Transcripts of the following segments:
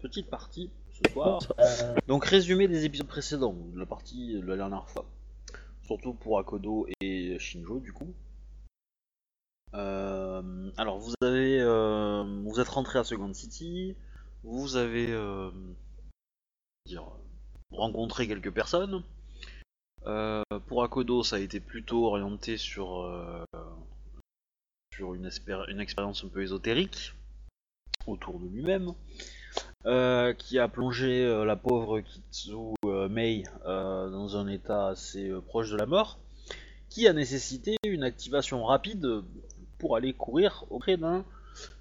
petite partie ce soir. Donc résumé des épisodes précédents, de la partie de la dernière fois. Surtout pour Akodo et Shinjo du coup. Euh, alors vous avez, euh, vous êtes rentré à Second City, vous avez euh, dire, rencontré quelques personnes. Euh, pour Akodo, ça a été plutôt orienté sur euh, sur une, espé- une expérience un peu ésotérique autour de lui-même, euh, qui a plongé euh, la pauvre Kitsu euh, Mei dans un état assez proche de la mort, qui a nécessité une activation rapide pour aller courir auprès d'un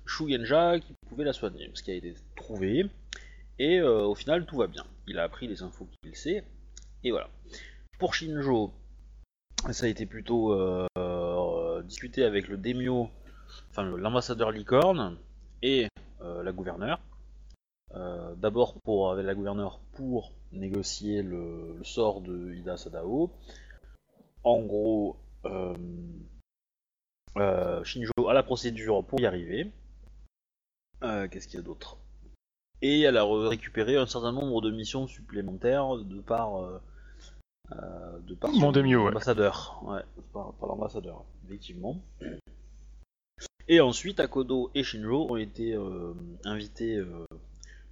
Shugenja qui pouvait la soigner, ce qui a été trouvé, et au final tout va bien. Il a appris les infos qu'il sait, et voilà. Pour Shinjo, ça a été plutôt discuté avec le Demio, enfin l'ambassadeur Licorne et la gouverneure. Euh, D'abord pour avec la gouverneure pour négocier le, le sort de Ida Sadao. En gros, euh, euh, Shinjo a la procédure pour y arriver. Euh, Qu'est-ce qu'il y a d'autre? Et elle a récupéré un certain nombre de missions supplémentaires de par, euh, euh, de par ouais. ambassadeur. Ouais, par, par l'ambassadeur, effectivement. Et ensuite, Akodo et Shinjo ont été euh, invités euh,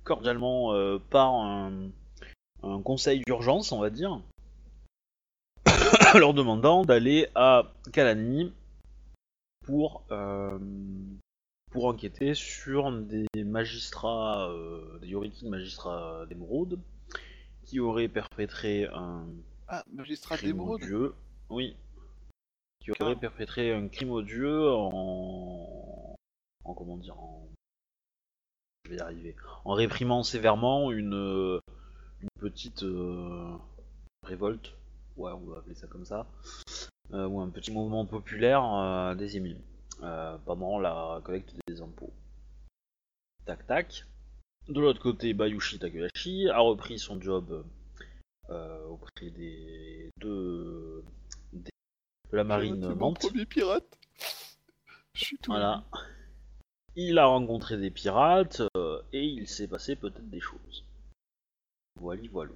cordialement euh, par un, un conseil d'urgence, on va dire, leur demandant d'aller à Kalani pour, euh, pour enquêter sur des magistrats, euh, des Yoriki magistrats d'émeraude, qui auraient perpétré un Ah, magistrat d'émeraude? Oui. Qui Ah. aurait perpétré un crime odieux en. en comment dire en... Je vais y arriver. En réprimant sévèrement une, une petite euh, révolte. Ouais, on va appeler ça comme ça. Euh, ou un petit mouvement populaire euh, des émiles. pendant la collecte des impôts. Tac tac. De l'autre côté, Bayushi Takahashi a repris son job auprès des deux de la marine C'est mon Mante. premier pirate. Je suis tout. Voilà. Il a rencontré des pirates euh, et il s'est passé peut-être des choses. Voilà, voilà.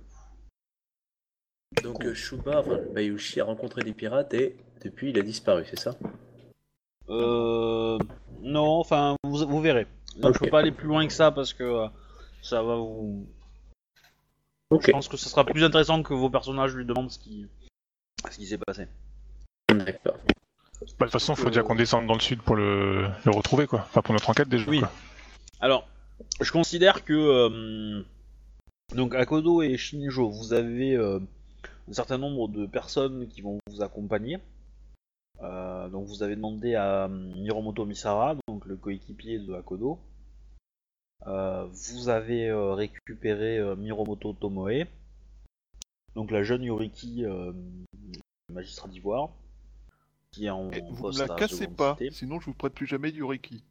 Donc euh, Shuba, enfin Bayushi a rencontré des pirates et depuis il a disparu, c'est ça? Euh, non, enfin, vous, vous verrez. Donc, Je Ok. peux pas aller plus loin que ça parce que euh, ça va vous. Ok. Je pense que ce sera plus intéressant que vos personnages lui demandent ce qui, ce qui s'est passé. D'accord. Bah, de toute façon, faut déjà qu'on descende dans le sud pour le, le retrouver, quoi. Enfin, pour notre enquête déjà. Oui. quoi. Alors, je considère que euh, donc Akodo et Shinjo, vous avez euh, un certain nombre de personnes qui vont vous accompagner. Euh, donc vous avez demandé à Miromoto Misara, donc le coéquipier de Akodo. Euh, vous avez euh, récupéré euh, Miromoto Tomoe, donc la jeune Yoriki euh, magistrat d'ivoire, qui est en Eh, vous poste ne la à cassez Seconde pas, Cité. sinon je vous prête plus jamais du Reiki.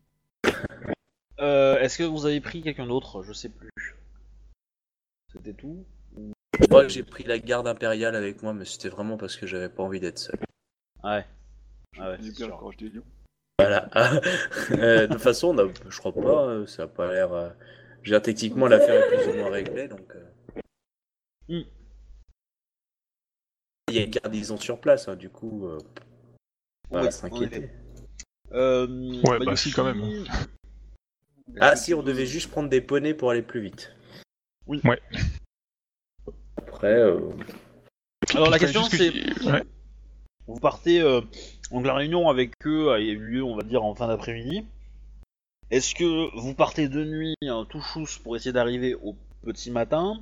Euh, Est-ce que vous avez pris quelqu'un d'autre? Je sais plus. C'était tout? Moi j'ai pris la garde impériale avec moi, mais c'était vraiment parce que j'avais pas envie d'être seul. Ouais. Je Ah ouais, c'est bien sûr. lions. Voilà. Euh, de toute façon, on a- je crois pas, euh, ça a pas l'air. euh, je veux dire, techniquement, l'affaire est plus ou moins réglée, donc. euh. Hmm. Il y a une garnison sur place, hein, du coup, euh, Oui, en s'inquiéter. Euh, Ouais, bah Bayushi- si, quand même. Ah, si, on devait juste prendre des poneys pour aller plus vite. Oui. Ouais. Après, euh, Alors la question c'est, que- Ouais. vous partez, euh, donc la réunion avec eux a eu lieu, on va dire, en fin d'après-midi. Est-ce que vous partez de nuit hein, tout chousse pour essayer d'arriver au petit matin,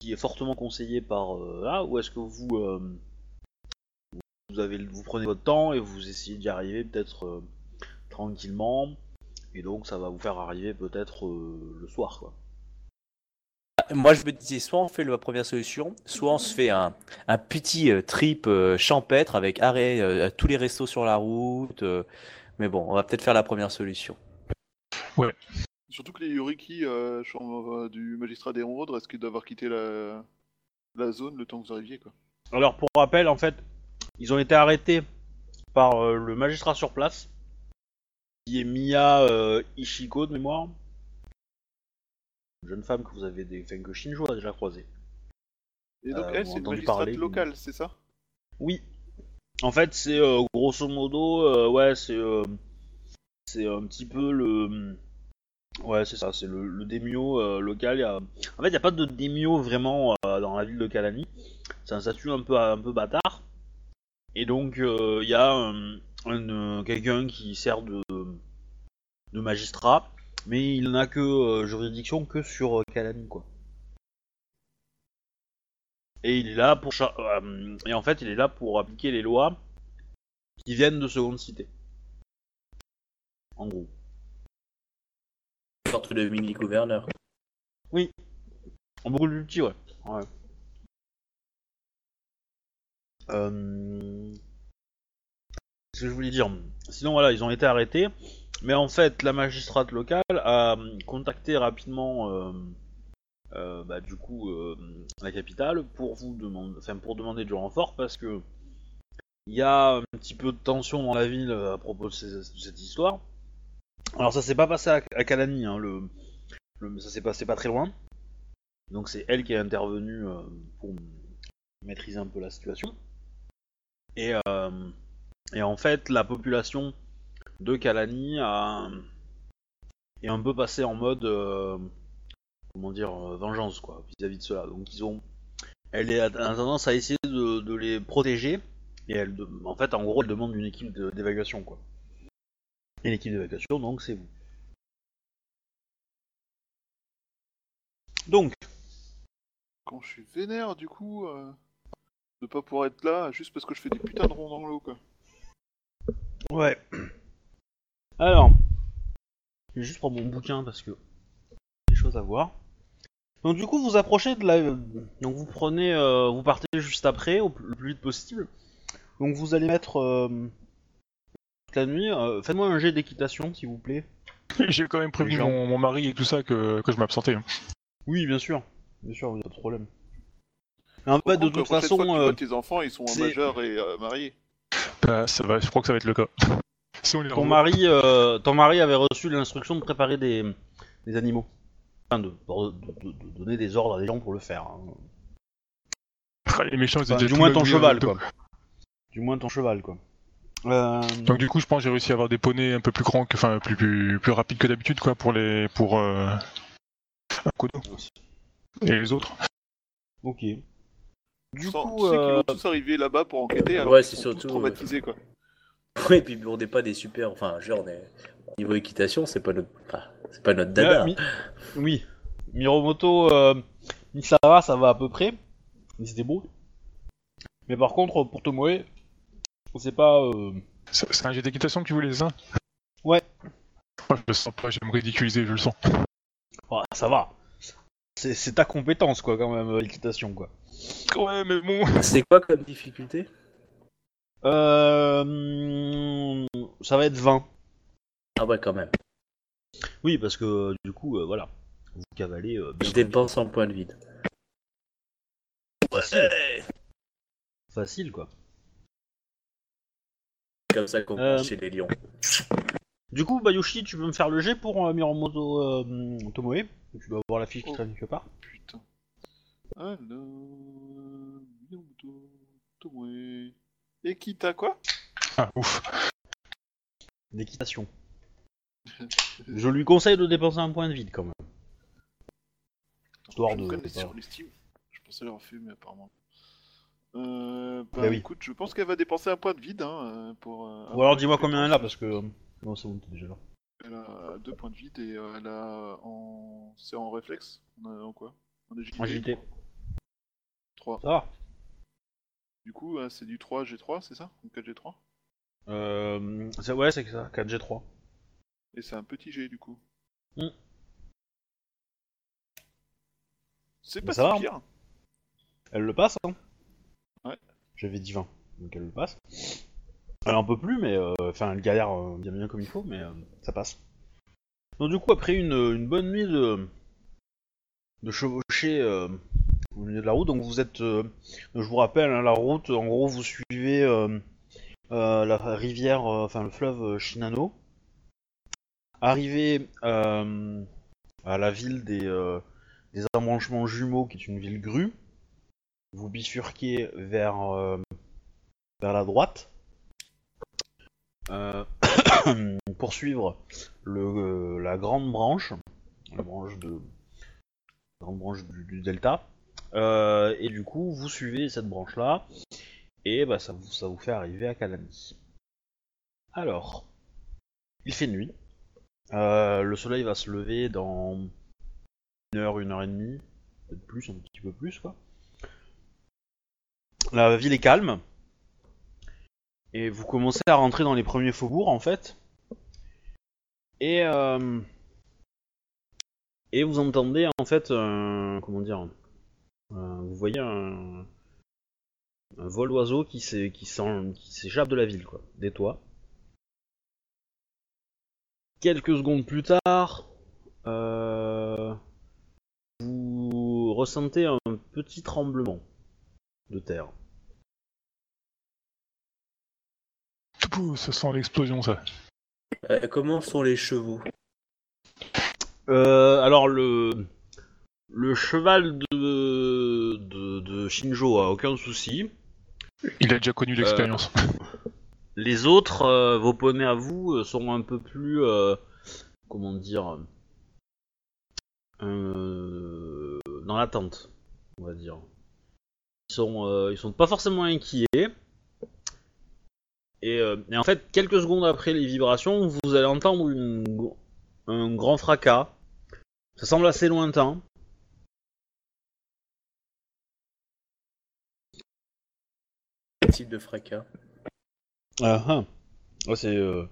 qui est fortement conseillé par euh, là, ou est-ce que vous, euh, vous avez, vous prenez votre temps et vous essayez d'y arriver peut-être euh, tranquillement, et donc ça va vous faire arriver peut-être euh, le soir, quoi. Moi, je me disais, soit on fait la première solution, soit on se fait un, un petit euh, trip champêtre avec arrêt à tous les restos sur la route. mais bon, on va peut-être faire la première solution. Surtout que les Yoriki euh, chambre, du magistrat d'émeraude risquent d'avoir quitté la... la zone le temps que vous arriviez. Quoi? Alors pour rappel, en fait, ils ont été arrêtés par euh, le magistrat sur place, qui est Miya euh, Ishiko de mémoire. une jeune femme que vous avez, des... enfin, que Shinjo a déjà croisée. Et donc, Euh, elle, c'est une magistrate parler, locale, c'est ça? Oui. En fait, c'est grosso modo, ouais, c'est c'est un petit peu le, ouais, c'est ça, c'est le, le euh, local. Y a... En fait, il y a pas de daimyo vraiment euh, dans la ville de Kalani. C'est un statut un peu un peu bâtard. Et donc, euh, il y a euh, euh, quelqu'un qui sert de de magistrat, mais il n'a que euh, juridiction que sur euh, Kalani, quoi. Et il est là pour euh, et en fait il est là pour appliquer les lois qui viennent de seconde cité. En gros. Sorte de mini gouverneur. En beaucoup ouais. ouais. Euh... Ce que je voulais dire? Sinon voilà, ils ont été arrêtés. Mais en fait, la magistrate locale a contacté rapidement, euh, euh, bah, du coup, euh, la capitale pour vous demander, enfin pour demander du renfort parce que il y a un petit peu de tension dans la ville à propos de, cette histoire. Alors ça s'est pas passé à, Kalani, hein, le, ça s'est passé pas très loin. Donc c'est elle qui est intervenue euh, pour maîtriser un peu la situation. Et, euh, et en fait, la population de Kalani a, est un peu passée en mode euh, comment dire euh, vengeance quoi vis-à-vis de cela. Donc elle a tendance à essayer de, les protéger et en fait, en gros, elle demande une équipe d'évacuation quoi. Et l'équipe d'évacuation, donc c'est vous. Donc, Quand je suis vénère, du coup, de pas pouvoir être là juste parce que je fais des putains de ronds dans l'eau, quoi. Ouais. Alors, je vais juste prendre mon bouquin parce que des choses à voir. Donc du coup, vous approchez de la, donc vous prenez, euh, vous partez juste après, au plus, le plus vite possible. Donc vous allez mettre euh, toute la nuit. euh, Faites-moi un jet d'équitation, s'il vous plaît. J'ai quand même prévenu mon, mon mari et tout ça que, que je m'absentais. hein. Oui, bien sûr, bien sûr, pas de problème. En fait, de toute façon, fois euh, tes enfants, ils sont majeurs et euh, mariés. Bah, ça va, je crois que ça va être le cas. si on les ton mari, euh, ton mari avait reçu l'instruction de préparer des, des animaux, enfin de, de- de- de donner des ordres à des gens pour le faire. hein. Ah, les méchants, ils Enfin, étaient du moins ton cheval, quoi. Du moins ton cheval, quoi. Euh, Donc du coup, je pense que j'ai réussi à avoir des poneys un peu plus grands, que, enfin plus, plus, plus rapides que d'habitude, quoi, pour les pour euh, Kodo et les autres. ok. Du Sans- coup, tu sais qu'ils euh, vont tous arriver là-bas pour enquêter, alors Ouais, qu'ils c'est surtout, tous traumatisés, quoi. Ouais, et puis on n'est pas des super. Enfin, genre, on est- niveau équitation, c'est pas notre. enfin, c'est pas notre dada. euh, Mi- oui, Miromoto, euh, Misara, ça va à peu près. Ils se débrouillent. Mais par contre, pour Tomoe, c'est pas. euh, C'est un jet d'équitation que tu voulais, ça? Ouais. Moi, je le sens pas, je vais me ridiculiser, je le sens. ouais, ça va. C'est ta compétence, quoi, quand même, euh, l'équitation, quoi. Ouais, mais bon. C'est quoi comme difficulté Euh, ça va être 20. Ah ouais, quand même. Oui, parce que euh, du coup, euh, voilà. Vous cavalez euh, bien Je dépense en point de vide. Facile. Facile, quoi. Comme ça qu'on Euh, chez les lions. Du coup, Bayushi, tu peux me faire le jet pour Miromoto euh, Tomoe? Tu dois avoir la fiche qui traîne quelque part. Putain. Alors... Minamoto, Tomoe... Et qui t'a quoi? Ah, ouf. D'équitation. Je lui conseille de dépenser un point de vide quand même. Histoire Je de- de pas- sur les Steam. Je pensais l'avoir fait, mais apparemment. Euh, bah, Bah oui. écoute, je pense qu'elle va dépenser un point de vide hein, euh, pour. euh, Ou alors dis-moi combien elle a parce que. Non, c'est bon, t'es déjà là. Elle a deux points de vide et euh, elle a en. C'est en réflexe? On a en quoi? En agilité? En agilité. 3. Ça va Du coup, euh, c'est du 3 G3, c'est ça? Ou 4 G3 euh, Ouais, c'est que ça, 4G3. Et c'est un petit G du coup. Hmm. C'est Bah, pas ça va, hein. pire. Elle le passe, hein Ouais. J'avais dit 20, donc elle le passe. Elle en peut plus, mais. euh, Enfin, elle galère euh, bien bien comme il faut, mais euh, ça passe. Donc, du coup, après une, une bonne nuit de. de chevaucher euh, de la route, donc vous êtes. euh, je vous rappelle, hein, la route, en gros, vous suivez euh, euh, la rivière, enfin le fleuve Shinano. Arrivé à la ville des, des embranchements jumeaux, qui est une ville grue. Vous bifurquez vers, vers la droite. Euh, pour suivre le, la grande branche, la branche de la grande branche du delta. Euh, et du coup, vous suivez cette branche-là, et bah, ça, vous, fait arriver à Calami. Alors, il fait nuit. Euh, le soleil va se lever dans une heure, une heure et demie, peut-être plus, un petit peu plus, quoi. La ville est calme. Et vous commencez à rentrer dans les premiers faubourgs, en fait. Et, euh, et vous entendez, en fait, comment dire, vous voyez un, un vol d'oiseau qui s'est- qui s'en- qui s'échappe de la ville, quoi, des toits. Quelques secondes plus tard, euh, vous ressentez un petit tremblement de terre. Ça sent l'explosion, ça. Euh, comment sont les chevaux? Euh, alors le le cheval de, de, Shinjo a aucun souci. Il a déjà connu l'expérience. Les autres, euh, vos poneys à vous, euh, sont un peu plus, euh, comment dire, euh, dans l'attente, on va dire. Ils sont, euh, ils sont pas forcément inquiets. Et, euh, et en fait, quelques secondes après les vibrations, vous allez entendre une, un grand fracas. Ça semble assez lointain. Quel type de fracas Ah ah. Ouais, c'est. euh,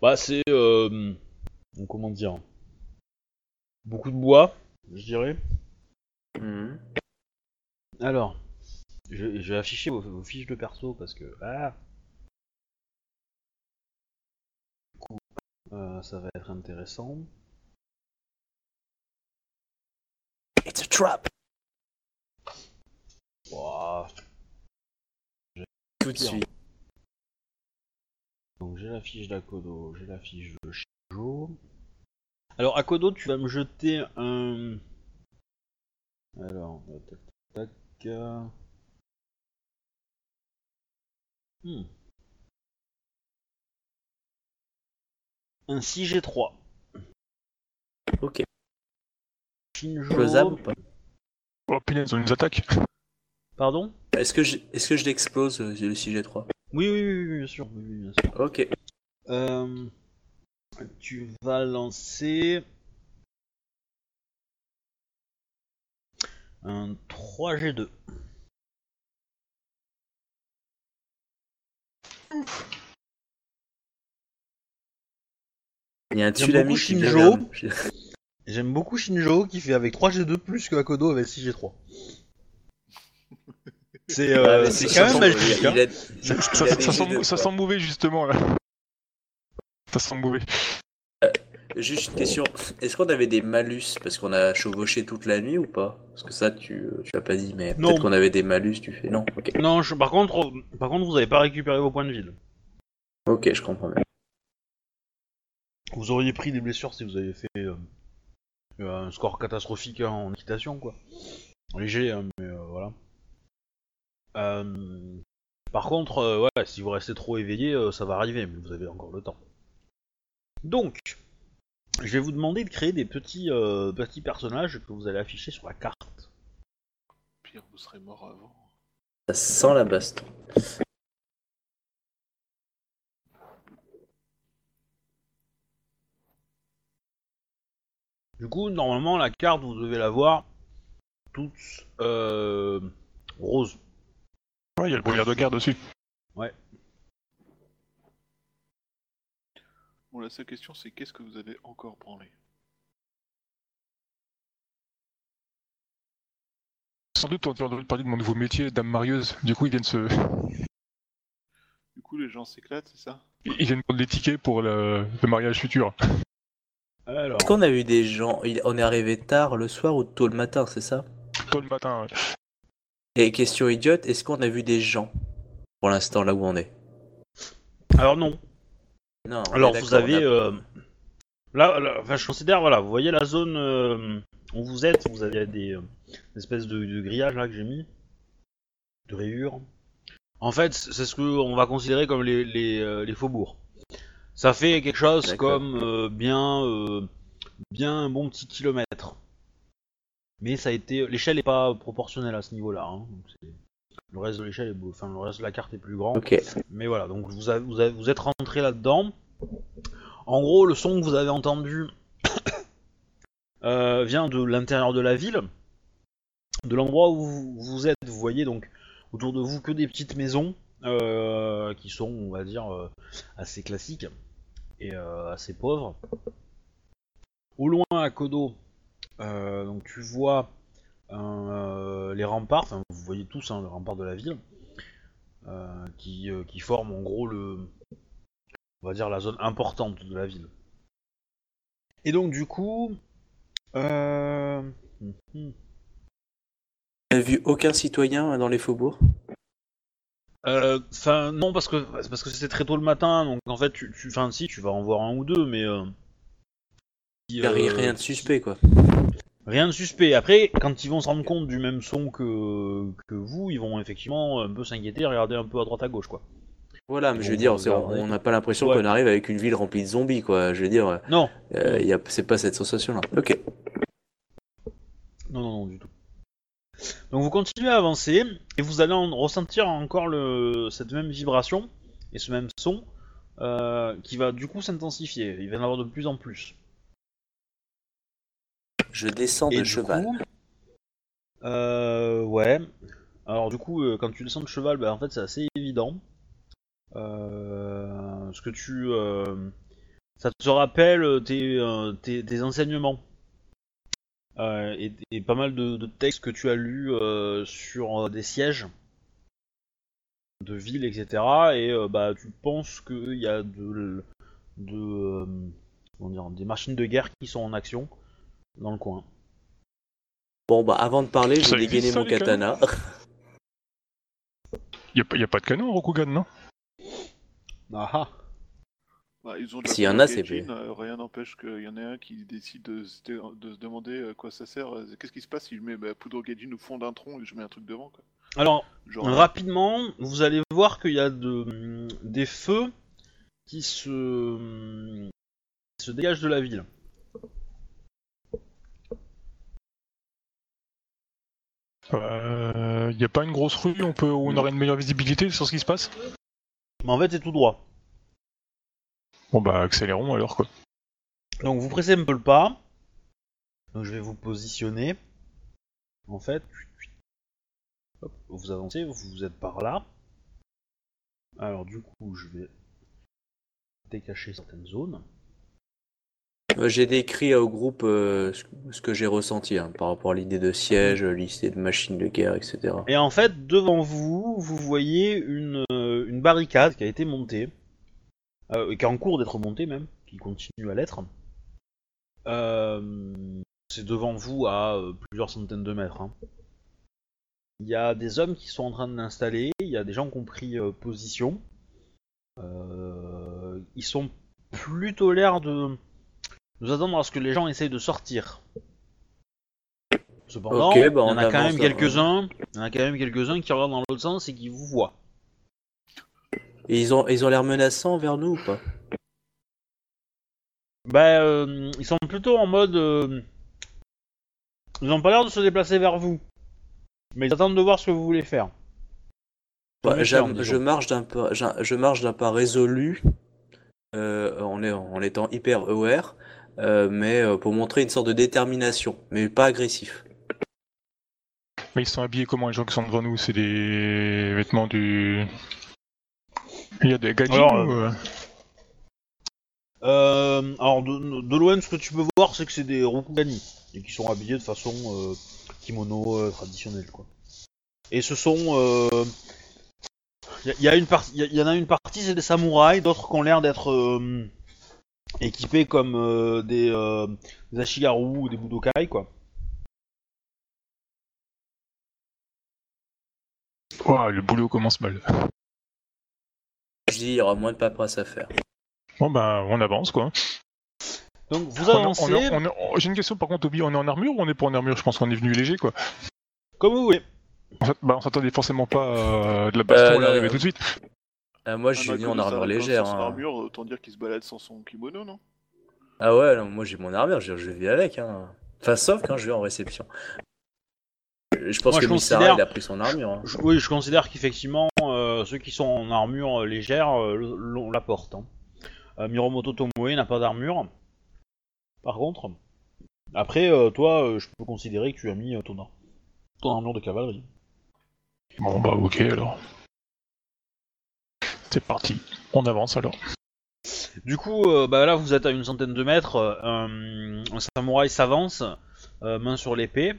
Bah, c'est. euh, Comment dire Beaucoup de bois, je dirais. Mhm. Alors. Je, je vais afficher vos, vos fiches de perso parce que. Ah Du coup, euh, ça va être intéressant. It's a trap Ouah. Tout de Pire. suite. Donc j'ai la fiche d'Akodo, j'ai la fiche de Shinjo. Alors Akodo, tu vas me jeter un. Alors, tac tac tac. Hmm. Un 6G3. Ok. Shinjo. Closable ou pas? Oh punaise, on nous attaque. Pardon? Est-ce que je, est-ce que je l'explose euh, le 6G3 oui, oui, oui, oui, bien sûr. Oui, oui, bien sûr. Ok. Euh, tu vas lancer un 3G2. Il y a un J'aime tsunami beaucoup Shinjo. J'aime beaucoup Shinjo qui fait avec 3G2 plus que Akodo avec 6G3. C'est euh, Ah, c'est c'est- quand même magique. hein. a- Ça, sent, jets de- ça sent mauvais, justement, là. Ça sent mauvais. Juste une question. Est-ce qu'on avait des malus? Parce qu'on a chevauché toute la nuit ou pas? Parce que ça, tu, tu l'as pas dit, mais Non. peut-être qu'on avait des malus, tu fais. Non. Non, je- par contre, euh, par contre, vous avez pas récupéré vos points de vie. Ok, je comprends bien. Vous auriez pris des blessures si vous avez fait euh, un score catastrophique hein, en équitation, quoi. Léger, hein, mais euh, voilà. Euh, par contre, euh, ouais, si vous restez trop éveillé, euh, ça va arriver, mais vous avez encore le temps. Donc, je vais vous demander de créer des petits, euh, petits personnages que vous allez afficher sur la carte. Pire, vous serez mort avant. Ça sent la baston. Du coup, normalement, la carte, vous devez la voir toute euh, rose. Ouais, il y a le brouillard de guerre dessus. Bon, la seule question, c'est qu'est-ce que vous avez encore branlé? Sans doute, on a entendu parler de mon nouveau métier, dame marieuse. Du coup, ils viennent se. Du coup, les gens s'éclatent, c'est ça? Ils viennent prendre les tickets pour le, le mariage futur. Alors, Est-ce qu'on a eu des gens? Il- On est arrivé tard le soir ou tôt le matin, c'est ça? Tôt le matin, ouais. Et question idiote, est-ce qu'on a vu des gens Pour l'instant, là où on est? alors non. Non. Alors vous avez, a- euh, Là, là, enfin, je considère, voilà, vous voyez la zone euh, où vous êtes, vous avez des, euh, espèces de, de grillages là que j'ai mis, de rayures. En fait, c'est ce qu'on va considérer comme les, les, les faubourgs. Ça fait quelque chose comme bien, bien un bon petit kilomètre. Mais ça a été, l'échelle n'est pas proportionnelle à ce niveau-là. hein. Le reste de l'échelle, est beau- enfin le reste de la carte est plus grand. Mais voilà, donc vous, avez- vous, avez- vous êtes rentré là-dedans. En gros, le son que vous avez entendu euh, vient de l'intérieur de la ville, de l'endroit où vous, vous êtes. Vous voyez donc autour de vous que des petites maisons euh, qui sont, on va dire, euh, assez classiques et assez pauvres. Au loin, à Kodo, donc tu vois euh, les remparts, enfin vous voyez tous hein, les remparts de la ville, euh, qui, euh, qui forment en gros le, on va dire la zone importante de la ville. Et donc du coup, euh... T'as vu aucun citoyen dans les faubourgs? Euh, non, parce que c'est parce que c'était très tôt le matin, donc en fait, tu, tu, enfin, si, tu vas en voir un ou deux, mais euh, si, Y a euh, ri- rien de suspect, quoi. rien de suspect. Après, quand ils vont se rendre compte du même son que, que vous, ils vont effectivement un peu s'inquiéter, regarder un peu à droite à gauche, quoi. Voilà, mais je veux dire, on n'a pas l'impression Ouais. qu'on arrive avec une ville remplie de zombies, quoi. Je veux dire, Non, euh, y a- c'est pas cette sensation-là. Ok. non, non, non, du tout. Donc vous continuez à avancer et vous allez en ressentir encore le, cette même vibration et ce même son euh, qui va du coup s'intensifier. Il va y en avoir de plus en plus. Je descends Et de du cheval. coup, euh, ouais. Alors du coup, euh, quand tu descends de cheval, bah, en fait c'est assez évident. Euh, ce que tu, euh, ça te rappelle tes, euh, tes, tes enseignements Euh, et, et pas mal de, de textes que tu as lus euh, sur euh, des sièges de villes, etc. Et euh, bah tu penses qu'il y a de, de euh, comment dire, des machines de guerre qui sont en action dans le coin. Bon, bah, avant de parler, je Ça vais ça, mon les katana. Y a, pas- y a pas de canon, Rokugan, non? Ah ah. Bah, ils ont de la S'il y en a, c'est Gaijin, bien. euh, rien n'empêche qu'il y en ait un qui décide de, se dé- de se demander à quoi ça sert. euh, Qu'est-ce qui se passe si je mets bah, poudre Gaijin au fond d'un tronc et je mets un truc devant quoi. Alors, Genre, rapidement, vous allez voir qu'il y a de, des feux qui se, qui se dégagent de la ville. Euh, Y a pas une grosse rue on peut, où on aurait une meilleure visibilité sur ce qui se passe? Mais en fait, c'est tout droit. Bon bah accélérons alors quoi. Donc, vous pressez un peu le pas. Donc, je vais vous positionner. En fait, Hop, vous avancez, vous êtes par là. Alors, du coup, je vais décacher certaines zones. Euh, J'ai décrit au groupe euh, ce que j'ai ressenti hein, par rapport à l'idée de siège, l'idée de machines de guerre, etc. Et en fait, devant vous, vous voyez une, euh, barricade qui a été montée, euh, qui est en cours d'être montée même, qui continue à l'être. Euh, c'est devant vous à euh, plusieurs centaines de mètres. hein. Il y a des hommes qui sont en train de l'installer, il y a des gens qui ont pris euh, position. Euh, ils sont plutôt l'air de nous attendre à ce que les gens essayent de sortir. Cependant, Ok, bah, il y on en a quand même quelques-uns, il y en a quand même quelques-uns qui regardent dans l'autre sens et qui vous voient. Et ils ont ils ont l'air menaçants vers nous ou pas? Bah, euh, ils sont plutôt en mode. euh, ils ont pas l'air de se déplacer vers vous. Mais ils attendent de voir ce que vous voulez faire. Bah, je marche d'un pas, j'a- je marche d'un pas résolu, euh, en, est- en étant hyper aware, mais euh, pour montrer une sorte de détermination, mais pas agressif. Mais ils sont habillés comment les gens qui sont devant nous? C'est des vêtements du. Il y a des gadgets Alors, ou, euh, Euh, alors, de, de loin, ce que tu peux voir, c'est que c'est des Rokugani. Et qui sont habillés de façon euh, kimono euh, traditionnelle, quoi. Et ce sont. euh, Il y, a- y a une partie, y, en a une partie, c'est des samouraïs, d'autres qui ont l'air d'être euh, équipés comme euh, des, euh, des Ashigaru ou des Budokai, quoi. ouah, le boulot commence mal. Je dis, il y aura moins de paperasse à faire. Bon bah on avance quoi. Donc vous On est- avancez on est- on est- oh, J'ai une question par contre, Toby, on est en armure ou on est pas en armure? Je pense qu'on est venu léger quoi. comme vous voulez. On s'att- bah, on s'attendait forcément pas euh, de la baston Euh, elle est non, arrivée non. tout de suite. Ah, moi, je suis venu en armure légère. Sans hein. armure, autant dire qu'il se balade sans son kimono, non? Ah ouais, non, moi j'ai mon armure, je, je vis avec. Hein. Enfin, sauf quand je vais en réception. Je pense Moi, que je Missara, considère- il a pris son armure. hein. Je- oui, je considère qu'effectivement, euh, ceux qui sont en armure euh, légère euh, la porte. hein. Euh, Miromoto Tomoe n'a pas d'armure. Par contre, après, euh, toi, euh, je peux considérer que tu as mis euh, ton, ar- ton armure de cavalerie. Bon bah ok alors. C'est parti. On avance alors. Du coup, euh, bah là, vous êtes à une centaine de mètres. euh, un, samouraï s'avance, euh, main sur l'épée,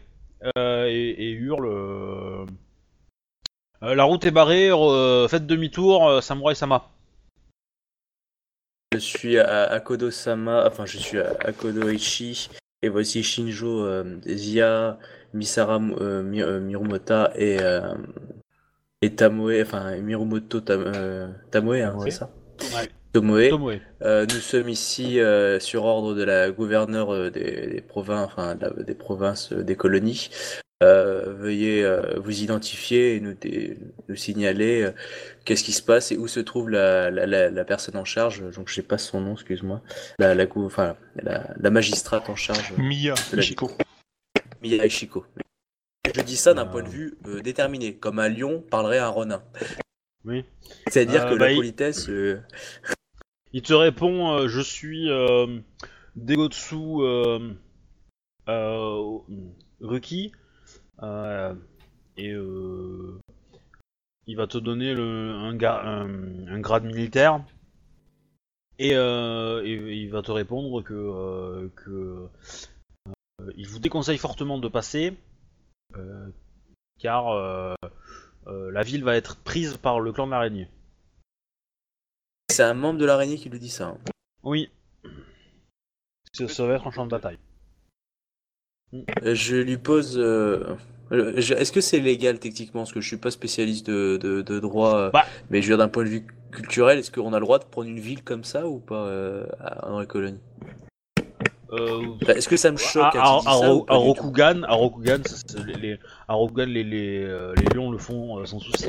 euh, et, et hurle. la route est barrée, euh, faites demi-tour, euh, samouraï Sama. Je suis à Akodo-sama, enfin je suis à Akodo Ichi, et voici Shinjo, euh, Zia, Misara, euh, Mi- euh, Mirumota et, euh, et Tamoe, enfin Mirumoto Tam- euh, Tamoe, hein, ça Ouais. Tomoe. Tomoe. Euh, nous sommes ici euh, sur ordre de la gouverneure euh, des, des provinces, enfin de la- des provinces des colonies. Veuillez vous identifier et nous, signaler qu'est-ce qui se passe et où se trouve la, la, la, la personne en charge. Donc je sais pas son nom, excuse-moi. La, la, magistrate en charge, Mia, Ishiko. Miya Ishiko. Je dis ça d'un point de vue euh, déterminé, comme un lion parlerait à un renard. Oui. C'est-à-dire Euh, que bah, la politesse, euh, Il te répond Je suis Degotsu Ruki. et euh, il va te donner le, un, ga- un- un grade militaire. Et, euh, et il va te répondre que, euh, que euh, il vous déconseille fortement de passer. Euh, car euh, euh, la ville va être prise par le clan de l'araignée. c'est un membre de l'araignée qui lui dit ça. hein. Oui. Ça, ça va être un champ de bataille. Je lui pose. Est-ce que c'est légal techniquement? Parce que je suis pas spécialiste de, de, de droit, Bah. mais je veux dire d'un point de vue culturel, est-ce qu'on a le droit de prendre une ville comme ça ou pas euh, dans les colonies Est-ce que ça me choque à, à- Rokugan, à Rokugan, les, les, les, euh, les lions le font euh, sans souci.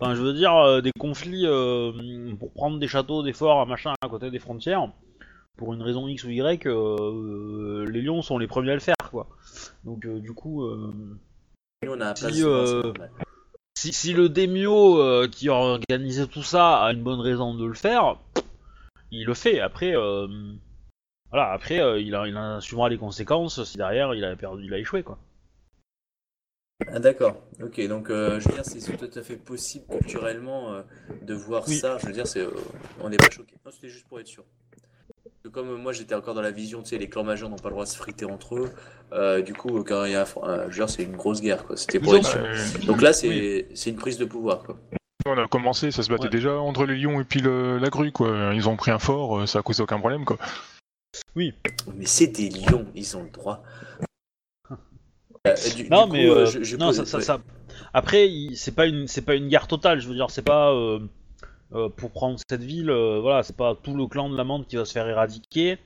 Enfin, je veux dire, euh, des conflits euh, pour prendre des châteaux, des forts, machin, à côté des frontières, pour une raison X ou Y, euh, les lions sont les premiers à le faire, quoi. Donc, euh, du coup, euh, Si, euh, si, le Demio euh, qui a organisé tout ça a une bonne raison de le faire, il le fait. Après, euh, voilà, après, euh, il, a, il en assumera les conséquences si derrière il a perdu, il a échoué, quoi. Ah, d'accord. Ok, donc euh, je veux dire, c'est tout à fait possible culturellement euh, de voir Oui. ça. Je veux dire, c'est, euh, on n'est pas choqué. Non, c'était juste pour être sûr. Parce que Comme moi j'étais encore dans la vision, tu sais, les clans majeurs n'ont pas le droit de se friter entre eux. euh, du coup, quand il y a un, euh, je veux dire, c'est une grosse guerre, quoi. C'était pour Ils être sûr. Donc là, c'est Oui. c'est une prise de pouvoir, quoi. on a commencé, ça se battait Ouais. déjà entre les lions et puis le- la grue quoi. Ils ont pris un fort, ça a causé aucun problème quoi. Mais c'est des lions, ils ont le droit. Euh, du- Non, du mais coup, euh, je- je non, peux- ça, ça, ouais. ça- Après, c'est pas une, c'est pas une guerre totale. Je veux dire, c'est pas euh, euh, pour prendre cette ville. euh, voilà, c'est pas tout le clan de l'amande qui va se faire éradiquer, et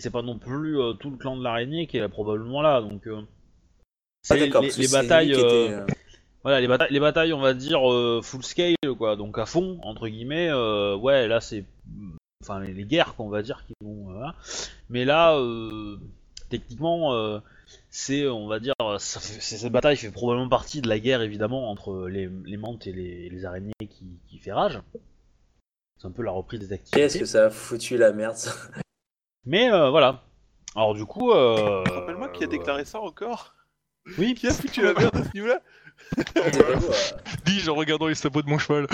c'est pas non plus tout le clan de l'araignée qui est là, probablement là. Donc, Ah, c'est les, batailles. Voilà, les batailles, les batailles, on va dire euh, full scale, quoi. Donc à fond, entre guillemets. euh, ouais, là c'est, enfin les, les guerres, qu'on va dire, qui vont. euh, voilà. Mais là, euh, techniquement, euh, c'est, on va dire, ça fait- c'est- cette bataille fait probablement partie de la guerre, évidemment, entre les, les mantes et les, les araignées qui, qui fait rage. C'est un peu la reprise des Qu'est-ce activités. que ça a foutu la merde, ça? Mais euh, voilà. Alors du coup. Euh, Rappelle-moi qui a déclaré ça encore Oui. Qui a foutu la merde à ce niveau-là? C'est pas vous, euh, Dis en regardant les sabots de mon cheval.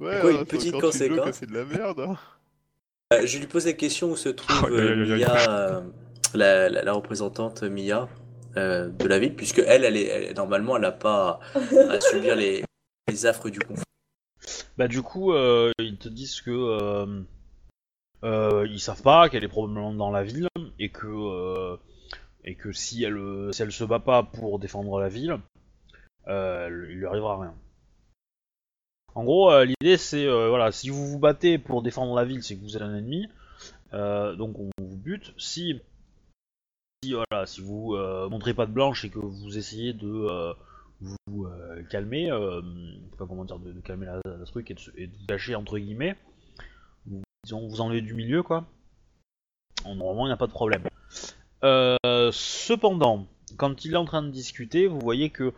Ouais, Quoi, une hein, petite quand conséquence C'est de la merde. Hein. Euh, je lui pose la question où se trouve Oh, euh. Mia, euh, la, la, la représentante Mia euh, de la ville, puisque elle, elle est elle- normalement, elle n'a pas à subir les, les affres du conflit. Bah du coup, euh, ils te disent que euh, euh, ils savent pas qu'elle est probablement dans la ville et que euh, et que si elle si elle se bat pas pour défendre la ville, euh, il lui arrivera rien. En gros, euh, l'idée c'est euh, voilà, si vous vous battez pour défendre la ville, c'est que vous êtes un ennemi. Euh, donc on vous bute. Si, voilà, si vous montrez pas de blanche et que vous essayez de vous calmer, pas comment dire, de, calmer la, la truc et de, et de vous cacher entre guillemets, vous, vous enlevez du milieu quoi. Normalement il n'y a pas de problème. Cependant, quand il est en train de discuter, vous voyez que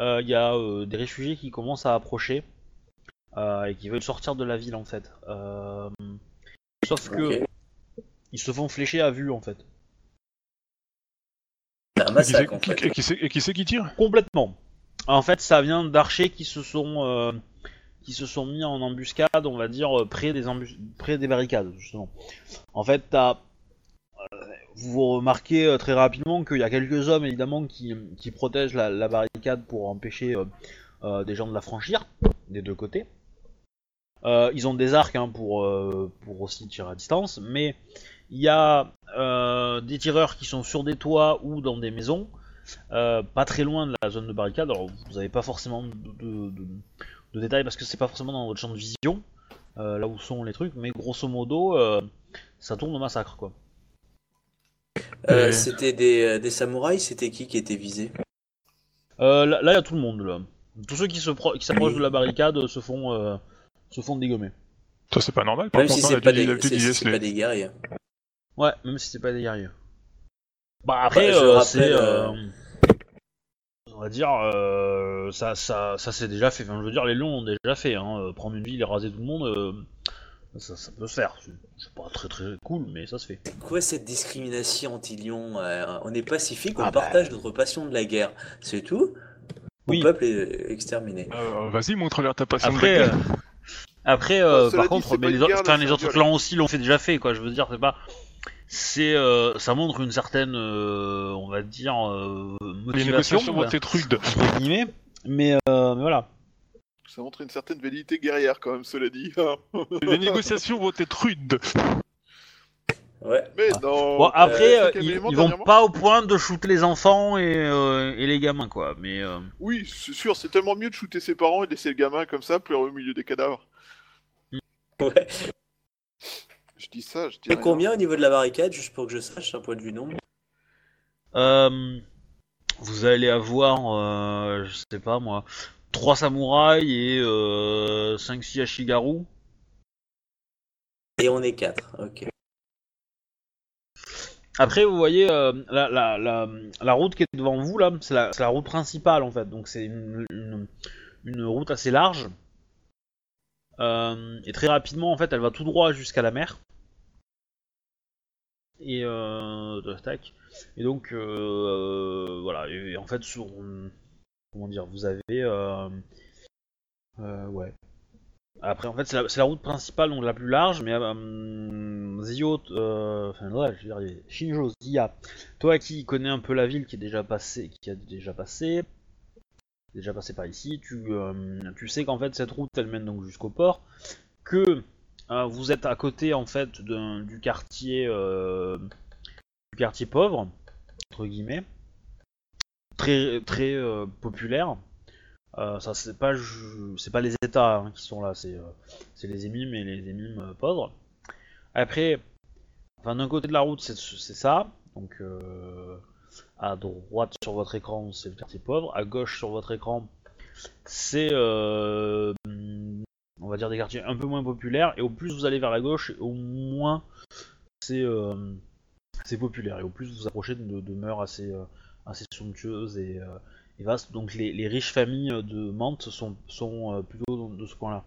il y a des réfugiés qui commencent à approcher et qui veulent sortir de la ville en fait. Euh, sauf que ils se font flécher à vue en fait. Et qui c'est en qui, fait. et qui c'est- et qui c'est qui tire? Complètement. En fait, ça vient d'archers qui se sont euh, qui se sont mis en embuscade, on va dire euh, près des embus- près des barricades justement. En fait, t'as euh, vous remarquez euh, très rapidement qu'il y a quelques hommes évidemment qui, qui protègent la, la barricade pour empêcher euh, euh, des gens de la franchir des deux côtés. Euh, ils ont des arcs hein, pour, euh, pour aussi tirer à distance, mais il y a euh, des tireurs qui sont sur des toits ou dans des maisons, euh, pas très loin de la zone de barricade. Alors vous n'avez pas forcément de, de- de- de détails parce que c'est pas forcément dans votre champ de vision, euh, là où sont les trucs, mais grosso modo, euh, ça tourne au massacre quoi. Euh, C'était des, des samouraïs, c'était qui qui était visé? Euh, là, il y a tout le monde là. Tous ceux qui se pro- qui s'approchent de la barricade se font euh, se font dégommer. Ça, c'est pas normal. Par Même si contre, c'est hein, pas, des- c'est- la- c'est la- pas des guerriers. Ouais, même si c'est pas des guerriers. Bah après, Bah, euh, rappelle, c'est, euh, euh, on va dire, euh, ça, ça, ça c'est déjà fait. Enfin, je veux dire, les lions ont déjà fait. Hein. Prendre une ville et raser tout le monde, euh, ça, ça peut se faire. C'est c'est pas très très cool, mais ça se fait. Quoi cette discrimination anti-lion euh, On est pacifique, on Ah bah. partage notre passion de la guerre. C'est tout? Oui. Mon peuple est exterminé. Euh, Vas-y, montre-leur ta passion. de Après, la euh, guerre. Après, euh, Bah, par dit, contre, c'est mais les, autres- guerre, enfin, les c'est clans aussi l'ont fait déjà fait, quoi. Je veux dire, c'est pas, c'est, euh, ça montre une certaine, euh, on va dire, euh, les motivation, négociations vont être rudes. entre guillemets. Mais, euh, mais voilà. Ça montre une certaine validité guerrière quand même, cela dit. Les négociations vont être rudes. Ouais. Mais non. Bon, après, euh, ils, ils vont pas au point de shooter les enfants et, euh, et les gamins, quoi. Mais euh, Oui, c'est sûr, c'est tellement mieux de shooter ses parents et de laisser le gamin comme ça pleurer au milieu des cadavres. Ouais. Je dis ça, je dis Et rien. combien au niveau de la barricade, juste pour que je sache, d'un point de vue nombre euh, vous allez avoir, euh, je sais pas moi, 3 samouraïs et euh, 5-6 Ashigaru. Et on est 4, ok. Après, vous voyez, euh, la, la, la, la route qui est devant vous, là, c'est la, c'est la route principale, en fait. Donc, c'est une, une, une route assez large. Euh, et très rapidement, en fait, elle va tout droit jusqu'à la mer. Et, euh, tac. et donc, euh, voilà. Et, en fait, sur, comment dire, vous avez, ouais. Après, en fait, c'est la, la route principale, donc la plus large, mais euh, Zio, euh, enfin, ouais, je veux dire, Shinjo, Zia, toi qui connais un peu la ville, qui est déjà passé, qui a déjà passé, déjà passé par ici, tu, euh, tu sais qu'en fait cette route elle mène donc jusqu'au port, que euh, vous êtes à côté en fait du quartier, euh, du quartier pauvre entre guillemets, très très populaire. Ça c'est pas c'est pas les États hein, qui sont là, c'est les émimes et les émimes pauvres. Après, enfin d'un côté de la route c'est ça, donc à droite sur votre écran c'est le quartier pauvre, à gauche sur votre écran c'est euh, on va dire des quartiers un peu moins populaires et au plus vous allez vers la gauche au moins c'est euh, c'est populaire et au plus vous approchez de demeures assez euh, somptueuses et, vastes. Donc les, riches familles de Mantes sont, plutôt de ce coin-là.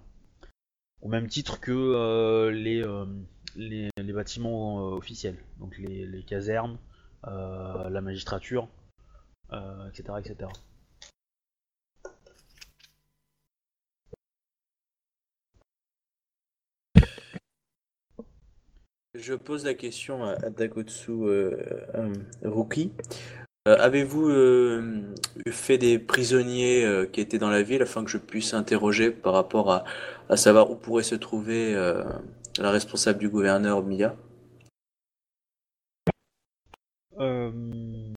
Au même titre que les, bâtiments officiels, donc les, casernes, la magistrature, euh, etc.. Je pose la question à, Dagotsu euh, euh. Euh, Avez-vous euh, fait des prisonniers euh, qui étaient dans la ville afin que je puisse interroger par rapport à, à savoir où pourrait se trouver euh, la responsable du gouverneur Mia? Euh... Il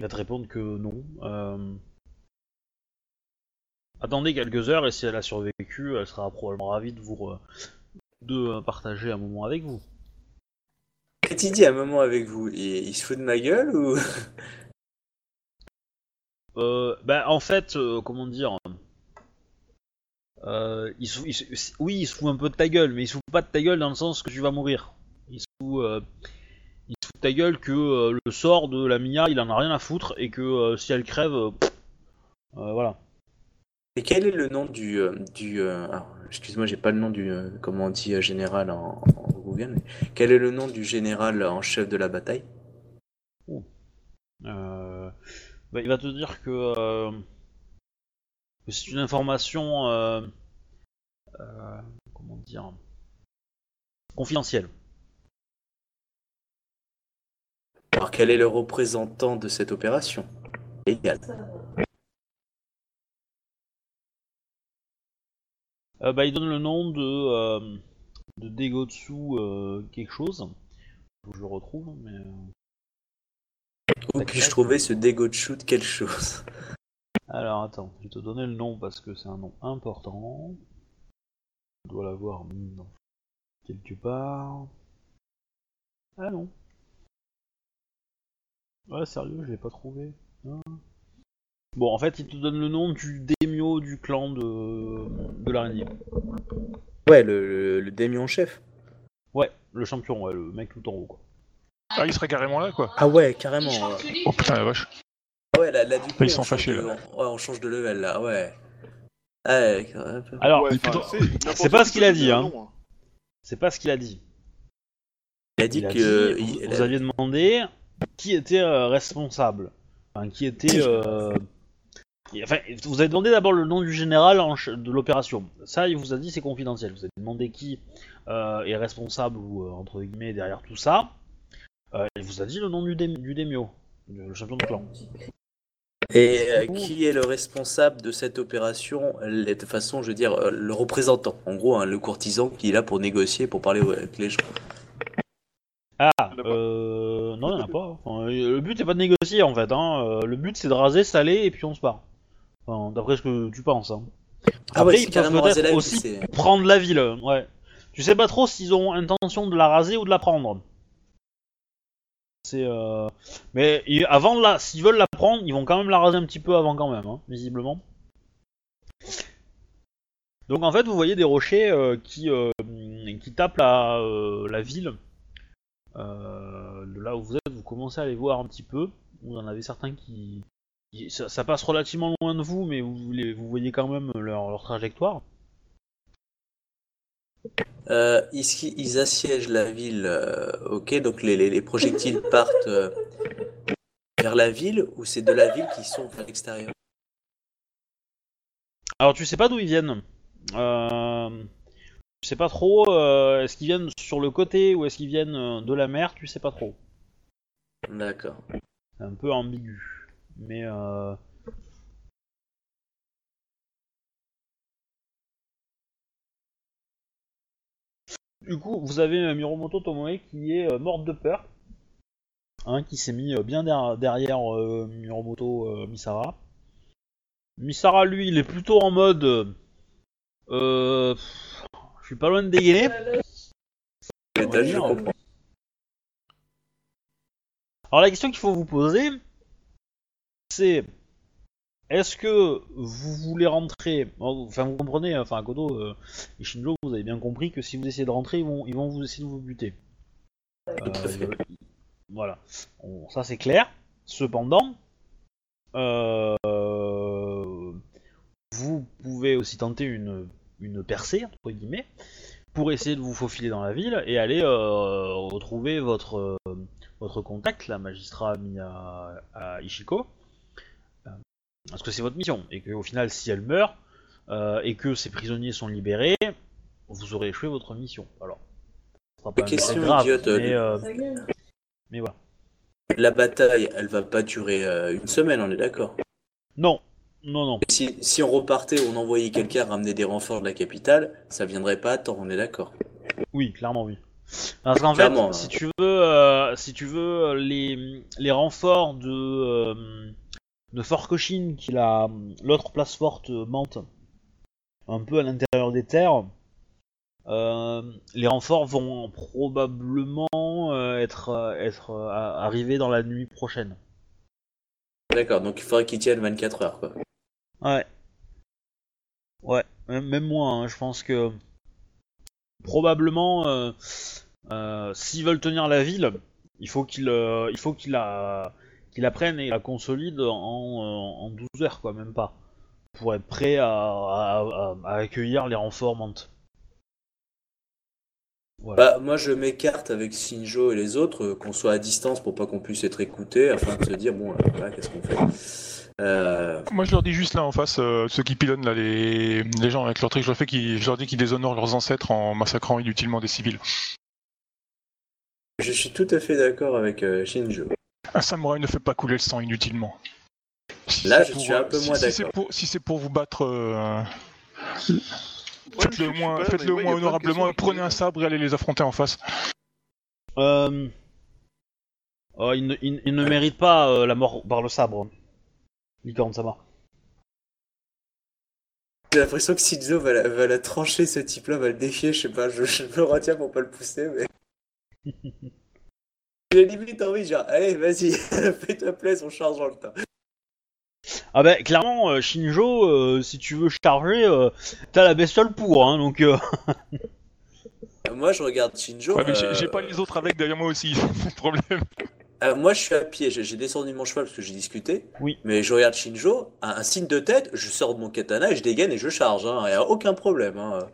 va te répondre que non. Euh... Attendez quelques heures et si elle a survécu, elle sera probablement ravie de vous, de partager un moment avec vous. Qu'est-ce dit un moment avec vous il, il se fout de ma gueule ou? Euh, bah, en fait, euh, comment dire euh, il se- il se- Oui, il se fout un peu de ta gueule, mais il se fout pas de ta gueule dans le sens que tu vas mourir. Il se fout, euh, il se ta gueule que euh, le sort de la Mia, il en a rien à foutre et que euh, si elle crève, euh, pff, voilà. Et quel est le nom du. du excuse-moi, j'ai pas le nom du. comment on dit général en, en Google, mais quel est le nom du général en chef de la bataille? Bah, il va te dire que, que c'est une information, euh, comment dire, confidentielle. Alors, quel est le représentant de cette opération? Égal. Euh, bah, il donne le nom de, euh, de Degotsu euh, quelque chose. Faut que je le retrouve, mais. Où puis-je trouver ce dégot de quelque chose? Alors attends, je vais te donner le nom parce que c'est un nom important. Je dois l'avoir quelque part. Ah non. Ouais, sérieux, je l'ai pas trouvé. Ah. Bon, en fait, il te donne le nom du daimyo du clan de, de l'araignée. Ouais, le, le, le démion chef. Ouais, le champion, ouais, le mec tout en haut, quoi. Ah, il serait carrément là, quoi. Ah ouais, carrément. ouais. Oh putain, la vache. Ah ouais, là, là, du coup, ils sont fâchés, de- là. Ouais, on change de level là, ouais. Alors, Ouais, c'est pas ce qu'il a dit, hein. nom, c'est pas ce qu'il a dit. il a dit Il a que. dit, il- vous, vous aviez demandé qui était euh, responsable. Enfin, qui était. euh, Enfin, vous avez demandé d'abord le nom du général en ch- de l'opération. Ça, il vous a dit c'est confidentiel. Vous avez demandé qui euh, est responsable ou euh, entre guillemets derrière tout ça. Euh, il vous a dit le nom du, dé- du démio, le champion de clan. Et euh, qui est le responsable de cette opération? Les- De façon, je veux dire, euh, le représentant. En gros, hein, le courtisan qui est là pour négocier, pour parler avec les gens. Ah, euh, non, il n'y en a pas. Enfin, le but c'est pas de négocier en fait. Hein. Euh, Le but c'est de raser, saler et puis on se part. Enfin, D'après ce que tu penses. Hein. Ah ouais, Après, c'est ils peuvent peut-être la aussi prendre la ville, ouais. Tu sais pas trop s'ils ont intention de la raser ou de la prendre. C'est euh... Mais avant de la, s'ils veulent la prendre, ils vont quand même la raser un petit peu avant quand même, hein, visiblement. Donc en fait, vous voyez des rochers euh, qui euh, qui tapent la euh, la ville. Euh, de là où vous êtes, vous commencez à les voir un petit peu. Vous en avez certains qui, ça, ça passe relativement loin de vous, mais vous, les- vous voyez quand même leur, leur trajectoire. Euh, ici, ils assiègent la ville, euh, ok, donc les, les- les projectiles partent euh, vers la ville ou c'est de la ville qui sont vers l'extérieur? Alors tu sais pas d'où ils viennent. Tu sais pas trop. euh, est-ce qu'ils viennent sur le côté ou est-ce qu'ils viennent euh, de la mer Tu sais pas trop. D'accord. C'est un peu ambigu. Mais euh... du coup, vous avez euh, Miromoto Tomoe qui est morte de peur, hein, qui s'est mis bien der- derrière euh, Miromoto Misara. Misara, lui, il est plutôt en mode. Euh, suis pas loin de dégainer. je comprends. Alors la question qu'il faut vous poser, c'est est-ce que vous voulez rentrer Enfin, vous comprenez, enfin, Kodo euh, et Shinjo, vous avez bien compris que si vous essayez de rentrer, ils vont, ils vont vous essayer de vous buter. Euh, voilà, Bon, ça c'est clair. Cependant, euh, vous pouvez aussi tenter une, une percée, entre guillemets, pour essayer de vous faufiler dans la ville et aller euh, retrouver votre, euh, votre contact, la magistrat Miya à Ishiko. Euh, Parce que c'est votre mission. Et qu'au final, si elle meurt, euh, et que ces prisonniers sont libérés, vous aurez échoué votre mission. Alors, ce sera pas Question grave, idiote, mais, mais voilà. La bataille, elle va pas durer euh, une semaine, on est d'accord? Non, non, non. Si, si on repartait, on envoyait quelqu'un ramener des renforts de la capitale, ça viendrait pas à temps, on est d'accord. Oui, clairement oui. Parce qu'en fait, Clairement, hein. si tu veux, euh, si tu veux, les, les renforts de euh, de Fort Cochin, qui est la l'autre place forte euh, Mante, un peu à l'intérieur des terres, euh, les renforts vont probablement euh, être, euh, être euh, arrivés dans la nuit prochaine. D'accord, donc il faudrait qu'ils tiennent 24 heures, quoi. Ouais. Ouais, même, moi, hein, je pense que probablement, euh, euh, s'ils veulent tenir la ville, il faut qu'ils euh, qu'ils la, la prennent et la consolident en, euh, en 12 heures, quoi, même pas. Pour être prêt à, à- accueillir les renforts. Bah, moi je m'écarte avec Shinjo et les autres, qu'on soit à distance pour pas qu'on puisse être écouté, afin de se dire, bon, voilà, qu'est-ce qu'on fait Euh, Moi, je leur dis juste là en face, euh, ceux qui pilonnent là, les, les gens avec leur truc, je leur, fais qu'ils- je leur dis qu'ils déshonorent leurs ancêtres en massacrant inutilement des civils. Je suis tout à fait d'accord avec euh, Shinjo. Un samouraï ne fait pas couler le sang inutilement. Si Là, je pour, suis un peu si- moins si c'est d'accord. pour, si c'est pour vous battre, euh, Ouais, faites-le moins, ouais, moins plein de honorablement prenez un sabre et allez les affronter en face. Euh... oh, il, ne, il- il ne mérite pas euh, la mort par le sabre. Licorne Sama. J'ai l'impression que Shinjo va la, va la trancher, ce type-là, va le défier, je sais pas, je, je me retiens pour pas le pousser, mais. J'ai limite envie, genre, allez, vas-y, fais-toi plaisir, on charge dans le tas. Ah bah clairement, euh, Shinjo, euh, si tu veux charger, euh, t'as la bestiole pour, hein, donc... euh, Moi, je regarde Shinjo. Ouais, mais j'ai euh, j'ai pas les autres avec derrière moi aussi, c'est le problème. Euh, moi, je suis à pied, j'ai descendu mon cheval parce que j'ai discuté. Oui. Mais je regarde Shinjo, un, un signe de tête, je sors de mon katana et je dégaine et je charge, hein, y a aucun problème. Hein.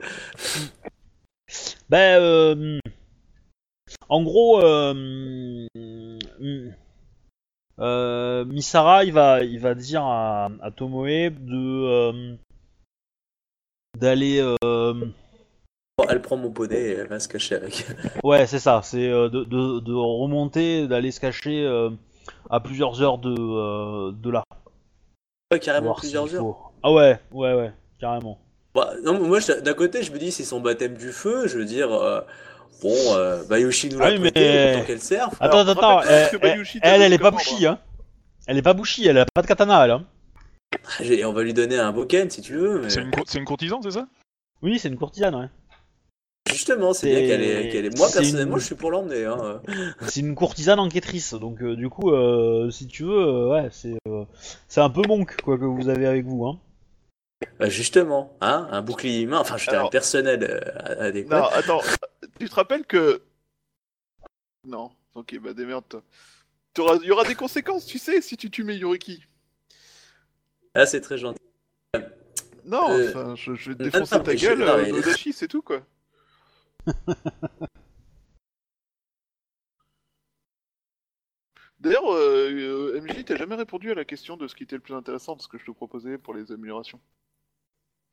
Bah, euh, en gros, euh, Misara, il va, il va dire à, à Tomoe de d'aller, elle prend mon poney et elle va se cacher avec. ouais, c'est ça, c'est euh, de, de, de remonter, d'aller se cacher euh, à plusieurs heures de, euh, de là. Ouais, carrément voir plusieurs heures. Ah ouais, ouais, ouais, carrément. Bah, non, moi, je- d'un côté, je me dis, c'est son baptême du feu, je veux dire, euh, bon, euh, Bayushi nous l'a Ah oui, prêté, mais- autant qu'elle serve. Attends, Alors, attends, elle, elle, t'avait elle est pas Bushi, hein. Elle est pas Bushi, elle a pas de katana, elle. Hein. On va lui donner un boken si tu veux, mais C'est une, une courtisane, c'est ça? Oui, c'est une courtisane, ouais. Justement, c'est bien qu'elle est, qu'elle est- Moi, personnellement, une- je suis pour l'emmener. Hein. C'est une courtisane enquêtrice, donc euh, du coup, euh, si tu veux, euh, ouais, c'est euh, c'est un peu monk quoi que vous avez avec vous, hein. Bah, justement, hein, un bouclier humain, enfin, je un Alors- personnel euh, adéquat. Non, attends, tu te rappelles que. Non, ok, bah démerde-toi. T'auras- Il y aura des conséquences, tu sais, si tu tues Meyuriki. Ah, c'est très gentil. Non, Euh, enfin, je, je vais te défoncer non, ta je- gueule, euh, mais- Nodashi, c'est tout quoi. D'ailleurs, euh, MJ, t'as jamais répondu à la question de ce qui était le plus intéressant de ce que je te proposais pour les améliorations.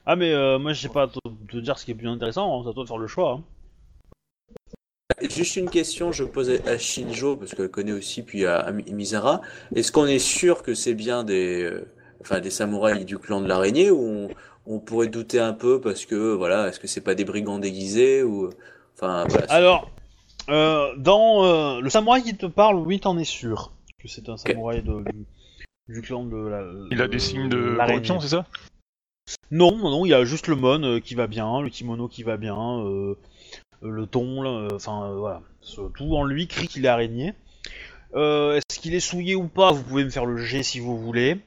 Ah mais euh, moi je sais pas te, te dire ce qui est plus intéressant, hein, c'est à toi de faire le choix. Hein. Juste une question, je posais à Shinjo, parce qu'elle connaît aussi, puis à, à Mi- Misara. Est-ce qu'on est sûr que c'est bien des, euh, enfin, des samouraïs du clan de l'araignée, ou on, on pourrait douter un peu parce que, voilà, est-ce que c'est pas des brigands déguisés, ou. Enfin, voilà. Alors, euh, dans euh, le samouraï qui te parle, oui, t'en es sûr que c'est un samouraï de, du, du clan de la. Il a des signes de corruption, c'est ça? Non, non, non, il y a juste le mon euh, qui va bien, le kimono qui va bien, euh, le ton, euh, enfin euh, voilà. Ce- Tout en lui crie qu'il est araignée. Euh, Est-ce qu'il est souillé ou pas? Vous pouvez me faire le G si vous voulez.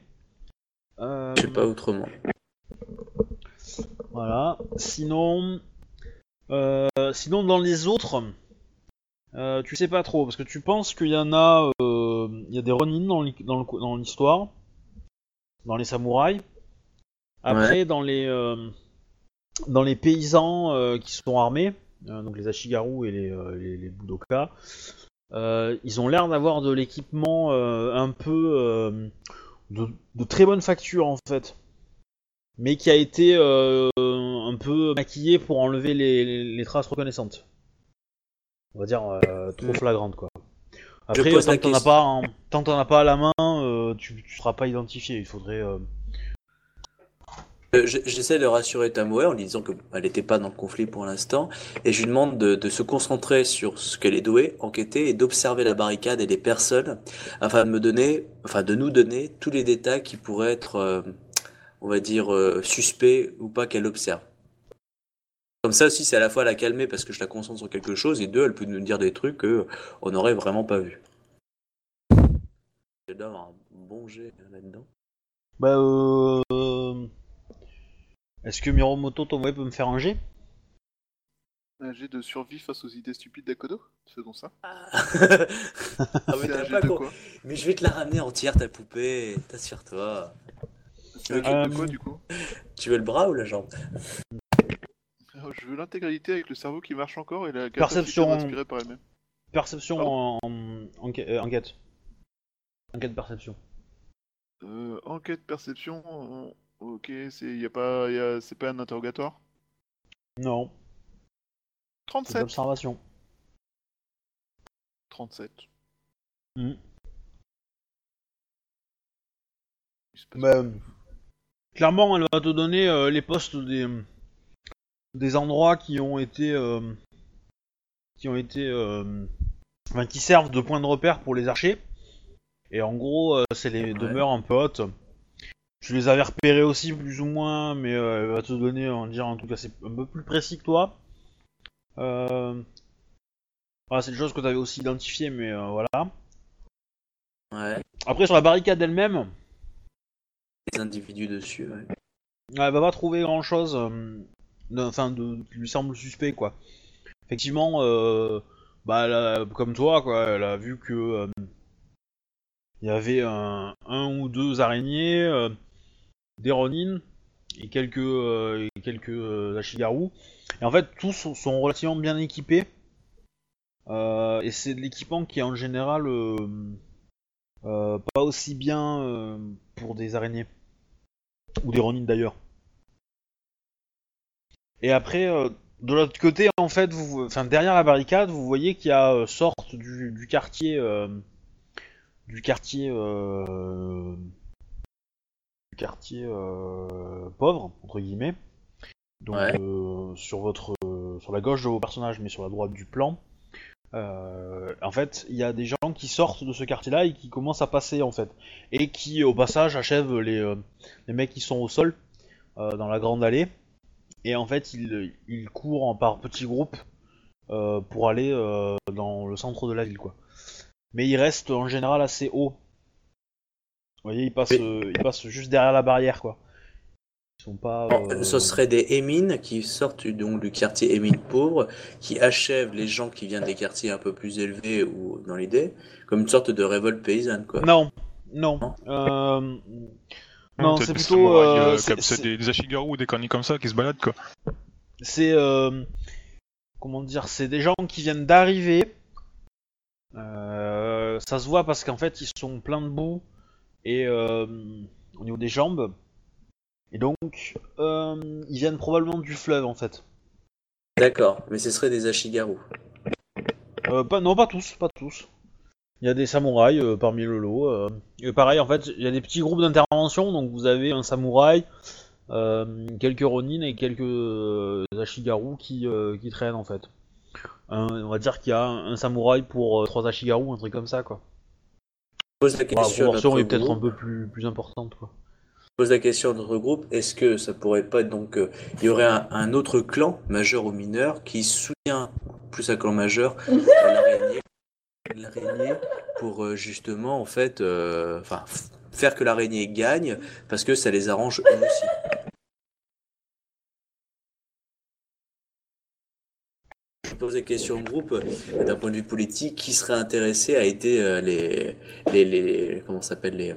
Euh, Je sais pas autrement. Voilà. Sinon, euh, sinon dans les autres, euh, tu sais pas trop parce que tu penses qu'il y en a, euh, il y a des Ronin dans l'histoire, dans les samouraïs. Après, dans les dans les paysans qui sont armés, donc les Ashigaru et les, les, les Budoka, ils ont l'air d'avoir de l'équipement un peu de, de très bonne facture en fait mais qui a été euh, un peu maquillé pour enlever les, traces reconnaissantes. On va dire euh, trop flagrantes quoi. Après, tant que t'en as pas, en- tant as pas à la main, euh, tu, tu seras pas identifié. Il faudrait. euh, J'essaie de rassurer Tamoe en lui disant qu'elle n'était pas dans le conflit pour l'instant, et je lui demande de, de se concentrer sur ce qu'elle est douée, enquêter, et d'observer la barricade et les personnes, afin de me donner, enfin de nous donner tous les détails qui pourraient être, on va dire, euh, suspects ou pas qu'elle observe. Comme ça aussi, c'est à la fois la calmer parce que je la concentre sur quelque chose, et deux, elle peut nous dire des trucs qu'on n'aurait vraiment pas vu. J'ai d'avoir un bon jet là-dedans. Bah, euh... Est-ce que Miromoto Tomoe peut me faire un jet? Un jet de survie face aux idées stupides d'Akodo? C'est donc ça Ah, Ah, mais jet pas con- Mais je vais te la ramener entière, ta poupée. T'assure-toi. Euh, de quoi du coup Tu veux le bras ou la jambe? Alors, Je veux l'intégralité avec le cerveau qui marche encore et la capacité Perception. de respirer par elle-même. Perception en, en- enquête, euh, enquête. Enquête perception. Euh, enquête, perception, euh, ok, c'est y a pas, y a- c'est pas un interrogatoire? Non, c'est 37 l'observation. 37. Hmm. Il se passe Bah, clairement, elle va te donner euh, les postes des, des endroits qui ont été euh, qui ont été euh, enfin, qui servent de point de repère pour les archers. Et en gros, c'est les Ouais. demeures un peu hautes. Tu les avais repérées aussi plus ou moins, mais elle va te donner, on dire en tout cas, c'est un peu plus précis que toi. Voilà, c'est des choses que tu avais aussi identifiées, mais voilà. Ouais. Après, sur la barricade elle-même, Les individus dessus, elle va pas trouver grand chose enfin, de, qui lui semble suspect, quoi. Effectivement, euh, bah, comme toi, quoi, elle a vu que euh, il y avait un, ou deux araignées, euh, des Ronin et quelques, euh, et quelques euh, Ashigaru. Et en fait, tous sont, relativement bien équipés. Euh, et c'est de l'équipement qui est en général euh, euh, pas aussi bien euh, pour des araignées. Ou des Ronin d'ailleurs. Et après, euh, de l'autre côté, en fait, vous, enfin derrière la barricade, vous voyez qu'il y a euh, sorte du, du quartier, euh, du quartier, euh, du quartier pauvre entre guillemets. Donc Ouais. sur votre, sur la gauche de vos personnages, mais sur la droite du plan. Euh, en fait, il y a des gens qui sortent de ce quartier-là et qui commencent à passer en fait, et qui au passage achèvent les, euh, les mecs qui sont au sol euh, dans la grande allée. Et en fait, ils, ils courent en par petits groupes pour aller dans le centre de la ville, quoi. Mais ils restent en général assez haut. Vous voyez, ils passent, ils passent juste derrière la barrière, quoi. Sont pas. Bon, euh, Ce serait des émines qui sortent du- donc du quartier émine pauvre, qui achèvent les gens qui viennent des quartiers un peu plus élevés ou dans l'idée, comme une sorte de révolte paysanne, quoi. Non, non. Non Euh, Non, c'est des plutôt. euh, euh, c'est- des, des ashigaru ou des conneries comme ça qui se baladent quoi. c'est euh, comment dire, c'est des gens qui viennent d'arriver. Euh, ça se voit parce qu'en fait ils sont pleins de boue et euh, au niveau des jambes. Et donc euh, ils viennent probablement du fleuve en fait. D'accord, mais ce serait des ashigaru. Euh, pas, non, pas tous, pas tous. Il y a des samouraïs euh, parmi le lot. euh. Et pareil, en fait, il y a des petits groupes d'intervention. Donc vous avez un samouraï, quelques ronin et quelques ashigaru qui, qui traînent en fait. Un- on va dire qu'il y a un, un samouraï pour trois ashigaru, un truc comme ça quoi. Je pose la question, proportion est peut-être un peu plus, plus importante quoi. Pose la question à notre groupe, est-ce que ça pourrait pas être donc, euh, il y aurait un, autre clan, majeur ou mineur, qui soutient plus un clan majeur, l'araignée, pour euh, justement, en fait, euh, faire que l'araignée gagne, parce que ça les arrange eux aussi. Je pose la question au groupe, d'un point de vue politique, qui serait intéressé à aider les, les, les, comment s'appelle les,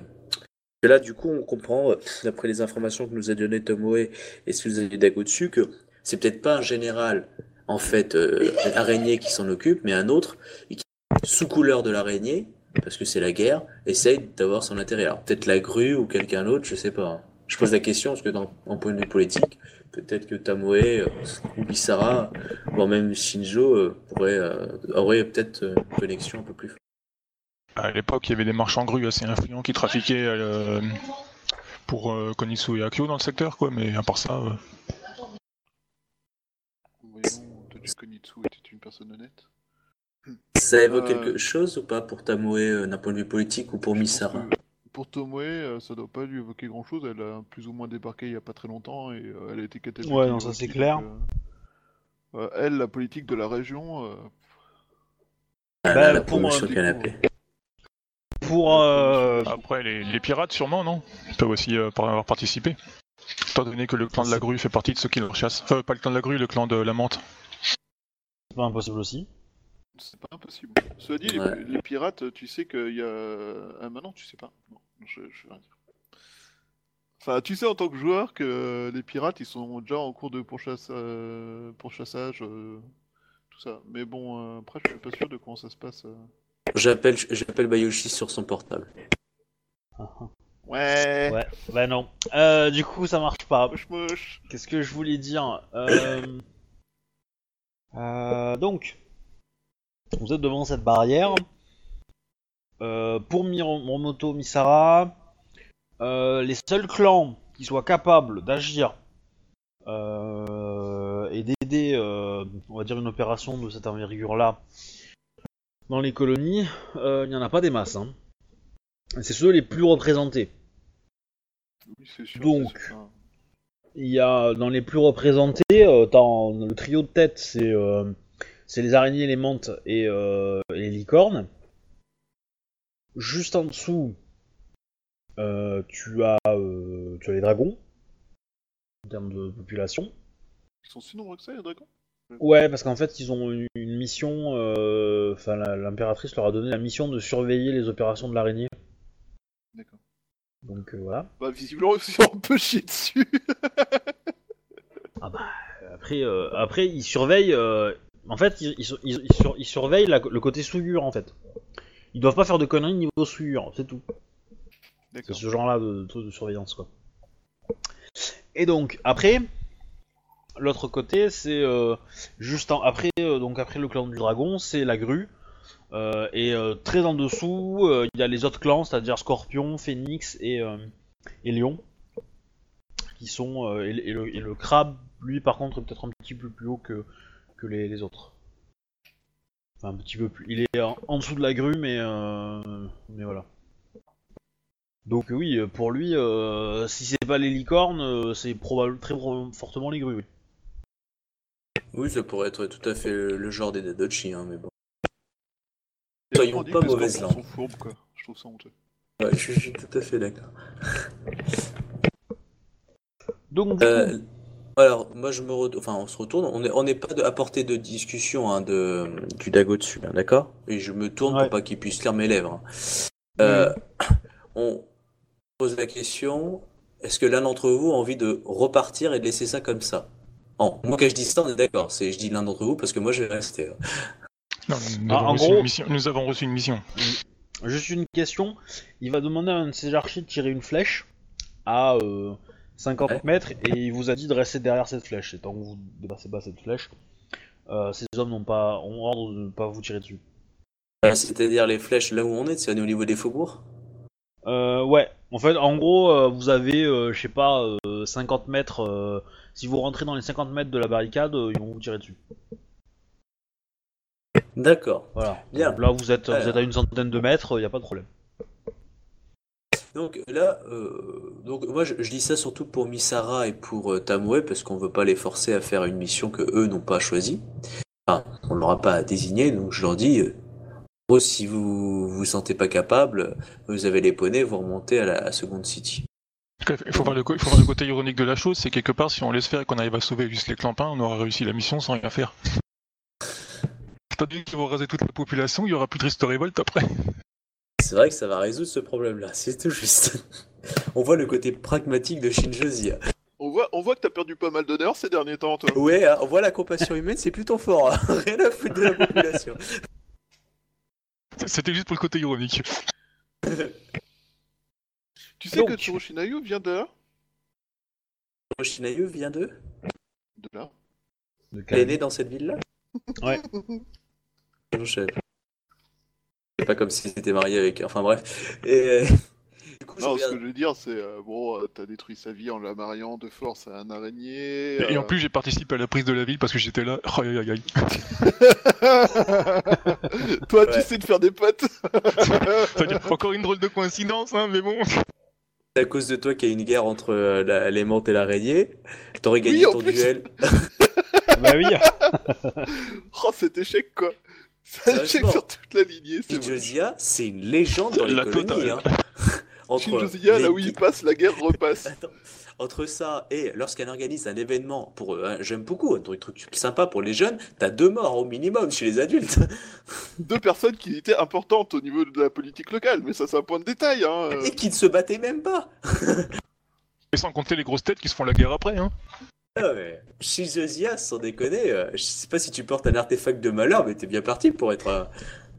là, du coup, on comprend, euh, d'après les informations que nous a donné Tomoe et ce que vous avez dit Dago dessus, que c'est peut-être pas un général, en fait, euh, araignée qui s'en occupe, mais un autre, et qui, sous couleur de l'araignée, parce que c'est la guerre, essaye d'avoir son intérêt. Alors, peut-être la grue ou quelqu'un d'autre, je sais pas. hein. Je pose la question, parce que dans, en point de vue politique, peut-être que Tomoe euh, ou Bisara, voire même Shinjo, euh, pourrait, euh, aurait peut-être euh, une connexion un peu plus forte. À l'époque, il y avait des marchands grues assez influents qui trafiquaient euh, pour euh, Konitsu et Akio dans le secteur, quoi. Mais à part ça, euh, Voyons, Toji Konitsu était une personne honnête? Ça évoque Euh, quelque chose ou pas pour Tomoe euh, d'un point de vue politique ou pour Misara Pour Tomoe, euh, ça doit pas lui évoquer grand chose. Elle a plus ou moins débarqué il y a pas très longtemps et euh, elle a été catapultée. Ouais, non, ça, c'est clair. euh, Euh, elle, la politique de la région. euh, Ah, Bah, la pour, canapé. Pour. euh, Après, les, les pirates, sûrement, non Ils peuvent aussi euh, avoir participé. Étant donné que le clan de la grue fait partie de ceux qui le rechassent. Enfin, pas le clan de la grue, le clan de la menthe. C'est pas impossible aussi. C'est pas impossible. Cela dit, les- Ouais. les, pirates, tu sais qu'il y a. Ah, maintenant, tu sais pas. Non, je, je vais rien dire. Enfin, tu sais en tant que joueur que les pirates, ils sont déjà en cours de pourchasse, euh, pourchassage, euh, tout ça. Mais bon, euh, après, je suis pas sûr de comment ça se passe. J'appelle, j'appelle Bayoshi sur son portable. Ouais. Ouais, bah non. Euh, du coup, ça marche pas. Qu'est-ce que je voulais dire Euh, euh, Donc, vous êtes devant cette barrière. Euh, pour Miromoto Misara, euh, les seuls clans qui soient capables d'agir euh, et d'aider, euh, on va dire, une opération de cette envergure-là dans les colonies, euh, il n'y en a pas des masses. hein. C'est ceux les plus représentés. Oui, sûr. Donc. Il y a dans les plus représentés, euh, dans le trio de tête, c'est euh, c'est les araignées, les menthes et, euh, et les licornes. Juste en dessous, tu as tu as les dragons en termes de population. Ils sont si nombreux que ça, les dragons? Ouais, parce qu'en fait, ils ont une, mission. euh, Enfin, l'impératrice leur a donné la mission de surveiller les opérations de l'araignée. D'accord. Donc euh, voilà. Bah, visiblement, ils sont un peu chier dessus. Après, euh, après ils surveillent. euh, en fait, ils, ils, sur- ils- ils sur- ils surveillent la- le côté souillure, en fait. Ils doivent pas faire de conneries niveau souillure, c'est tout. C'est ce genre-là de, de, de surveillance, quoi. Et donc, après, l'autre côté, c'est euh, juste après, euh, donc après le clan du dragon, c'est la grue. Euh, et très en dessous, il y a les autres clans, c'est-à-dire Scorpion, Phénix et, et Lion, qui sont et, le, et crabe, lui, par contre, est peut-être un petit peu plus haut que, les, autres. Enfin, un petit peu plus. Il est en, dessous de la grue, mais mais voilà. Donc oui, pour lui, si c'est pas les licornes, c'est probablement très fortement les grues. Oui, ça pourrait être tout à fait le, genre des Dadochi, hein, mais bon. Soyons pas que les mauvaise scorpions langue. sont fourbes, quoi. Je trouve ça honteux. Ouais, je, suis tout à fait d'accord. Donc Euh, coup, alors, moi je me re- enfin on se retourne, on n'est on n'est pas de- à portée de discussion hein, de, du Dago dessus, hein, d'accord? Et je me tourne Ouais. pour pas qu'il puisse lire mes lèvres. hein. Euh, on pose la question, est-ce que l'un d'entre vous a envie de repartir et de laisser ça comme ça? Oh, moi quand je dis ça, on est d'accord, c'est je dis l'un d'entre vous parce que moi je vais rester. hein. Non, nous, Ah, avons en reçu gros- une mission- nous avons reçu une mission. juste une question. Il va demander à un de ses archers de tirer une flèche à euh, 50 Ouais. mètres et il vous a dit de rester derrière cette flèche. Et tant que vous ne dépassez pas cette flèche, euh, ces hommes n'ont pas ont ordre de ne pas vous tirer dessus. Euh, C'est-à-dire les flèches là où on est, c'est au niveau des faubourgs? Euh, ouais, en fait, en gros, euh, vous avez, euh, je sais pas, euh, 50 mètres. si vous rentrez dans les 50 mètres de la barricade, ils vont vous tirer dessus. D'accord. Voilà. Bien. Donc là, vous êtes, vous Alors. êtes à une centaine de mètres, il n'y a pas de problème. Donc là, donc moi je, je dis ça surtout pour Misara et pour Tamoué parce qu'on veut pas les forcer à faire une mission que eux n'ont pas choisie. Enfin, on leur a pas désigné, donc je leur dis, gros, si vous vous sentez pas capable, vous avez les poneys, vous remontez à la à Second City. Il faut voir le, il faut voir le côté ironique de la chose, c'est quelque part, si on laisse faire et qu'on arrive à sauver juste les clampins, on aura réussi la mission sans rien faire. Donné qu'ils vont raser toute la population, il y aura plus de Reste Révolte après. C'est vrai que ça va résoudre ce problème-là, c'est tout juste. on voit le côté pragmatique de Shinjozi. On voit, on voit que t'as perdu pas mal d'honneur ces derniers temps, toi. Ouais, hein, on voit la compassion humaine, c'est plutôt fort. hein. Rien à foutre de la population. C'était juste pour le côté ironique. Tu sais Donc. que Tsurushinayu vient de là? Shinayu vient de De là. De Elle est née dans cette ville-là? Ouais. Je savais pas. C'est pas comme si c'était marié avec. Enfin bref. Et euh, du coup, je Non, ce que je veux dire, c'est euh, bon, euh, t'as détruit sa vie en la mariant de force à un araignée. Et, et en euh, plus, j'ai participé à la prise de la ville parce que j'étais là. Oh, aïe, aïe, aïe. Toi, Ouais. tu sais de faire des potes. C'est-à-dire, encore une drôle de coïncidence, hein, mais bon. C'est à cause de toi qu'il y a une guerre entre euh, la- les menthes et l'araignée. T'aurais gagné ton plus. duel. Bah oui. Oh, cet échec, quoi C'est un échec sur toute la lignée, c'est c'est une légende dans les La colonies. Hein. Entre les- là où il passe, la guerre repasse. Attends. Entre ça et lorsqu'elle organise un événement pour euh, j'aime beaucoup un truc, truc sympa pour les jeunes, t'as deux morts au minimum chez les adultes. Deux personnes qui étaient importantes au niveau de la politique locale, mais ça, c'est un point de détail, hein. euh. et qui ne se battaient même pas. Et sans compter les grosses têtes qui se font la guerre après, hein. Ah mais sans déconner, euh, je sais pas si tu portes un artefact de malheur, mais t'es bien parti pour être un,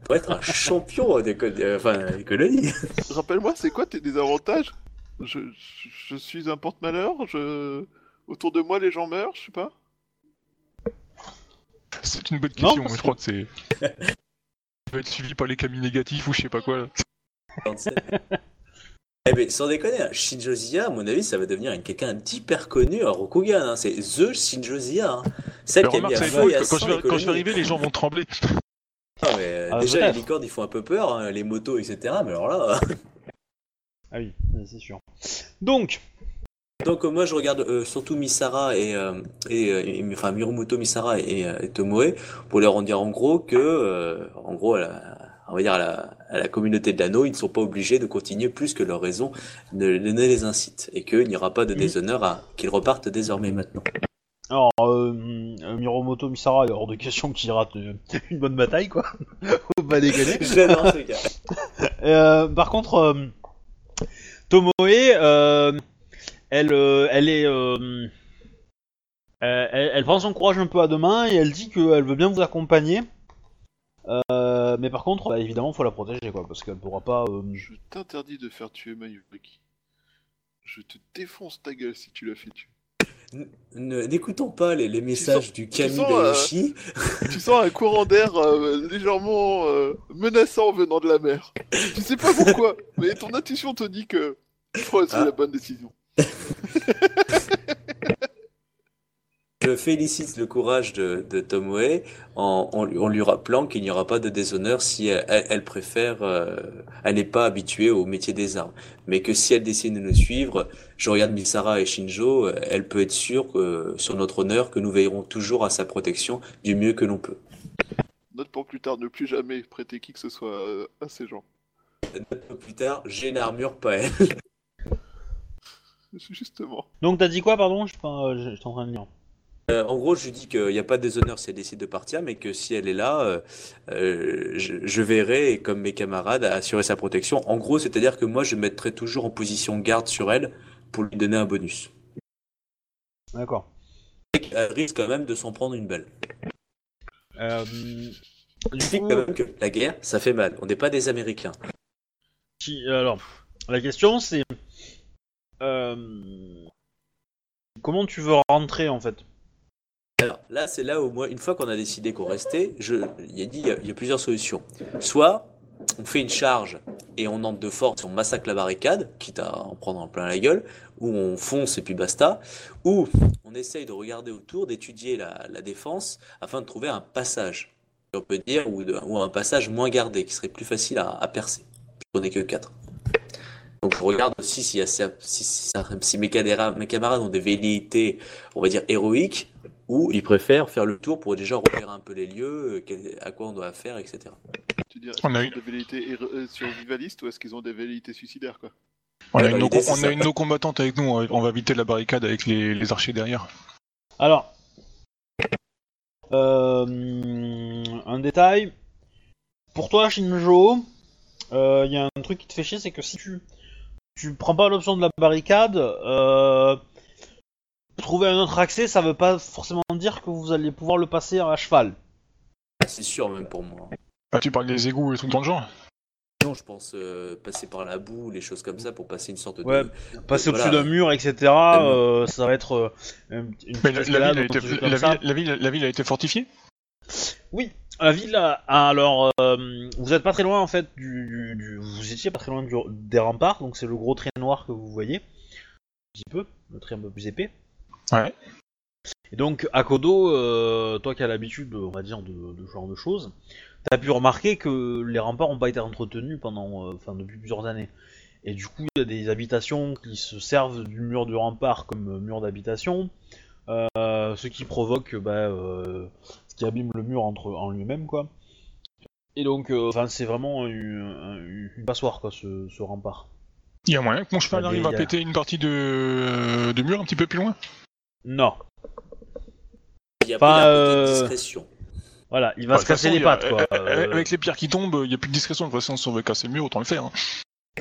pour être un champion des, co- euh, enfin, des colonies. Rappelle-moi, c'est quoi tes désavantages? Je, je, je suis un porte-malheur, je... Autour de moi, les gens meurent, je sais pas. C'est une bonne Non, question, mais je crois que c'est. Ça va être suivi par les camis négatifs ou je sais pas quoi. là. Eh ben, sans déconner, hein, Shinjozia, à mon avis, ça va devenir quelqu'un d'hyper connu à Rokugan. hein. C'est The Shinjozia. Hein. Celle qui a mis à va et à quand, je vais, quand je vais colonies. arriver, les gens vont trembler. Ah, mais, Ah, déjà, les licornes, ils font un peu peur, hein, les motos, etc. Mais alors là... Ah oui, c'est sûr. Donc, Donc euh, moi je regarde euh, surtout Misara et, euh, et, euh, et- enfin Mirumoto Misara et, euh, et Tomoe pour leur en dire en gros que euh, en gros à la, on va dire à la, à la communauté de l'anneau ils ne sont pas obligés de continuer plus que leur raison ne, ne les incite et qu'il n'y aura pas de Mhm. déshonneur à qu'ils repartent désormais maintenant. Alors, euh, euh, Miromoto Misara, il est hors de question qu'il rate euh, une bonne bataille, quoi. Faut pas déconner. J'adore ce gars. Euh, par contre, euh, Tomoe, euh, elle, euh, elle est, euh, euh, elle, elle prend son courage un peu à deux mains et elle dit qu'elle veut bien vous accompagner. Euh, mais par contre, bah, évidemment, faut la protéger, quoi, parce qu'elle pourra pas. euh, Je t'interdis de faire tuer Mayuki. Je te défonce ta gueule si tu la fais tuer. N'écoutons pas les, les messages du sens, euh, tu sens un courant d'air euh, légèrement euh, menaçant venant de la mer. Tu sais pas pourquoi, mais ton intuition te dit que que c'est Ah. la bonne décision. Je félicite le courage de, de Tomoe en, en, lui- en lui rappelant qu'il n'y aura pas de déshonneur si elle, elle- elle préfère, euh, elle n'est pas habituée au métier des armes. Mais que si elle décide de nous suivre, je regarde Misara et Shinjo, euh, elle peut être sûre que, sur notre honneur que nous veillerons toujours à sa protection du mieux que l'on peut. Note pour plus tard, ne plus jamais prêter qui que ce soit euh, à ces gens. Un peu plus tard, j'ai une armure, pas elle. Justement. Donc t'as dit quoi, pardon? Je suis en train de lire. Euh, en gros, je lui dis qu'il n'y a pas de déshonneur si elle décide de partir, mais que si elle est là, euh, euh, je, je verrai, comme mes camarades, à assurer sa protection. En gros, c'est-à-dire que moi, je me mettrai toujours en position garde sur elle pour lui donner un bonus. D'accord. Elle risque quand même de s'en prendre une belle. Euh, Je du dis coup, quand même que la guerre, ça fait mal. On n'est pas des Américains. si- alors, la question c'est comment tu veux rentrer en fait? Là, c'est là où une fois qu'on a décidé qu'on restait, je, il y a plusieurs solutions. Soit on fait une charge et on entre de force, on massacre la barricade, quitte à en prendre en plein la gueule, ou on fonce et puis basta, ou on essaye de regarder autour, d'étudier la, défense afin de trouver un passage, on peut dire, ou, un passage moins gardé, qui serait plus facile à, percer. On n'est que 4. Donc je regarde aussi si, mes, camarades, mes ont des velléités, on va dire, héroïques, ou ils préfèrent faire le tour pour déjà repérer un peu les lieux, euh, à quoi on doit faire, etc. Tu On qu'ils a ont eu- des velléités euh, survivalistes ou est-ce qu'ils ont des velléités suicidaires quoi? On a, une, bah, on a une no combattante avec nous, on va éviter la barricade avec les, les archers derrière. Alors, euh, un détail. Pour toi, Shinjo, il y a un truc qui te fait chier, c'est que si tu tu prends pas l'option de la barricade, euh, trouver un autre accès, ça veut pas forcément dire que vous allez pouvoir le passer à cheval. C'est sûr même pour moi. Ah, tu parles des égouts et tout dans le genre Non, je pense euh, passer par la boue, les choses comme ça, pour passer une sorte de... Ouais, Passer Voilà. au-dessus d'un mur, etc. euh, ça va être euh, une Mais petite la, la escalade ville été, la, ville, la, ville, la ville a été fortifiée? La ville, a- a- alors, euh, vous êtes pas très loin en fait du, du- du- vous étiez pas très loin du- des remparts, donc c'est le gros trait noir que vous voyez, un petit peu, le trait un peu plus épais. Ouais. Et donc à Kodo, euh, toi qui as l'habitude, on va dire, de, de ce genre de choses, t'as pu remarquer que les remparts ont pas été entretenus pendant, euh, enfin depuis plusieurs années. Et du coup, il y a des habitations qui se servent du mur du rempart comme euh, mur d'habitation, euh, ce qui provoque bah, ce qui abîme le mur entre, en lui-même, quoi. Et donc, enfin, c'est vraiment une, une passoire, quoi, ce, ce rempart. Il y a moyen que mon cheval arrive à péter une partie de, de mur un petit peu plus loin? Non, Il y a Pas, de euh, discrétion. voilà, il va se casser façon, les pattes, quoi. euh, euh, Euh, Avec les pierres qui tombent, il n'y a plus de discrétion. De toute façon, si on veut casser le mur, autant le faire. hein.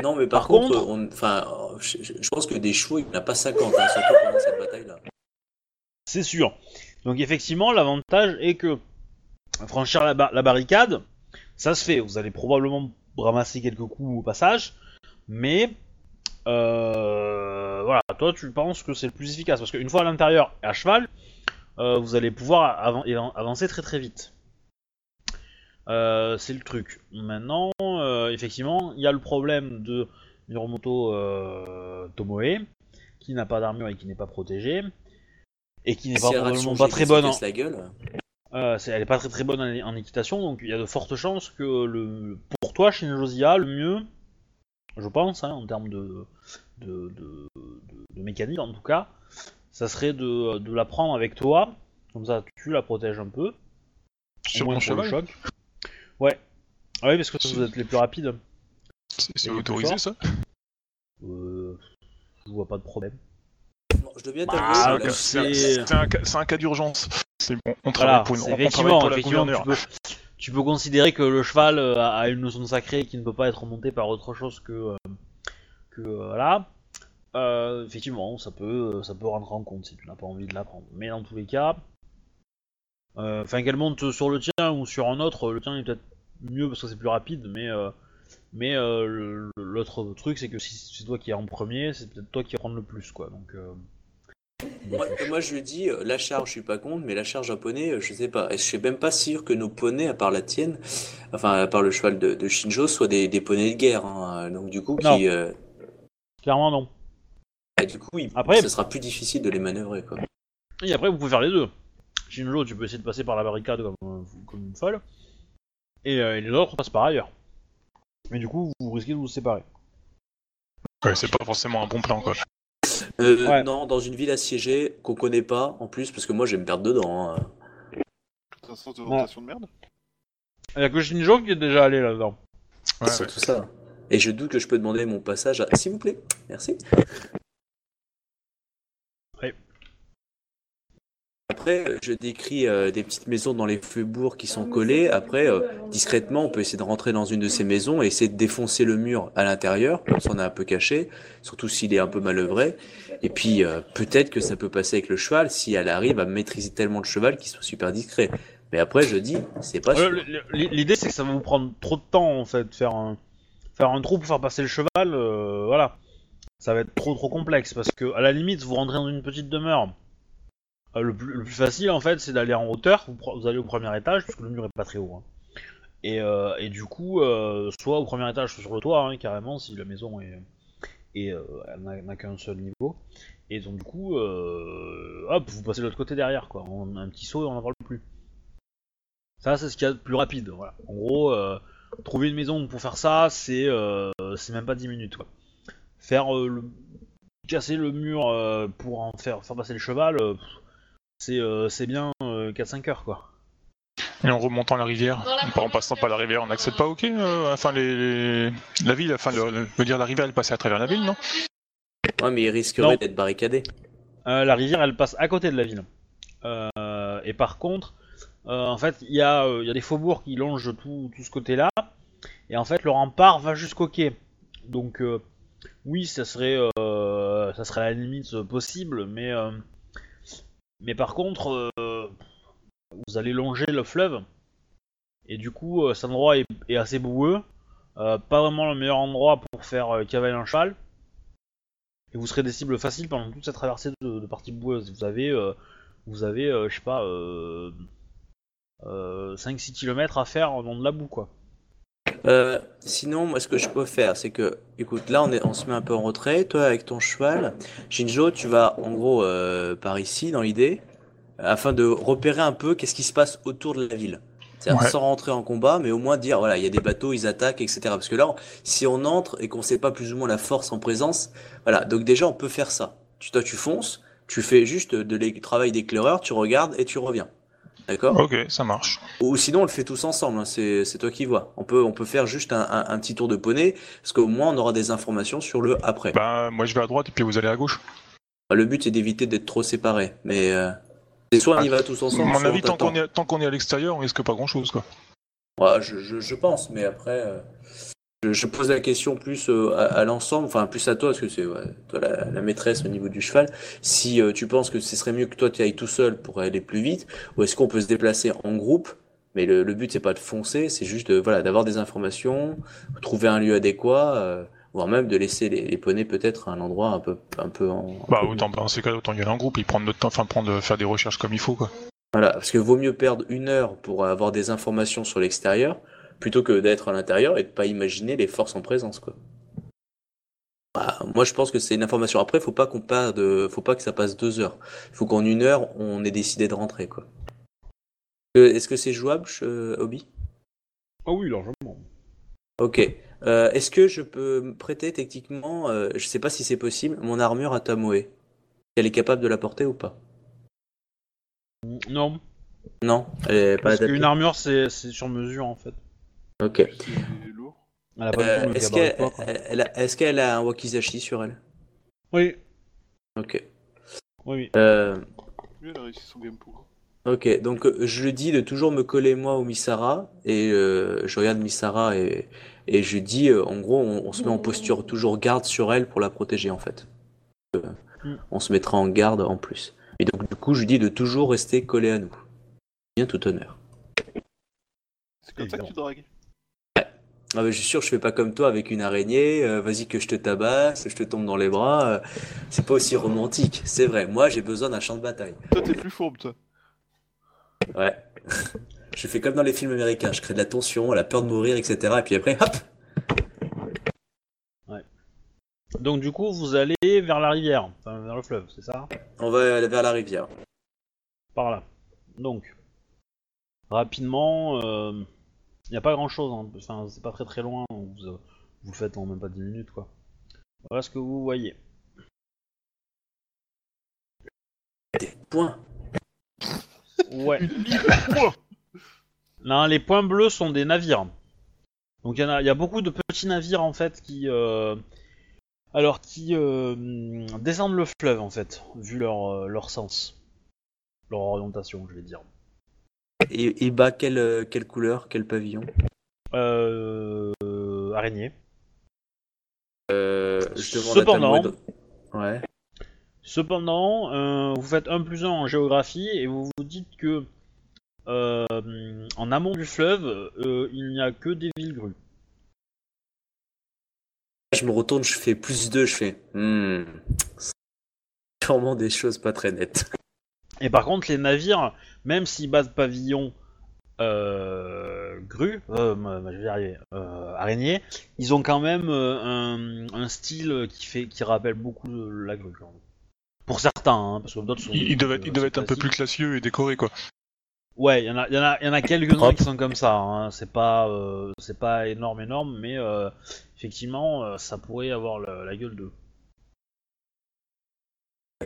Non, mais par, par contre, contre- on- enfin, je, pense que des chevaux, il n'y en a pas 50, hein, surtout pendant cette bataille-là. C'est sûr. Donc effectivement, l'avantage est que franchir la, la barricade, ça se fait. Vous allez probablement ramasser quelques coups au passage, mais euh, voilà, toi tu penses que c'est le plus efficace parce qu'une fois à l'intérieur et à cheval, euh, vous allez pouvoir avancer très très vite. Euh, c'est le truc. Maintenant, effectivement, il y a le problème de Miromoto Tomoe, qui n'a pas d'armure et qui n'est pas protégé, et qui n'est pas probablement très bonne. en- la gueule. elle est pas très très bonne en, en équitation, donc il y a de fortes chances que le, pour toi, Shinjozia, le mieux, je pense, hein, en termes de, de, de, de- de mécanique en tout cas, ça serait de, de la prendre avec toi, comme ça tu la protèges un peu, au Sur moins mon cheval choc. Ouais. Ah oui, parce que C'est- vous êtes les plus rapides. C'est autorisé ça? Euh, je vois pas de problème. Bon, je dois bien Bah, Ah, c'est- C'est un, cas d'urgence. C'est bon, on travaille Voilà, pour une, on- on travaille pour la effectivement tu, gouverneure. peux, tu peux considérer que le cheval euh, a, une notion sacrée qui ne peut pas être remontée par autre chose que, euh, que euh, voilà. Effectivement, ça peut, ça peut rentrer en compte si tu n'as pas envie de la prendre. Mais dans tous les cas, enfin qu'elle monte sur le tien ou sur un autre, le tien est peut-être mieux parce que c'est plus rapide, mais mais l'autre truc c'est que si c'est toi qui es en premier, c'est peut-être toi qui vas prendre le plus quoi. Donc Moi, moi, je lui dis, euh, la charge, je suis pas contre, mais la charge japonais, euh, je sais pas. Et je suis même pas sûr que nos poneys, à part la tienne, enfin, à part le cheval de, de Shinjo, soient des, des poneys de guerre. hein. Donc, du coup, Non. qui, euh, clairement non. bah, du coup, il- Après- ce sera plus difficile de les manœuvrer, quoi. Et après, vous pouvez faire les deux. Shinjo, tu peux essayer de passer par la barricade comme, comme une folle. Et, euh, et les autres passent par ailleurs. Mais du coup, vous risquez de vous séparer. Ouais, c'est pas forcément un bon plan quoi. Euh, Ouais. Non, dans une ville assiégée qu'on connaît pas, en plus, parce que moi, je vais me perdre dedans. hein. C'est un sens de rotation de merde. Il y a que Shinjo qui est déjà allé là-dedans. Ouais, C'est ouais. tout ça. Et je doute que je peux demander mon passage à... S'il vous plaît, merci. Ouais. Après, euh, je décris euh, des petites maisons dans les faubourgs qui sont collées. Après, euh, discrètement, on peut essayer de rentrer dans une de ces maisons et essayer de défoncer le mur à l'intérieur, on est un peu caché, surtout s'il est un peu manœuvré. Et puis, euh, peut-être que ça peut passer avec le cheval si elle arrive à maîtriser tellement le cheval qu'il soit super discret. Mais après, je dis, c'est pas sûr. L'idée, c'est que ça va vous prendre trop de temps en fait. Faire un, faire un trou pour faire passer le cheval, voilà. Ça va être trop trop complexe parce que, à la limite, vous rentrez dans une petite demeure. Euh, le, plus, le plus facile en fait, c'est d'aller en hauteur. Vous, allez au premier étage parce que le mur est pas très haut. hein. Et, euh, et du coup, euh, soit au premier étage, soit sur le toit, hein, carrément, si la maison est, n'a- qu'un seul niveau. Et donc du coup, hop, vous passez de l'autre côté derrière, quoi. En un petit saut et on n'en parle plus. Ça, c'est ce qu'il y a de plus rapide. Voilà. En gros, trouver une maison pour faire ça, c'est même pas 10 minutes. Quoi. Faire le- casser le mur pour en faire, faire passer le cheval, c'est euh, c'est bien 4-5 heures. quoi. Et en remontant la rivière, en passant par la rivière, on n'accède pas ok euh, Enfin, les, les- la ville, enfin, le, le- je veux dire, la rivière, elle passait à travers la ville, non? Ouais, mais il risquerait d'être barricadé. Euh, la rivière, elle passe à côté de la ville. Euh, et par contre, euh, en fait, il y, a, euh, il y a des faubourgs qui longent tout, tout ce côté-là. Et en fait, le rempart va jusqu'au quai. Donc, euh, oui, ça serait, euh, ça serait à la limite euh, possible, mais, euh, mais par contre, euh, vous allez longer le fleuve. Et du coup, euh, cet endroit est, assez boueux. Euh, pas vraiment le meilleur endroit pour faire cavaler un cheval. Et vous serez des cibles faciles pendant toute cette traversée de, de parties boueuses. Vous avez, vous avez, je sais pas, euh, euh, 5-6 km à faire dans de la boue, quoi. Euh, sinon, moi, ce que je peux faire, c'est que, écoute, là, on, est, on se met un peu en retrait. Toi, avec ton cheval, Shinjo, tu vas, en gros, euh, par ici, dans l'idée, afin de repérer un peu qu'est-ce qui se passe autour de la ville. C'est-à-dire Ouais. sans rentrer en combat, mais au moins dire, voilà, il y a des bateaux, ils attaquent, etc. Parce que là, on- si on entre et qu'on sait pas plus ou moins la force en présence, voilà. Donc déjà, on peut faire ça. Tu, toi, tu fonces, tu fais juste de du travail d'éclaireur, tu regardes et tu reviens. D'accord Ok, ça marche. Ou sinon, on le fait tous ensemble, hein, c'est c'est toi qui vois. On peut, on peut faire juste un, un- un petit tour de poney, parce qu'au moins on aura des informations sur le après. Bah, moi je vais à droite et puis vous allez à gauche. Le but c'est d'éviter d'être trop séparés, mais euh, c'est soit on y va tous À ensemble, mon soit avis, tant qu'on est, tant qu'on est à l'extérieur, on risque pas grand chose, quoi. Ouais, je, je, je pense, mais après, euh, je, pose la question plus euh, à, à l'ensemble, enfin plus à toi, parce que c'est ouais, toi la, la maîtresse au niveau du cheval. Si euh, tu penses que ce serait mieux que toi tu ailles tout seul pour aller plus vite, ou est-ce qu'on peut se déplacer en groupe? Mais le, le but c'est pas de foncer, c'est juste de, voilà d'avoir des informations, trouver un lieu adéquat, euh, voire même de laisser les, les poneys peut-être à un endroit un peu un peu en. un Bah, peu- autant, dans ces cas autant y aller en groupe et prendre notre temps, enfin, prendre, faire des recherches comme il faut, quoi. Voilà, parce que vaut mieux perdre une heure pour avoir des informations sur l'extérieur plutôt que d'être à l'intérieur et de pas imaginer les forces en présence, quoi. Bah, moi, je pense que c'est une information. Après, faut pas qu'on de, faut pas que ça passe deux heures. Il faut qu'en une heure, on ait décidé de rentrer, quoi. Euh, Est-ce que c'est jouable, euh, Obi? Ah oui, largement. Ok. Euh, Est-ce que je peux me prêter techniquement, euh, je sais pas si c'est possible, mon armure à Tamoe Elle est capable de la porter ou pas? Non, Non, elle est pas parce adaptée. qu'une armure c'est c'est sur mesure en fait. Ok. Euh, le Est-ce qu'elle elle- a, un wakizashi sur elle? Oui, Ok. oui, oui. Euh, Lui, elle a réussi son game pour. ok, donc euh, je lui dis de toujours me coller moi au Misara et euh, je regarde Misara et, et je dis euh, en gros on, on se met en posture toujours garde sur elle pour la protéger en fait. Euh, Mm. on se mettra en garde en plus. Et donc du coup je lui dis de toujours rester collé à nous. Bien tout honneur. C'est comme ça que tu dragues. Ah bah, je suis sûr, je fais pas comme toi avec une araignée. euh, Vas-y que je te tabasse, je te tombe dans les bras. euh, c'est pas aussi romantique, c'est vrai. Moi, j'ai besoin d'un champ de bataille. Toi, t'es plus fourbe, toi. Ouais. je fais comme dans les films américains. Je crée de la tension, la peur de mourir, etc. Et puis après, hop. Donc du coup, vous allez vers la rivière, enfin vers le fleuve, c'est ça? On va aller vers la rivière. Par là. Donc, rapidement, il n'y a pas grand chose, enfin c'est pas très très loin, donc vous, vous le faites en même pas 10 minutes quoi. Voilà ce que vous voyez. Point. Ouais. Une ligne de points Non, les points bleus sont des navires. Donc il y, en a- il y a beaucoup de petits navires en fait qui, euh, alors qui euh, descendent le fleuve en fait, vu leur, euh, leur sens, leur orientation, je vais dire. Et, et bas, quelle, euh, quelle couleur, quel pavillon? Euh, araignée. euh, Je demande Cependant- à Ouais. Cependant, euh, vous faites 1 plus 1 en géographie et vous vous dites que euh, en amont du fleuve, il n'y a que des villes grues. Je me retourne, je fais plus 2, je fais. Hmm. Sûrement des choses pas très nettes. Et par contre, les navires, même s'ils battent pavillon euh, grue, euh, je vais y arriver, euh, araignée, ils ont quand même un, un style qui fait, qui rappelle beaucoup la grue. quand même. Pour certains, hein, parce que d'autres sont. Il, il devait, il devait être un peu plus classieux et décoré, quoi. Ouais, il y en a, y en a, y en a quelques-uns qui sont comme ça. Hein. C'est pas, euh, c'est pas énorme, énorme, mais euh, effectivement, euh, ça pourrait avoir la, la gueule de.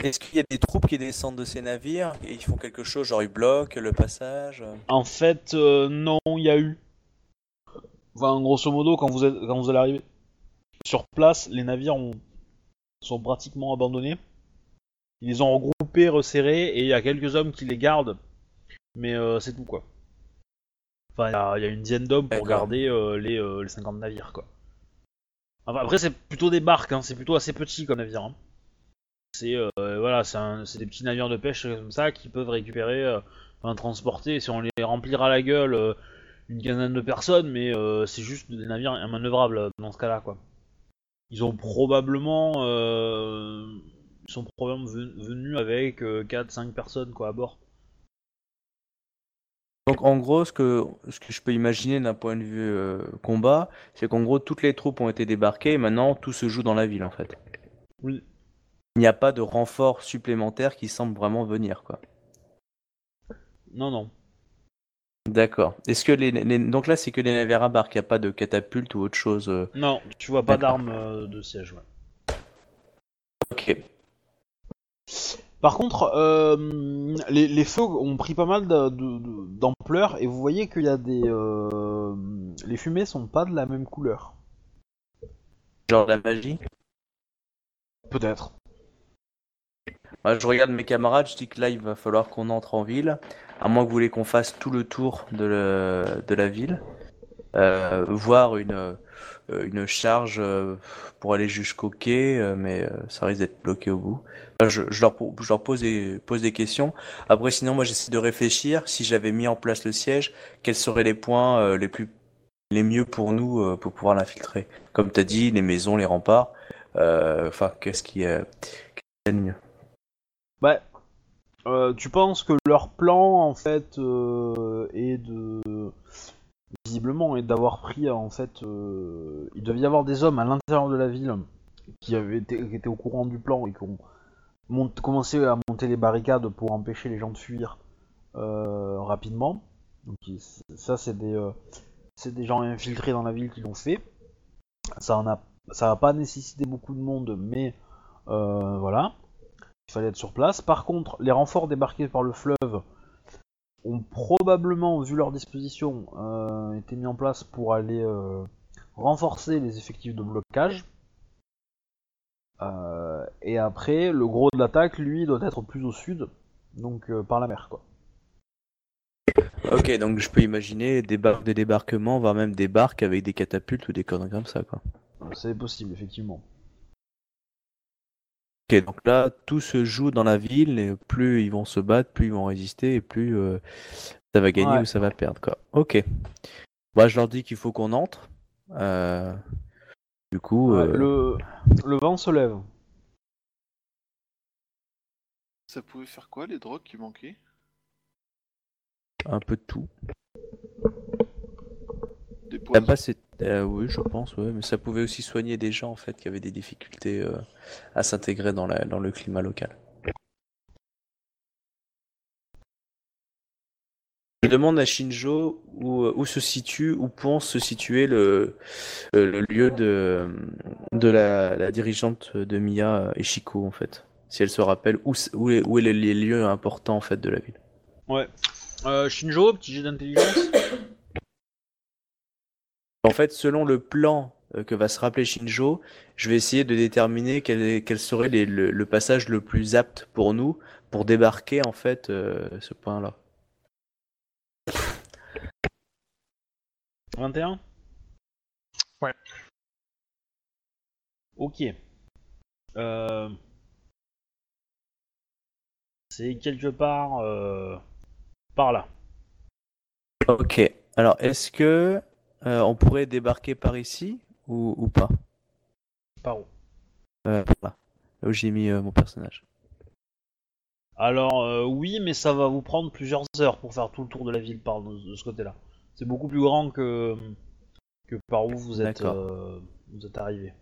Est-ce qu'il y a des troupes qui descendent de ces navires et ils font quelque chose, genre ils bloquent le passage? En fait, euh, non, il y a eu. Enfin, grosso modo, quand vous, êtes, quand vous allez arriver sur place, les navires ont- sont pratiquement abandonnés. Ils les ont regroupés, resserrés, et il y a quelques hommes qui les gardent. Mais euh, c'est tout, quoi. Enfin, il y a- il y, a une dizaine d'hommes pour garder euh, les, les 50 navires, quoi. Enfin, après, c'est plutôt des barques, hein, c'est plutôt assez petit comme navire. hein. C'est euh, voilà, c'est des petits navires de pêche comme ça qui peuvent récupérer, euh, enfin transporter. Si on les remplira la gueule, euh, une quinzaine de personnes, mais c'est juste des navires immanœuvrables dans ce cas-là, quoi. Ils ont probablement, ils sont probablement ven- venus avec 4-5 personnes quoi à bord. Donc en gros, ce que, ce que je peux imaginer d'un point de vue euh, combat, c'est qu'en gros, toutes les troupes ont été débarquées et maintenant tout se joue dans la ville en fait. Oui. Il n'y a pas de renfort supplémentaire qui semble vraiment venir quoi. Non, non. D'accord. Est-ce que les, les- donc là c'est que les navires à barque, il n'y a pas de catapulte ou autre chose. euh, Non, tu vois pas d'armes euh, de siège. Ouais. Ok. Par contre, euh, les, les feux ont pris pas mal d'ampleur et vous voyez qu'il y a des. les fumées sont pas de la même couleur. Genre de la magie? Peut-être. Je regarde mes camarades, je dis que là, il va falloir qu'on entre en ville. À moins que vous voulez qu'on fasse tout le tour de, la ville. Euh, voir une, euh, charge euh, pour aller jusqu'au quai, euh, mais ça risque d'être bloqué au bout. Je, leur, pose, des, questions. Après, sinon, moi, j'essaie de réfléchir. Si j'avais mis en place le siège, quels seraient les points les plus les mieux pour nous pour pouvoir l'infiltrer? Comme tu as dit, les maisons, les remparts. Enfin, qu'est-ce qui est le mieux? Ouais. Euh, tu penses que leur plan en fait euh, est de visiblement est d'avoir pris en fait euh, il devait y avoir des hommes à l'intérieur de la ville qui avaient été étaient au courant du plan et qui ont commencé à monter les barricades pour empêcher les gens de fuir rapidement. Donc ça c'est des des gens infiltrés dans la ville qui l'ont fait. Ça en a pas nécessiter beaucoup de monde mais voilà. Il fallait être sur place. Par contre, les renforts débarqués par le fleuve ont probablement, vu leur disposition, euh, été mis en place pour aller euh, renforcer les effectifs de blocage. Euh, et après, le gros de l'attaque, lui, doit être plus au sud, donc par la mer, quoi. Ok, donc je peux imaginer des barques de débarquement, voire même des barques avec des catapultes ou des conneries comme ça, quoi. C'est possible, effectivement. Ok, donc là, tout se joue dans la ville, et plus ils vont se battre, plus ils vont résister, et plus euh, ça va gagner Ouais. ou ça va perdre, quoi. Ok. Bah, je leur dis qu'il faut qu'on entre. Euh, Du coup, Ouais, euh, le, le vent se lève. Ça pouvait faire quoi les drogues qui manquaient? un peu de tout. Des poisons Là-bas, c'est. Euh, oui, je pense, mais ça pouvait aussi soigner des gens, en fait, qui avaient des difficultés euh, à s'intégrer dans, le climat local. Je demande à Shinjo où, euh, se situe, où pense se situer le, lieu de, la, dirigeante de Mia Ishiko, en fait. Si elle se rappelle où, où, est, où est les, lieux importants, en fait, de la ville. Ouais. Shinjo, petit jet d'intelligence. En fait, selon le plan euh, que va se rappeler Shinjo, je vais essayer de déterminer quel, est- quel serait les- le, le passage le plus apte pour nous pour débarquer en fait euh, ce point-là. 21 Ouais. Ok. Euh... C'est quelque part euh, par là. Ok. Alors, est-ce que euh, on pourrait débarquer par ici ou, ou pas? Par où? Euh, là, là où j'ai mis euh, mon personnage. Alors oui, mais ça va vous prendre plusieurs heures pour faire tout le tour de la ville par de, de ce côté-là. C'est beaucoup plus grand que que par où vous êtes D'accord. vous êtes arrivé.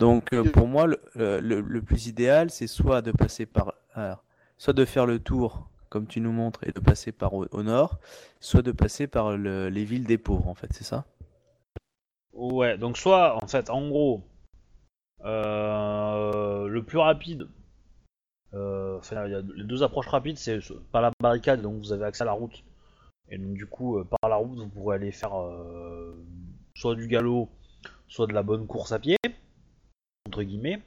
Donc, pour moi, le, le- le plus idéal, c'est soit de passer par, alors, soit de faire le tour comme tu nous montres et de passer par au, nord, soit de passer par le- les villes des pauvres, en fait, c'est ça? Ouais, donc soit en fait, en gros, euh, le plus rapide, euh, enfin, il y a les deux approches rapides, c'est par la barricade, donc vous avez accès à la route, et donc du coup, euh, par la route, vous pourrez aller faire soit du galop, soit de la bonne course à pied, entre guillemets,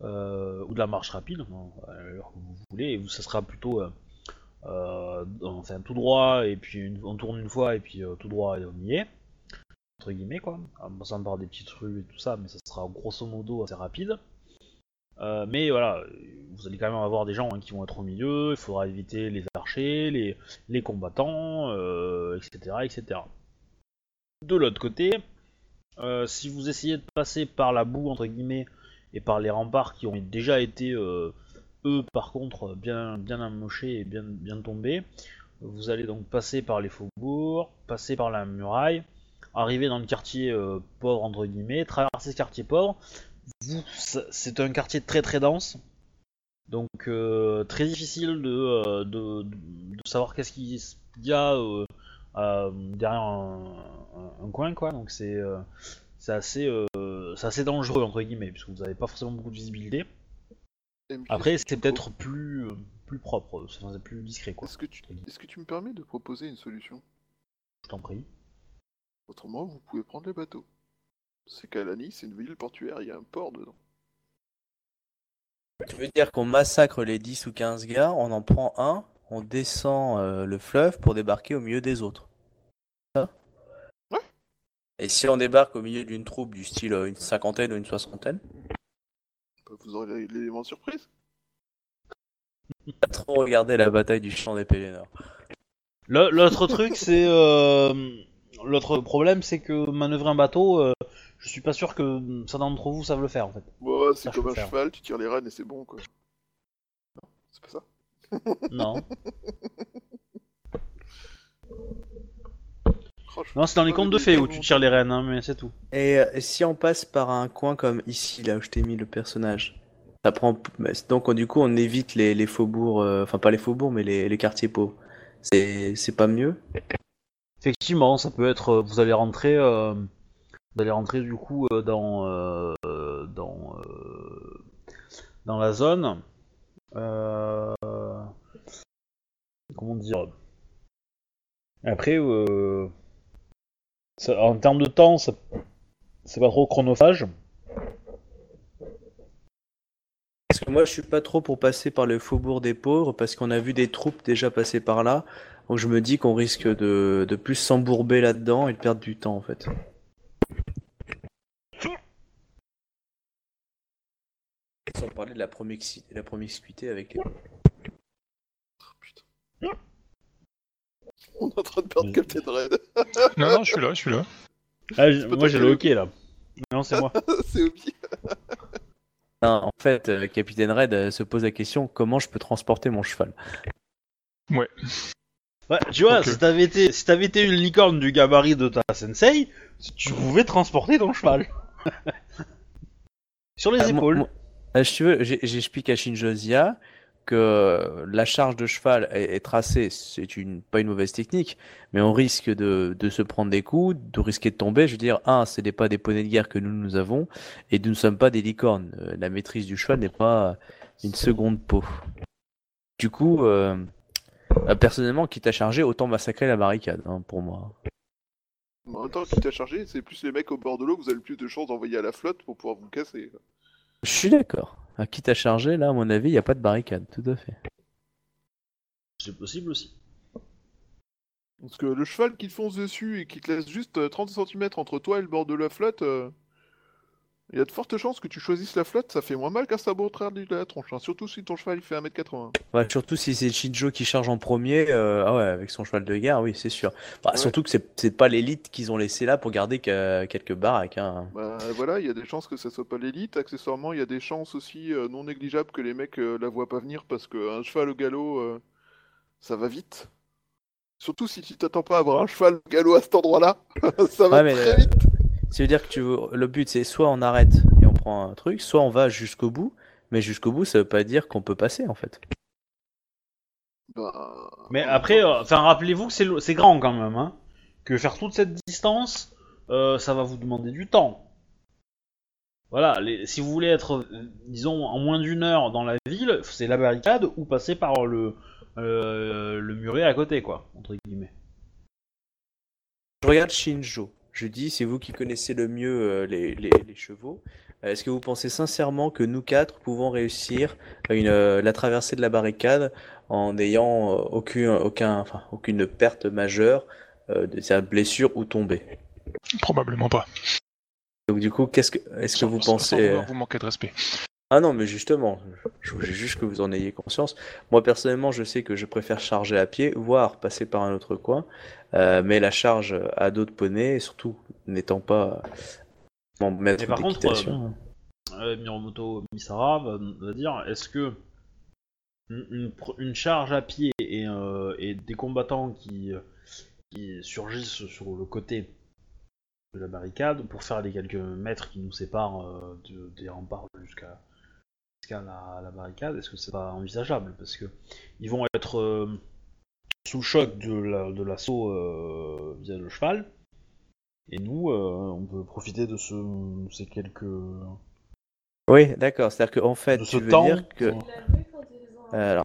ou de la marche rapide, l'heure que vous voulez, et ça sera plutôt euh, enfin, tout droit, et puis on tourne une fois, et puis euh, tout droit, et on y est entre guillemets quoi, en passant par des petites rues et tout ça, mais ça sera grosso modo assez rapide. Euh, mais voilà, vous allez quand même avoir des gens hein, qui vont être au milieu, il faudra éviter les archers, les, les combattants, euh, etc., etc. De l'autre côté, si vous essayez de passer par la boue entre guillemets et par les remparts qui ont déjà été eux par contre bien bien amochés et bien bien tombés, vous allez donc passer par les faubourgs, passer par la muraille, arriver dans le quartier euh, pauvre entre guillemets, traverser ce quartier pauvre, c'est un quartier très très dense, donc euh, très difficile de, euh, de, savoir qu'est-ce qu'il y a derrière un, coin quoi, donc c'est assez, assez dangereux entre guillemets, puisque vous n'avez pas forcément beaucoup de visibilité. Après, est-ce que c'est peut-être plus, euh, plus propre, enfin, c'est plus discret, quoi. Est-ce que, tu... est-ce que tu me permets de proposer une solution? Je t'en prie. Autrement, vous pouvez prendre les bateaux. C'est qu'Alani, c'est une ville portuaire, il y a un port dedans. Tu veux dire qu'on massacre les 10 ou 15 gars, on en prend un, on descend euh, le fleuve pour débarquer au milieu des autres. Ça? Ouais. Et si on débarque au milieu d'une troupe du style euh, une cinquantaine ou une soixantaine? Vous aurez l'élément de surprise. Pas trop regarder la bataille du champ des Pélénors. L'autre truc, c'est. euh, L'autre problème, c'est que manœuvrer un bateau, euh, je suis pas sûr que ça d'entre vous savent le faire en fait. Bon, c'est comme un faire. cheval, tu tires les rênes et c'est bon, quoi. Non, c'est pas ça Non. Oh, je- Non, c'est dans les contes de fées où tu tires les rênes, hein, mais c'est tout. Et euh, si on passe par un coin comme ici, là où je t'ai mis le personnage, ça prend. bah, Donc du coup, on évite les, les faubourgs, euh, enfin pas les faubourgs, mais les, les quartiers pauvres. C'est c'est pas mieux? Effectivement, ça peut être. euh, Vous allez rentrer. euh, Vous allez rentrer du coup euh, dans. euh, Dans. euh, Dans la zone. euh, Comment dire? Après, euh, en termes de temps, c'est pas trop chronophage. Parce que moi, je suis pas trop pour passer par le faubourg des pauvres, parce qu'on a vu des troupes déjà passer par là. Donc je me dis qu'on risque de, de plus s'embourber là-dedans et de perdre du temps en fait. Sans parler de la, promiscuité avec les... On est en train de perdre Mais- Captain Red. Non, non, je suis là, je suis là. Ah, j- moi j'ai le hockey là. Non, c'est moi. c'est Obi. Non, en fait, euh, Capitaine Red euh, se pose la question comment je peux transporter mon cheval? Ouais, tu vois, Ok. si t'avais été, si t'avais été une licorne du gabarit de ta sensei, tu pouvais transporter ton cheval. Sur les Ah, épaules. moi- euh, si tu veux, j'ai- j'explique à Shinjozia que la charge de cheval est, est tracée, c'est une, pas une mauvaise technique, mais on risque de, de se prendre des coups, de risquer de tomber. Je veux dire, un, ce n'est pas des poneys de guerre que nous, nous avons, et nous ne sommes pas des licornes. Euh, La maîtrise du cheval n'est pas une seconde peau. Du coup, euh, euh, personnellement, quitte à charger, autant massacrer la barricade, hein, pour moi. En même temps, qui t'a chargé, c'est plus les mecs au bord de l'eau que vous avez le plus de chances d'envoyer à la flotte pour pouvoir vous casser. Je suis d'accord. À quitte à charger, là, à mon avis, il n'y a pas de barricade, tout à fait. C'est possible aussi. Parce que le cheval qui te fonce dessus et qui te laisse juste euh, 30 cm entre toi et le bord de la flotte, euh, il y a de fortes chances que tu choisisses la flotte, ça fait moins mal qu'un sabot au travers de la tronche. hein, Surtout si ton cheval il fait 1m80. Ouais, surtout si c'est Shinjo qui charge en premier, euh, ah ouais, avec son cheval de guerre, oui, c'est sûr. Bah, Ouais. Surtout que c'est pas l'élite qu'ils ont laissé là pour garder que- quelques baraques. Hein. Bah voilà, il y a des chances que ça soit pas l'élite. Accessoirement, il y a des chances aussi euh, non négligeables que les mecs euh, la voient pas venir parce qu'un cheval au galop, euh, ça va vite. Surtout si tu t'attends pas à avoir un cheval au galop à cet endroit-là, ça va Ouais, très vite. Ça veut dire que tu veux... le but c'est soit on arrête et on prend un truc, soit on va jusqu'au bout. Mais jusqu'au bout, ça veut pas dire qu'on peut passer en fait. Bah, Mais après, euh, enfin, rappelez-vous que c'est lo- c'est grand quand même, hein. Que faire toute cette distance, euh, ça va vous demander du temps. Voilà, les- si vous voulez être, disons, en moins d'une heure dans la ville, c'est la barricade ou passer par le, euh, le muret à côté, quoi, entre guillemets. Je regarde Shinjo. Je dis, c'est vous qui connaissez le mieux euh, les, les- les chevaux. Euh, Est-ce que vous pensez sincèrement que nous quatre pouvons réussir une, euh, la traversée de la barricade en n'ayant aucun, aucun, enfin, aucune perte majeure, de sa blessure ou tomber Probablement pas. Donc du coup, qu'est-ce que, est-ce que vous pensez Sans vouloir vous manquer de respect. Ah non, mais justement, je voulais juste que vous en ayez conscience. Moi, personnellement, je sais que je préfère charger à pied, voire passer par un autre coin. Euh, mais la charge à dos de poney, et surtout n'étant pas mon maître Mais par contre, d'équitation. Euh, Miromoto Misara va, va dire est-ce que une, une pr- une charge à pied et, euh, et des combattants qui, euh, qui surgissent sur le côté de la barricade pour faire les quelques mètres qui nous séparent euh, de- des remparts jusqu'à jusqu'à la, la barricade, est-ce que c'est pas envisageable? Parce que ils vont être euh, sous le choc de la- de l'assaut euh, via le cheval, et nous, euh, on peut profiter de ce, ces quelques Oui, d'accord. C'est-à-dire qu'en fait, de tu veux temps. dire que. Alors,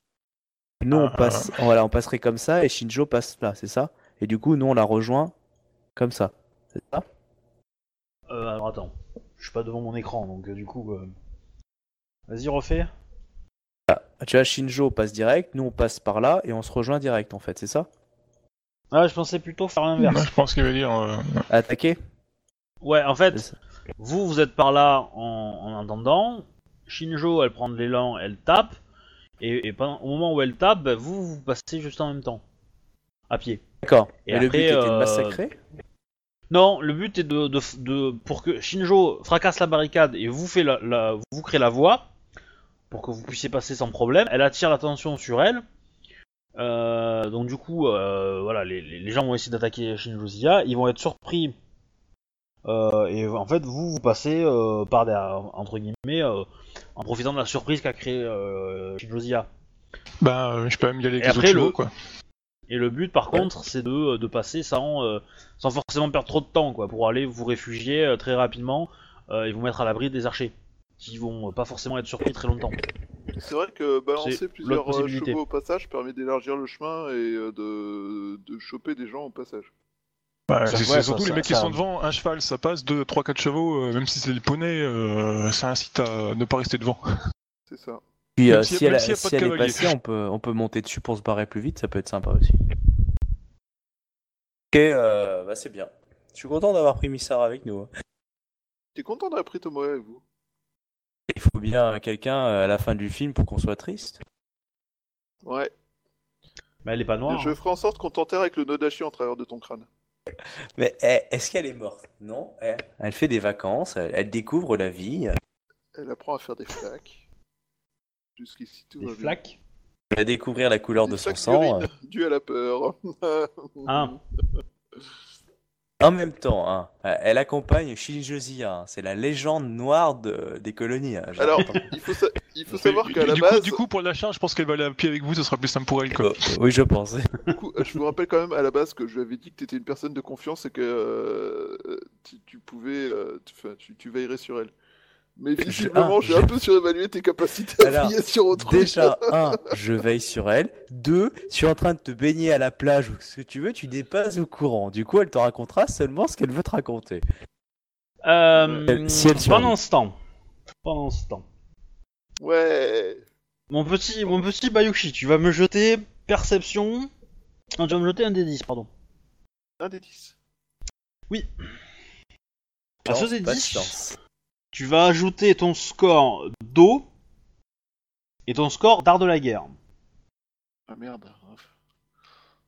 nous, on, Ah. passe, voilà, on passerait comme ça et Shinjo passe là, c'est ça? Et du coup, nous, on la rejoint comme ça. C'est ça? Euh, alors attends, je suis pas devant mon écran, donc euh, du coup... euh, Vas-y, refais. Ah, Tu vois, Shinjo passe direct, nous, on passe par là et on se rejoint direct, en fait, c'est ça? Ah, je pensais plutôt faire l'inverse. je pense qu'il va dire. euh, Attaquer? Ouais, en fait, vous, vous êtes par là en, en attendant. Shinjo, elle prend de l'élan, elle tape. Et, et pendant, au moment où elle tape, bah, vous, vous passez juste en même temps. À pied. D'accord. Et Et, le but était de euh, massacrer Non, le but est de, de, de- pour que Shinjo fracasse la barricade et vous fait la, la- vous crée la voie pour que vous puissiez passer sans problème. Elle attire l'attention sur elle. Euh, donc du coup, euh, voilà, les, gens vont essayer d'attaquer Shinjo Zia. Ils vont être surpris. Euh, et en fait, vous vous passez par derrière, entre guillemets, en profitant de la surprise qu'a créé. Bah, euh, je peux même y aller avec Et les après, autres chevaux, le- quoi. Et le but, par contre, c'est de, de passer sans, sans forcément perdre trop de temps, quoi, pour aller vous réfugier très rapidement et vous mettre à l'abri des archers, qui vont euh, pas forcément être surpris très longtemps. C'est vrai que balancer plusieurs euh, chevaux au passage permet d'élargir le chemin et euh, de... de choper des gens au passage. Bah, c'est ouais, c'est ça- surtout ça- les mecs qui ça- sont devant, un cheval, ça passe, 2, 3, 4 chevaux, euh, même si c'est des poneys, euh, ça incite à ne pas rester devant. C'est ça. Puis euh, si elle, si est passée, on peut, on peut monter dessus pour se barrer plus vite, ça peut être sympa aussi. Ok, euh, bah c'est bien. Je suis content d'avoir pris Missar avec nous. hein. T'es content d'avoir pris Tomoe avec vous? Il faut bien quelqu'un euh, à la fin du film pour qu'on soit triste. Ouais. Mais elle est pas noire. Je hein. ferai en sorte qu'on t'enterre avec le Nodashi en travers de ton crâne. Mais eh, est-ce qu'elle est morte? Non. Elle fait des vacances, elle, elle découvre la vie. Elle apprend à faire des flaques. Jusqu'ici tout Des va bien. flaques? Elle va découvrir la couleur Des de son sang. euh. dues à la peur. Ah. En même temps, hein, euh, elle accompagne Shinjo Zia, hein, c'est la légende noire de- des colonies. hein, Alors, il faut, sa- il faut savoir qu'à la du, base, coup, du coup, pour l'achat, je pense qu'elle va aller à pied avec vous, ce sera plus simple pour elle, quoi. Euh, oui, je pense. du coup, je vous rappelle quand même à la base que je lui avais dit que tu étais une personne de confiance et que euh, tu, tu pouvais, euh, tu, tu veillerais sur elle. Mais visiblement, j'ai un peu surévalué tes capacités à Alors, veiller sur autre Déjà, un, je veille sur elle. Deux, je suis en train de te baigner à la plage ou ce que tu veux, tu n'es pas au courant. Du coup, elle te racontera seulement ce qu'elle veut te raconter. Euh, Si elle survit. pendant ce temps, pendant ce temps, Ouais. mon petit, mon petit Bayushi, tu vas me jeter perception. Non, tu vas me jeter un des 10, pardon. Un des 10. À ce Chance, des pas de 10, chance. Tu vas ajouter ton score d'eau et ton score d'art de la guerre. Ah merde.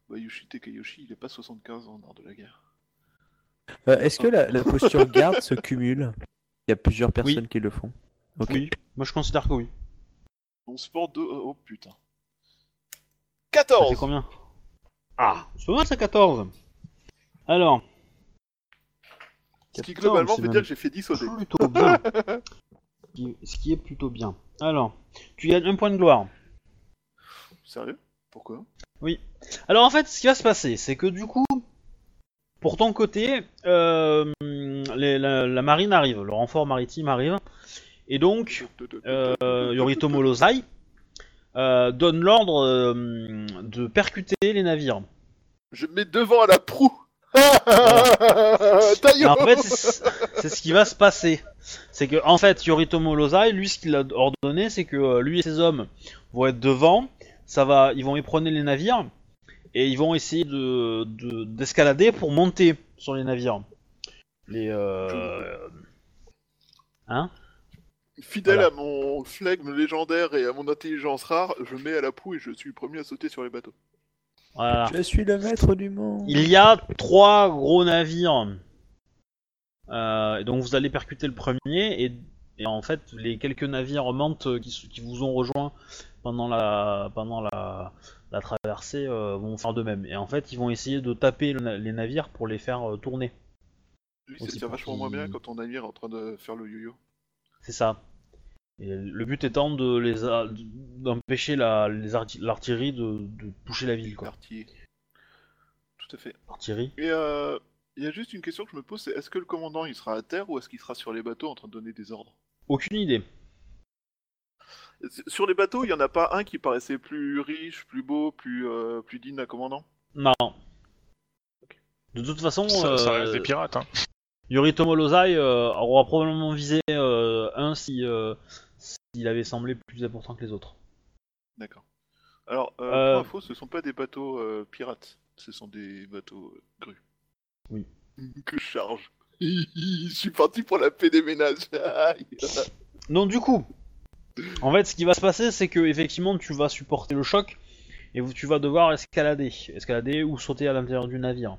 Bayushi Tekayoshi, il est pas 75 ans en art de la guerre. Euh, Est-ce que la, la posture garde se cumule? Il y a plusieurs personnes qui le font. Ok. Oui, moi je considère que oui. Mon sport de... Oh putain. Ça fait 14 combien? Ah, c'est pas mal ça 14. Alors. Ce qui 14, globalement veut dire que j'ai fait 10 au dé. plutôt bien. Ce qui- Ce qui est plutôt bien. Alors, tu gagnes un point de gloire. Sérieux? Pourquoi? Alors en fait, ce qui va se passer, c'est que du coup, pour ton côté, euh, les- la, la marine arrive, le renfort maritime arrive, et donc euh, Yoritomo Lozai euh, donne l'ordre de percuter les navires. Je me mets devant à la proue Taillot en fait, c'est ce qui va se passer. C'est que en fait, Yoritomo Lozai, lui, ce qu'il a ordonné, c'est que euh, lui et ses hommes vont être devant. Ça va, ils vont éperonner les navires et ils vont essayer de de- d'escalader pour monter sur les navires. Les euh... hein? Fidèle Voilà. à mon flegme légendaire et à mon intelligence rare, je mets à la proue et je suis le premier à sauter sur les bateaux. Voilà. Je suis le maître du monde. Il y a trois gros navires. Euh, et donc vous allez percuter le premier et, et en fait les quelques navires remontent qui, s- qui vous ont rejoint pendant la pendant la, la traversée euh, vont faire de même. Et en fait ils vont essayer de taper le les navires pour les faire euh, tourner. Lui, ça tire vachement moins bien quand ton navire est en train de faire le yo-yo. C'est ça. Et le but étant de les d'empêcher la, l'artillerie de, de toucher la ville quoi. Tout à fait. L'artillerie. Et euh, il y a juste une question que je me pose, c'est est-ce que le commandant il sera à terre ou est-ce qu'il sera sur les bateaux en train de donner des ordres? Aucune idée. Sur les bateaux, il y en a pas un qui paraissait plus riche, plus beau, plus, euh, plus digne d'un commandant? Non. De toute façon, Ça, ça euh, reste des pirates. Hein. Yoritomo Lozai euh, aura probablement visé euh, un si euh, s'il avait semblé plus important que les autres. D'accord. Alors, euh, Euh. pour info, ce sont pas des bateaux euh, pirates, ce sont des bateaux euh, grues. Oui. Que je charge. je suis parti pour la paix des ménages. Donc du coup, en fait, ce qui va se passer, c'est que effectivement, tu vas supporter le choc et tu vas devoir escalader, escalader ou sauter à l'intérieur du navire.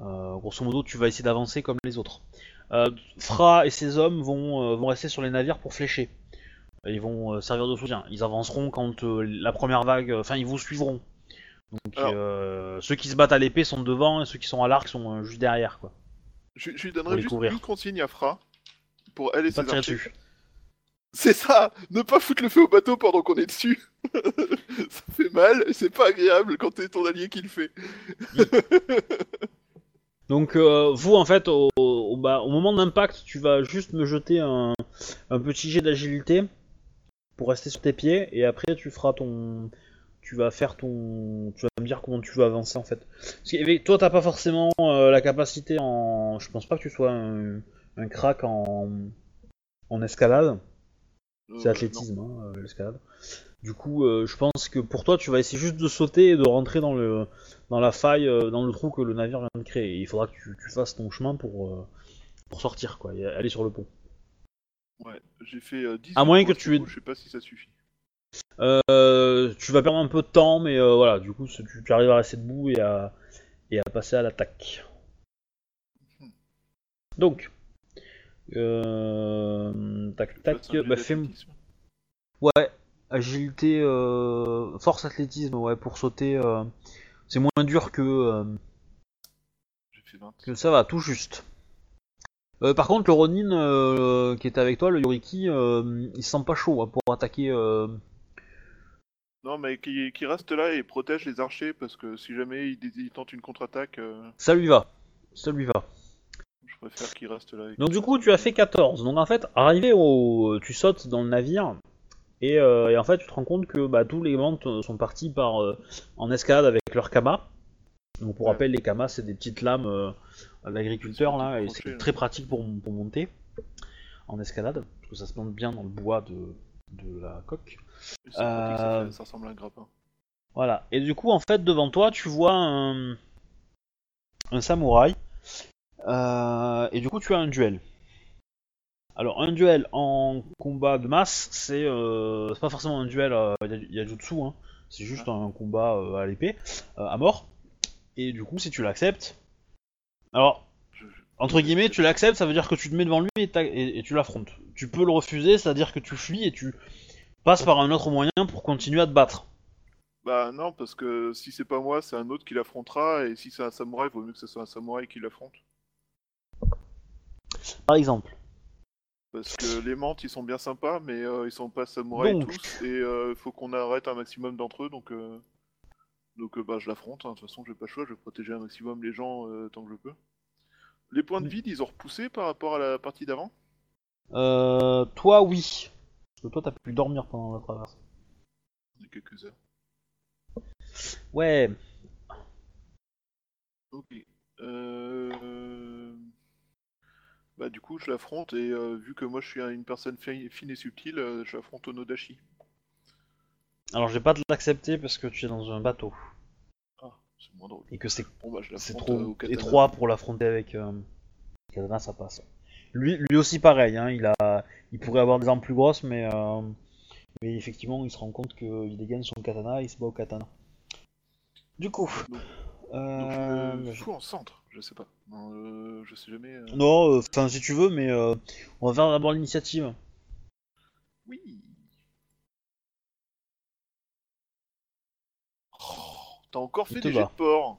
Euh, grosso modo, tu vas essayer d'avancer comme les autres. Euh, Fra et ses hommes vont, euh, vont rester sur les navires pour flécher. Ils vont euh, servir de soutien. Ils avanceront quand euh, la première vague, enfin, ils vous suivront. Donc, Alors- euh, ceux qui se battent à l'épée sont devant et ceux qui sont à l'arc sont euh, juste derrière, quoi. je, je lui donnerai juste couvrir. une consigne à Fra pour elle et ses archers. C'est ça Ne pas foutre le feu au bateau pendant qu'on est dessus Ça fait mal, et c'est pas agréable quand t'es ton allié qui le fait. Donc euh, vous en fait au, au- bah, au moment d'impact tu vas juste me jeter un, un petit jet d'agilité pour rester sur tes pieds et après tu feras ton tu vas faire ton tu vas me dire comment tu veux avancer en fait. Parce que eh, toi t'as pas forcément euh, la capacité en je pense pas que tu sois un, un crack en en escalade. C'est Euh, athlétisme, hein, euh, l'escalade. Du coup, euh, je pense que pour toi, tu vas essayer juste de sauter et de rentrer dans le dans la faille, dans le trou que le navire vient de créer. Et il faudra que tu, tu fasses ton chemin pour pour sortir, quoi, et aller sur le pont. Ouais, j'ai fait euh, 10 À moins que tu aies- Je sais pas si ça suffit. Euh, tu vas perdre un peu de temps, mais euh, voilà, du coup, tu, tu arrives à rester debout et à et à passer à l'attaque. Donc, euh, tac tac, bah fais. Ouais, agilité, euh, force athlétisme, ouais, pour sauter, c'est moins dur que, J'ai fait 20. que ça va, tout juste. Euh, par contre, le Ronin euh, qui était avec toi, le Yoriki, euh, il se sent pas chaud hein, pour attaquer. Non, mais qui, qui reste là et protège les archers parce que si jamais il, il tente une contre-attaque, euh, Ça lui va, ça lui va. je préfère qu'il reste là. et Donc du coup, tu as fait 14. Donc en fait, arrivé au, tu sautes dans le navire et, euh, et en fait, tu te rends compte que bah, tous les membres sont partis par euh, en escalade avec leurs kamas. Donc pour Ouais. rappel, les kamas, c'est des petites lames d'agriculteurs là, et c'est là. très pratique pour, pour monter en escalade parce que ça se plante bien dans le bois de, de la coque. Ça, Euh, fait- ça ressemble à un grappin. Voilà. Et du coup, en fait, devant toi, tu vois un, un samouraï. Euh, et du coup, tu as un duel. Alors, un duel en combat de masse, c'est euh, pas forcément un duel euh, Yajutsu, hein. c'est juste un combat euh, à l'épée, à mort. Et du coup, si tu l'acceptes. Alors, entre guillemets, tu l'acceptes, ça veut dire que tu te mets devant lui et- et tu l'affrontes. Tu peux le refuser, c'est-à-dire que tu fuis et tu passes par un autre moyen pour continuer à te battre. Bah non, parce que si c'est pas moi, c'est un autre qui l'affrontera, et si c'est un samouraï, vaut mieux que ce soit un samouraï qui l'affronte. Par exemple. Parce que les mantes, ils sont bien sympas, mais euh, ils sont pas samouraïs Donc. tous, et euh, faut qu'on arrête un maximum d'entre eux, donc euh, donc euh, bah je l'affronte. hein. De toute façon, j'ai pas le choix, je vais protéger un maximum les gens tant que je peux. Les points de vide, ils ont repoussé par rapport à la partie d'avant? Euh, toi, oui. Parce que toi, t'as pu dormir pendant la traverse. A quelques heures. Ouais. Ok. Euh... Bah du coup, je l'affronte et euh, vu que moi je suis une personne fi- fine et subtile, euh, je l'affronte Onodashi. Alors, je vais pas te l'accepter parce que tu es dans un bateau. Ah, c'est moins drôle. Et que c'est Bon bah c'est trop au étroit pour l'affronter avec. Euh... Katana, ça passe. Lui, lui aussi, pareil. Hein, il, a... il pourrait avoir des armes plus grosses, mais. Euh... Mais effectivement, il se rend compte qu'il dégaine son katana et il se bat au katana. Du coup. Donc- euh, Donc je en centre, je sais pas. Non, euh, je sais jamais. euh. Non, enfin, si tu veux, mais euh, on va faire d'abord l'initiative. Oui. Oh, T'as encore Il fait des jets de porc.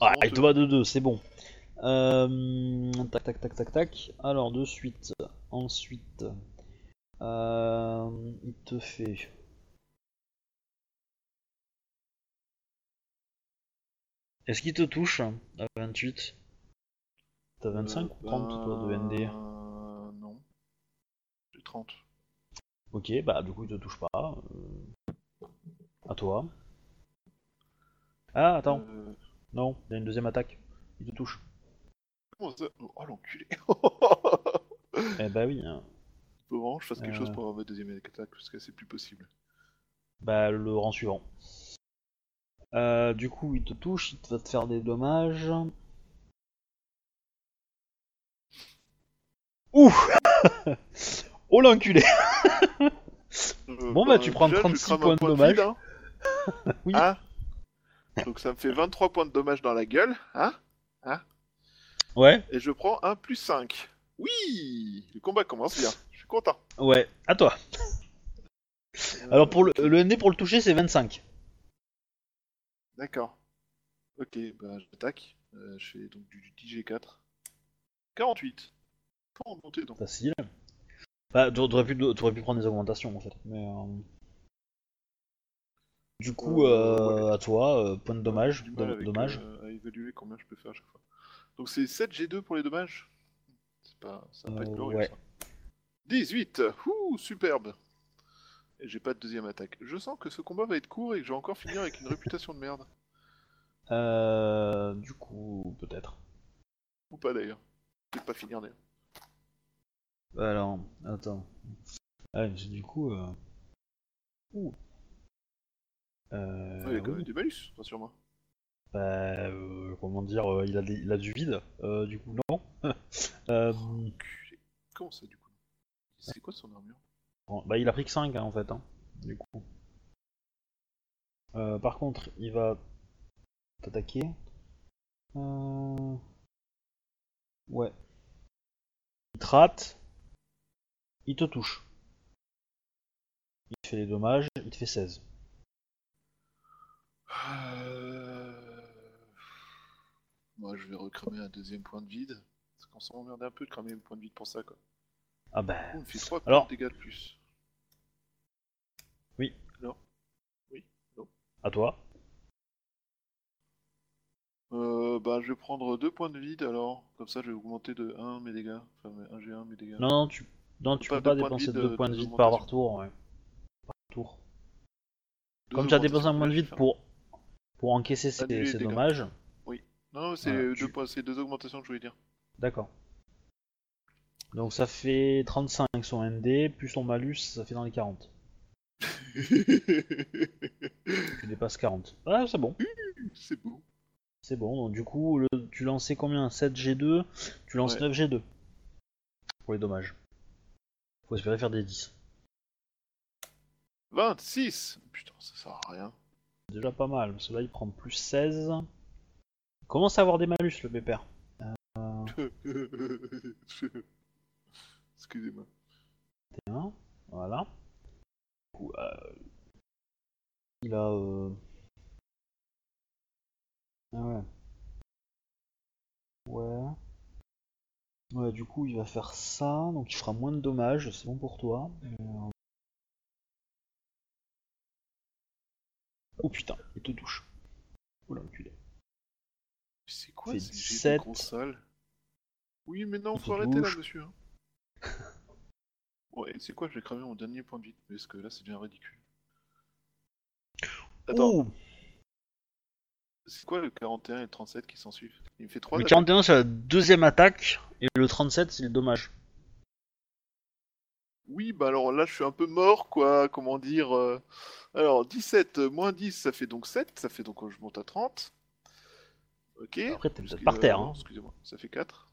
Ah, il te bat de deux, c'est bon. Euh, tac, tac, tac, tac, tac. Alors, de suite. Ensuite. Euh, il te fait. Est-ce qu'il te touche à 28 T'as 25 ou 30 toi de ND Euh, Non. J'ai 30. Ok, bah du coup il te touche pas. euh, À toi. Ah, attends. Euh, Non, il y a une deuxième attaque. Il te touche. Oh l'enculé Eh bah oui. hein. Faut vraiment que je fasse quelque Euh. chose pour avoir ma deuxième attaque, parce que c'est plus possible. Bah le rang suivant. Euh, du coup, il te touche, il va te faire des dommages. Ouh Oh l'enculé Euh, Bon, bah, tu prends déjà, je 36 crame un points de point dommage. vide, hein. Oui. Hein Donc ça me fait 23 points de dommage dans la gueule, hein Ouais, Et je prends un plus 5. Oui Le combat commence bien, je suis content. ouais, à toi. Alors pour le, le ND pour le toucher, c'est 25. D'accord. Ok, bah j'attaque. Euh, je fais donc du 10G4. 48. Faut remonter donc. Facile. Bah, t'a- t'aurais pu, t'aurais pu prendre des augmentations en fait. Mais, euh, Du coup, Euh, euh, à toi, euh, point de dommage. J'ai du mal dom- avec, dommage. euh, à évaluer combien je peux faire à chaque fois. Donc c'est 7G2 pour les dommages pas... Ça va pas Euh, être glorieux ouais. ça. 18 Ouh, superbe Et j'ai pas de deuxième attaque. Je sens que ce combat va être court et que je vais encore finir avec une réputation de merde. Euh, du coup, peut-être. Ou pas d'ailleurs. Peut-être pas finir d'ailleurs. Alors, attends. Ah, du coup. Euh... Ouh. Euh, Ouais, il y a quand même des malus, rassure-moi. Bah, euh, comment dire, euh, il, a des- il a du vide. Euh, du coup, non. Comment ça du coup C'est quoi son armure bah, il a pris que 5 hein, en fait. Hein, du coup. Euh, par contre, il va t'attaquer. Euh... Ouais. Il te rate. Il te touche. Il te fait des dommages. Il te fait 16. Euh... Moi je vais recramer un deuxième point de vide. Parce qu'on s'en emmerde un peu de cramer un point de vide pour ça quoi. Ah bah. On fait 3 points Alors- de dégâts de plus. Oui. Non. Oui. À toi. Euh, bah je vais prendre 2 points de vide alors. Comme ça je vais augmenter de 1 mes dégâts. Enfin 1 G1 mes dégâts. Non, non, tu, non, tu peux pas dépenser vide, deux euh, points de vide par tour. Ouais. Par tour. Deux Comme tu as dépensé un point de vide pour, pour encaisser ces, dommages. Non, c'est deux, tu- points- c'est deux augmentations que je voulais dire. D'accord. Donc ça fait 35 son ND, plus ton malus, ça fait dans les 40. Tu dépasses 40. Ah, c'est bon. c'est beau. C'est bon. Donc du coup, le- tu lançais combien? 7G2 Tu lances Ouais. 9G2. Pour les dommages. Faut espérer faire des 10. 26 Putain, ça sert à rien. Déjà pas mal, parce que là il prend plus 16. Commence à avoir des malus le pépère. Excusez-moi. Voilà. Du coup, euh, il a. euh, Ah ouais. Ouais. Ouais, du coup, il va faire ça, donc il fera moins de dommages, c'est bon pour toi. Euh, Oh putain, il te touche. Oula, enculé. C'est quoi Fait ces jets de 17. console? Oui, mais non, faut te arrêter là, monsieur. hein. ouais, c'est quoi Je vais cramer mon dernier point de vie, parce que là, c'est déjà ridicule. Attends, c'est quoi le 41 et le 37 qui s'en suivent Il me fait 3 le 41 c'est la deuxième attaque, et le 37 c'est le dommage. Oui, bah alors là, je suis un peu mort, quoi, comment dire. euh, Alors, 17 euh, moins 10, ça fait donc 7, ça fait donc euh, je monte à 30. Ok. Après, t'es Parce peut-être que, par terre, euh, hein. Excusez-moi, ça fait 4.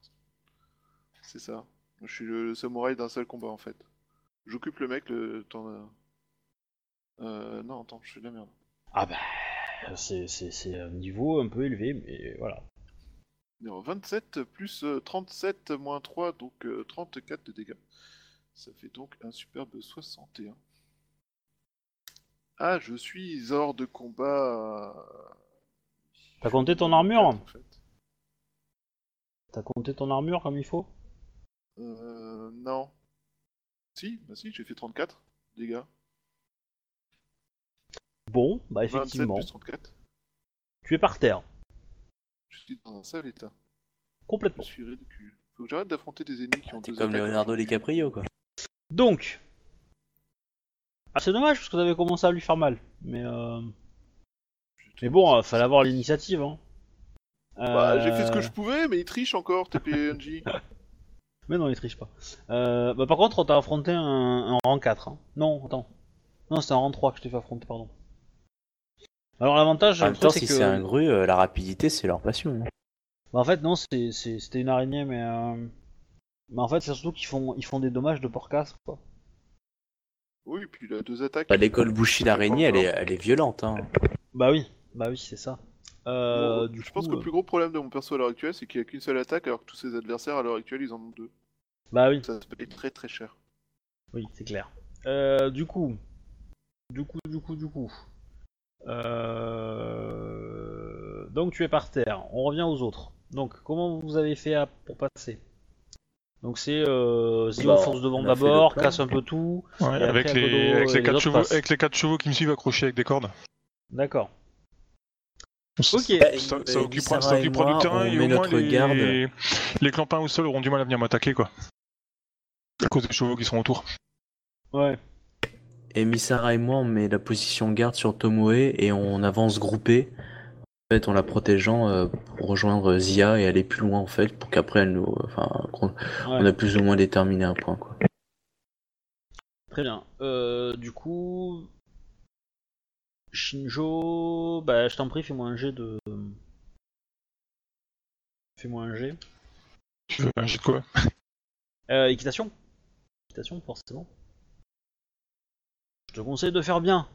C'est ça. Je suis le samouraï d'un seul combat, en fait. J'occupe le mec le temps... euh, Euh, non, attends, je suis de la merde. Ah bah, c'est un niveau un peu élevé, mais voilà. Non, 27 plus euh, 37 moins 3, donc euh, 34 de dégâts. Ça fait donc un superbe 61. Ah, je suis hors de combat. T'as compté ton Je armure en fait. T'as compté ton armure comme il faut? Euh, non. Si, bah si, j'ai fait 34 dégâts. Bon, bah 27 effectivement, plus 34. tu es par terre. Je suis dans un sale état. Je Complètement. suis ridicule. Faut que j'arrête d'affronter des ennemis qui ont T'es deux comme attaques. Leonardo DiCaprio, quoi. Donc, Ah, c'est dommage parce que t'avais commencé à lui faire mal. Mais, euh... mais bon, euh, fallait avoir l'initiative. Hein. Bah, j'ai fait ce que Euh, je pouvais, mais il triche encore, tes PNJ. Mais non, il triche pas. Euh, bah, par contre, on t'a affronté un, un rang 4. hein. Non, attends. Non, c'était un rang 3 que je t'ai fait affronter, pardon. Alors, l'avantage, En même temps, si c'est c'est que. un gru, euh, la rapidité, c'est leur passion. hein. Bah, en fait, non, c'est- c'est- c'était une araignée, mais. euh, Mais en fait, c'est surtout qu'ils font, ils font des dommages de porcasse, quoi. Oui, puis il a deux attaques. Bah, L'école Bushi d'araignée, elle est, elle est violente. Hein. Bah oui, bah oui, c'est ça. Euh, Bon, du je coup, pense que euh, le plus gros problème de mon perso à l'heure actuelle, c'est qu'il n'y a qu'une seule attaque, alors que tous ses adversaires à l'heure actuelle, ils en ont deux. Bah oui, Ça se paye très très cher. oui, c'est clair. Euh, du coup, du coup, du coup, du coup. Euh... Donc tu es par terre. On revient aux autres. Donc comment vous avez fait à- pour passer? Donc c'est euh, Bah, force devant on d'abord, casse un peu tout. Ouais, avec, après, les, avec, les quatre chevaux, avec les quatre chevaux qui me suivent accrochés avec des cordes. D'accord. Ça, Ok. Et- ça, ça occupera, ça et occupera moi, du terrain on et met au moins notre les, garde. les clampins au sol auront du mal à venir m'attaquer quoi. À cause des chevaux qui sont autour. Ouais. Et Misara et moi, on met la position garde sur Tomoe et on avance groupé. En fait, en la protégeant euh, pour rejoindre Zia et aller plus loin en fait, pour qu'après elle nous. Enfin, ouais. on a plus ou moins déterminé un point quoi. Très bien. Euh, du coup, Shinjo, bah je t'en prie, fais-moi un jet de. Fais-moi un jet. Tu veux un jet de quoi? Euh, équitation Équitation, forcément. Je te conseille de faire bien.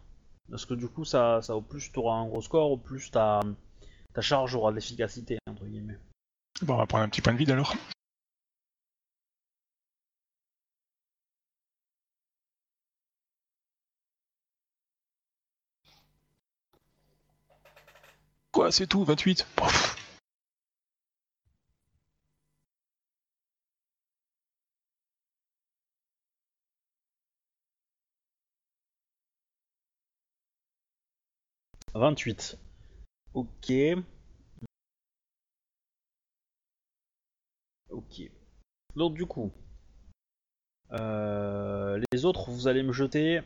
Parce que du coup, ça, ça au plus tu auras un gros score, au plus ta, ta charge aura de l'efficacité, entre guillemets. Bon, on va prendre un petit point de vide alors. C'est tout, 28 Pouf. À 28. Ok. Ok. Donc du coup, euh, les autres, vous allez me jeter,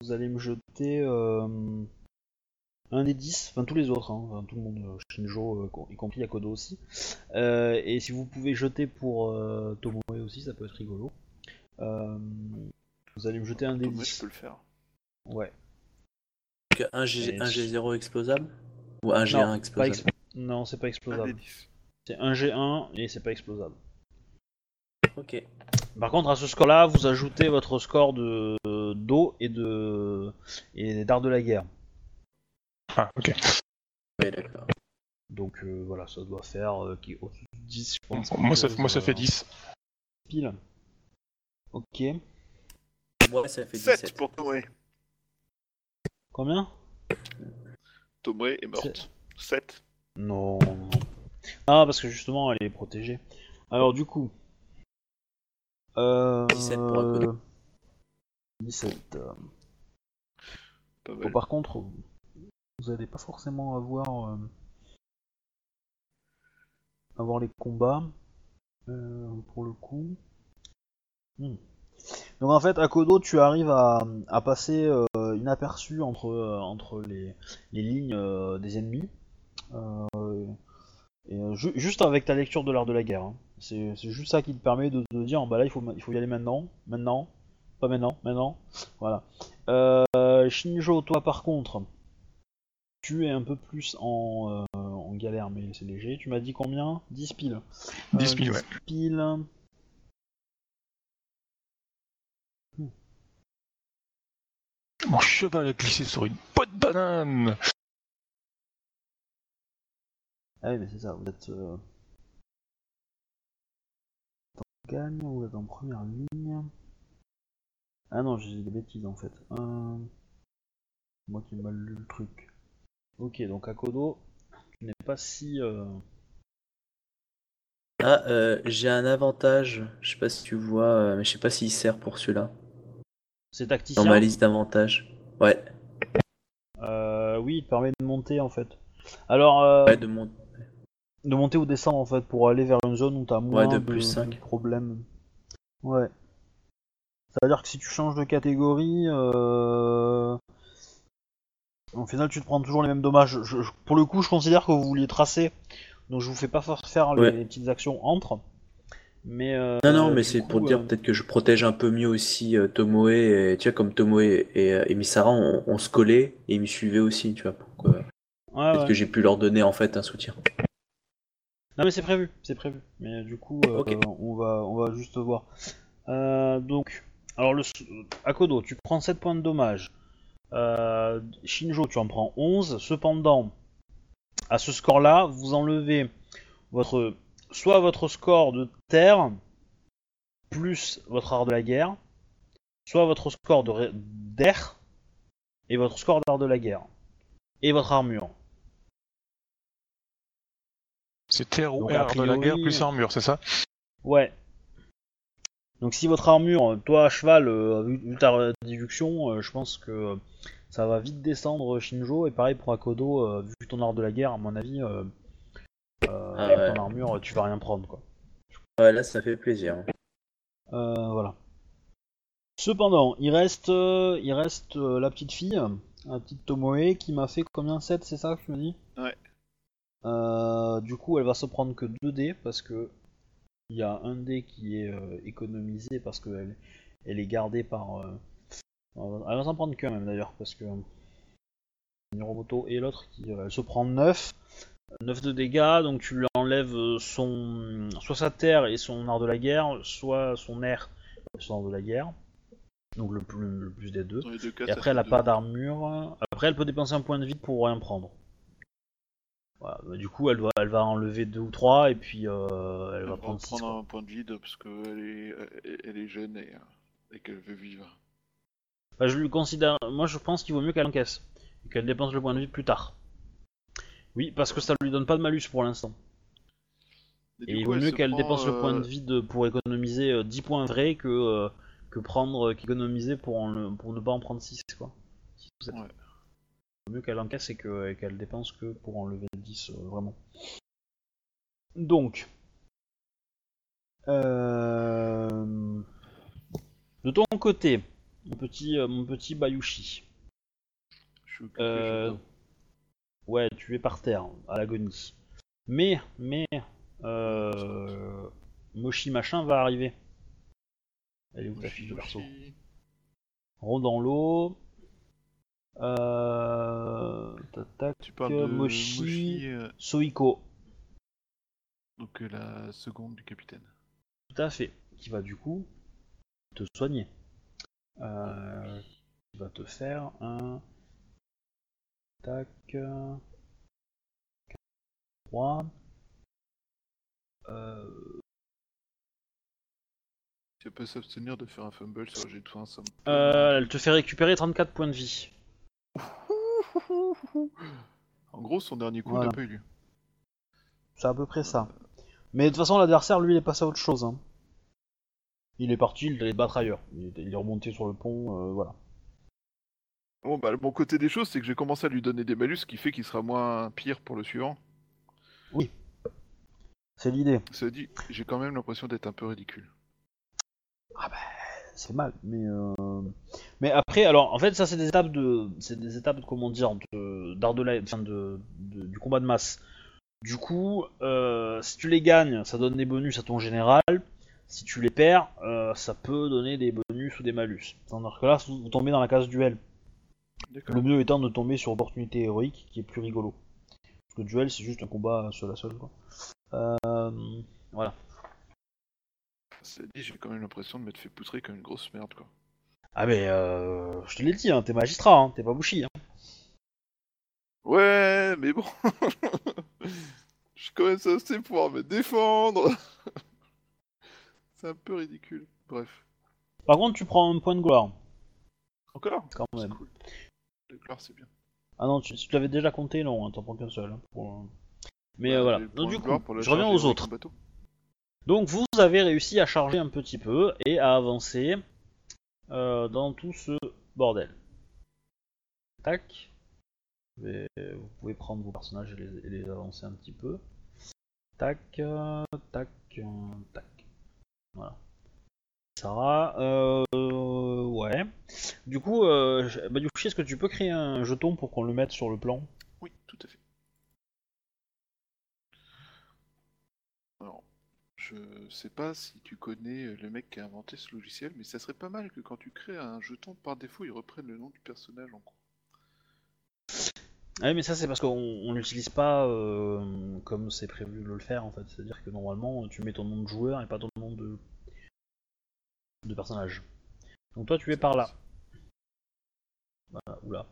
vous allez me jeter euh, un des 10, enfin tous les autres, hein, enfin, tout le monde, euh, Shinjo, euh, y compris Yakodo aussi. Euh, et si vous pouvez jeter pour euh, Tomoe aussi, ça peut être rigolo. Euh, vous allez me jeter un des Moi, je 10. peux le faire. Ouais. Donc, un, G, Et- un G0 explosable Ou un G1 Non, pas explosable ex- non, c'est pas explosable. 10. C'est un G1 et c'est pas explosable. Ok. Par contre, à ce score-là, vous ajoutez votre score de d'eau et de et d'art de la guerre. Ah, ok. Ouais, d'accord. Donc euh, voilà, ça doit faire euh, qui- au-dessus de 10, je pense. Moi ça, moi, fait euh, 10. Pile. Ok. Moi, ça fait 7 17. pour Tomoe. Combien? Tomoe est morte. 7. Non. non. Ah, parce que justement, elle est protégée. Alors du coup. Euh... 17 pour Akodo. 17. euh, Pas Bon, mal. par contre, vous allez pas forcément avoir euh, avoir les combats euh, pour le coup. Hmm. Donc en fait, à Kodo, tu arrives à, passer euh, inaperçu entre entre les, les lignes des ennemis. Juste avec ta lecture de l'art de la guerre. hein. C'est juste ça qui te permet de, dire bah là il faut, il faut y aller maintenant, maintenant, pas maintenant, maintenant. Voilà. Shinjo, toi par contre, tu es un peu plus en, euh, en galère, mais c'est léger. Tu m'as dit combien? 10 piles. 10 piles, ouais. piles. Mon cheval a glissé sur une pote de banane Ah oui, mais c'est ça, vous êtes. Euh... en gagne, vous êtes en première ligne? Ah non, j'ai des bêtises en fait. Euh... Moi qui ai mal lu le truc. Ok, donc à Kodo, tu n'es pas si. euh, Ah, euh, j'ai un avantage. Je sais pas si tu vois, euh, mais je sais pas s'il sert pour celui-là. C'est Dans tacticien. ma liste d'avantages. Ouais. Euh, oui, il te permet de monter en fait. Alors, euh, Ouais, de mon... de monter ou descendre en fait pour aller vers une zone où t'as moins de plus cinq. problèmes. Ouais. C'est-à-dire que si tu changes de catégorie, euh... au final tu te prends toujours les mêmes dommages. Je- je- pour le coup, je considère que vous vouliez tracer, donc je vous fais pas faire les, Ouais. les petites actions entre. Mais euh, Non, non, mais c'est pour dire euh, peut-être que je protège un peu mieux aussi euh, Tomoe. Et, tu vois, comme Tomoe et, et, et Misara, on, on se collait et ils me suivaient aussi, tu vois. pour que- ouais, Peut-être ouais. que j'ai pu leur donner en fait un soutien. Non mais c'est prévu, c'est prévu. Mais du coup, on va, on va juste voir. Donc, alors le Akodo, tu prends 7 points de dommage. Euh, Shinjo, tu en prends 11. Cependant, à ce score-là, vous enlevez votre, soit votre score de terre plus votre art de la guerre, soit votre score d'air et votre score d'art de la guerre et votre armure. C'est terre ou Donc, air a de la guerre priori- plus armure, c'est ça? Ouais. Donc si votre armure, toi à cheval, euh, vu, vu ta déduction, euh, je pense que euh, ça va vite descendre Shinjo, et pareil pour Akodo, euh, vu ton art de la guerre, à mon avis, euh, euh, Ah avec ouais. ton armure, tu vas rien prendre quoi. Ouais, là, ça fait plaisir. Euh, voilà. Cependant, il reste, euh, il reste euh, la petite fille, la petite Tomoe, qui m'a fait combien? 7, c'est ça que tu me dis? Ouais. Euh, du coup, elle va se prendre que 2 dés, parce que il y a un dé qui est euh, économisé, parce qu'elle elle est gardée par... euh, elle va s'en prendre qu'un même d'ailleurs, parce que... Niromoto et l'autre, qui euh, elle se prend 9. 9 de dégâts, donc tu lui enlèves euh, son, soit sa terre et son art de la guerre, soit son air et son art de la guerre. Donc le plus, le plus des deux. Cas, Et après, elle fait a deux. pas d'armure. Après, elle peut dépenser un point de vie pour rien prendre. Voilà. bah, Du coup, elle va, elle va enlever deux ou trois et puis euh, elle Elle va prendre 6. prendre un point de vide parce qu'elle est, elle- est jeune et, euh, et qu'elle veut vivre. je lui considère. Moi, je pense qu'il vaut mieux qu'elle encaisse et qu'elle dépense le point de vie plus tard. Oui, parce que ça lui donne pas de malus pour l'instant. Et, il vaut mieux qu'elle dépense le point euh, de vie de- pour économiser euh, 10 points vrais que, euh, que prendre euh, qu'économiser pour, en le- pour ne pas en prendre 6 quoi. Six ou. Ouais. Mieux qu'elle encaisse et que- et qu'elle dépense que pour enlever 10 euh, vraiment. Donc. Euh, De ton côté, mon petit, euh, mon petit Bayushi. Je suis Euh. Ouais, tu es par terre, à l'agonie. Mais, mais, euh, Moshi machin va arriver. Elle est où ta fiche de perso? Moshi. Rond dans l'eau. Euh... Tac, Tu parles de Moshi, Moshi, euh, Soiko. donc euh, la seconde du capitaine. Tout à fait. Qui va du coup te soigner. Euh... Qui va te faire un... Tac... 3... Euh... Tu peux s'abstenir de faire un fumble sur jet de soin, ça me- Euh, elle te fait récupérer 34 points de vie. En gros, son dernier coup Voilà. n'a pas eu lieu. C'est à peu près ça. Mais de toute façon, l'adversaire, lui, il est passé à autre chose. hein. Il est parti, il allait battre ailleurs. Il est, il est remonté sur le pont, euh, voilà. Bon, bah, le bon côté des choses, c'est que j'ai commencé à lui donner des malus, ce qui fait qu'il sera moins pire pour le suivant. C'est l'idée. Ça dit, j'ai quand même l'impression d'être un peu ridicule. C'est mal, mais euh... mais après, alors, en fait, ça, c'est des étapes de, c'est des étapes, de, comment dire, de d'art de la, enfin, de, de- du combat de masse. Du coup, euh, si tu les gagnes, ça donne des bonus à ton général. Si tu les perds, euh, ça peut donner des bonus ou des malus. Tandis que là, vous, tombez dans la case duel. D'accord. Le mieux étant de tomber sur opportunité héroïque, qui est plus rigolo. Parce que le duel, c'est juste un combat seul à seul, quoi. Voilà. Dit, j'ai quand même l'impression de m'être fait poutrer comme une grosse merde, quoi. Ah mais euh, je te l'ai dit, hein, t'es magistrat, hein, t'es pas bouchi. Hein. Ouais, mais bon. Je suis quand même censé pouvoir me défendre. C'est un peu ridicule. Bref. Par contre, tu prends un point de gloire, Encore? Quand même. cool. Le gloire, c'est bien. Ah non, tu, si tu l'avais déjà compté, non, hein, t'en prends qu'un seul. hein, pour- Mais euh, voilà. j'ai le Donc du de coup, je reviens aux autres. Donc vous avez réussi à charger un petit peu et à avancer euh, dans tout ce bordel. Tac. Vous pouvez prendre vos personnages et les, avancer un petit peu. Tac, tac, tac. Voilà. Sarah, euh, ouais. Du coup, euh, coup, est-ce que tu peux créer un jeton pour qu'on le mette sur le plan? Oui, tout à fait. Alors, je sais pas si tu connais le mec qui a inventé ce logiciel, mais ça serait pas mal que quand tu crées un jeton, par défaut, il reprenne le nom du personnage en cours. Ah oui, mais ça c'est parce qu'on on l'utilise pas euh, comme c'est prévu de le faire en fait. C'est-à-dire que normalement tu mets ton nom de joueur et pas ton nom de, de personnage. Donc toi tu es par là. Voilà, oula.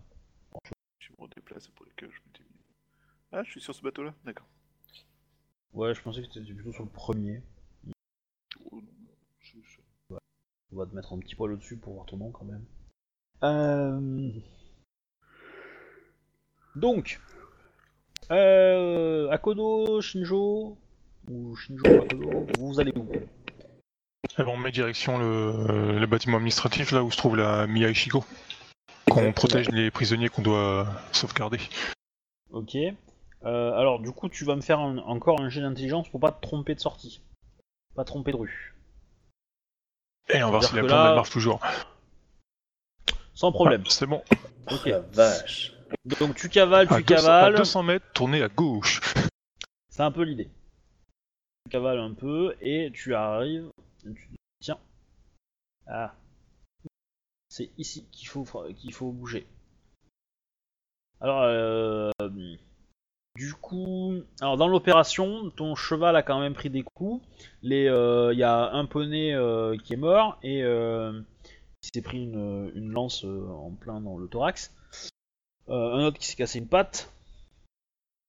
Tu me redéplaces pour lequel je mis. Ah, je suis sur ce bateau-là D'accord. Ouais, je pensais que c'était plutôt sur le premier. Oh, non, On va te mettre un petit poil au-dessus pour voir ton nom quand même. Euh... Donc, euh, Akodo, Shinjo, ou Shinjo, Akodo, vous allez où? Eh ben, on met direction le, le bâtiment administratif là où se trouve la Mia Ichigo. Qu'on protège les prisonniers qu'on doit sauvegarder. Ok. Euh, alors, du coup, tu vas me faire un- encore un jet d'intelligence pour pas te tromper de sortie. Pas te tromper de rue. Et on va voir si la là- elle marche toujours. Sans problème. Ah, c'est bon. Oh Ok. la vache. Donc, tu cavales, À tu 200, à cavales. 200 mètres, tournez à gauche. C'est un peu l'idée. Tu cavales un peu et tu arrives. tu- Tiens. Ah. C'est ici qu'il faut, qu'il faut bouger. Alors, euh, du coup, alors dans l'opération, ton cheval a quand même pris des coups. Euh, il y a un poney euh, qui est mort et euh, qui s'est pris une, une lance euh, en plein dans le thorax. Euh, un autre qui s'est cassé une patte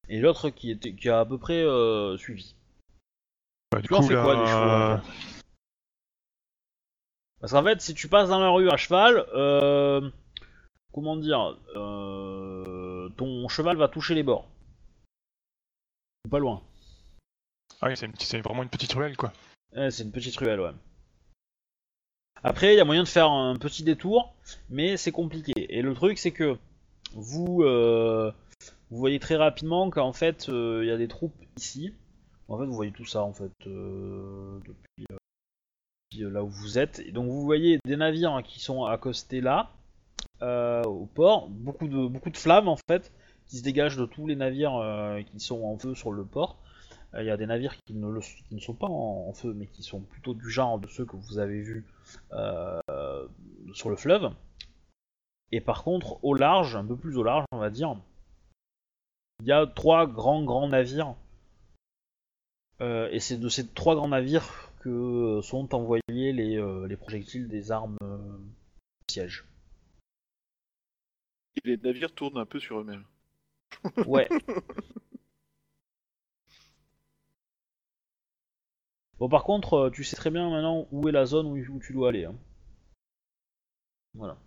et l'autre qui, était, qui a à peu près euh, suivi. Bah, du Tu en coup, fais quoi, des chevaux, en Parce qu'en fait, si tu passes dans la rue à cheval, euh, comment dire, euh, ton cheval va toucher les bords. Pas loin. Ah oui, c'est vraiment une petite ruelle quoi. Ouais, c'est une petite ruelle, ouais. Après, il y a moyen de faire un petit détour, mais c'est compliqué. Et le truc, c'est que vous, euh, vous voyez très rapidement qu'en fait, euh, il y a des troupes ici. En fait, vous voyez tout ça, en fait, euh, depuis, depuis, là où vous êtes. Et donc, vous voyez des navires qui sont accostés là, au port. Beaucoup de, beaucoup de flammes, en fait, qui se dégagent de tous les navires euh, qui sont en feu sur le port. Euh, Il y a des navires qui ne, sont pas en, feu, mais qui sont plutôt du genre de ceux que vous avez vus euh, sur le fleuve. Et par contre, au large, un peu plus au large, on va dire, il y a trois grands grands navires. Et c'est de ces trois grands navires que sont envoyés les, les projectiles des armes siège. Et les navires tournent un peu sur eux-mêmes. Ouais. Bon, par contre, euh, tu sais très bien maintenant où est la zone où, tu dois aller. hein. Voilà.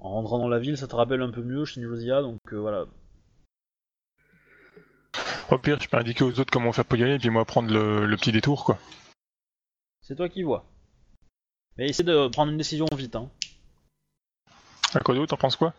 En rentrant dans la ville, ça te rappelle un peu mieux Shinjozia, donc euh, voilà. Au pire, je peux indiquer aux autres comment faire pour y aller et puis moi prendre le, le petit détour quoi. C'est toi qui vois. Mais essaie de prendre une décision vite. Hein. À quoi d'autre, t'en penses quoi?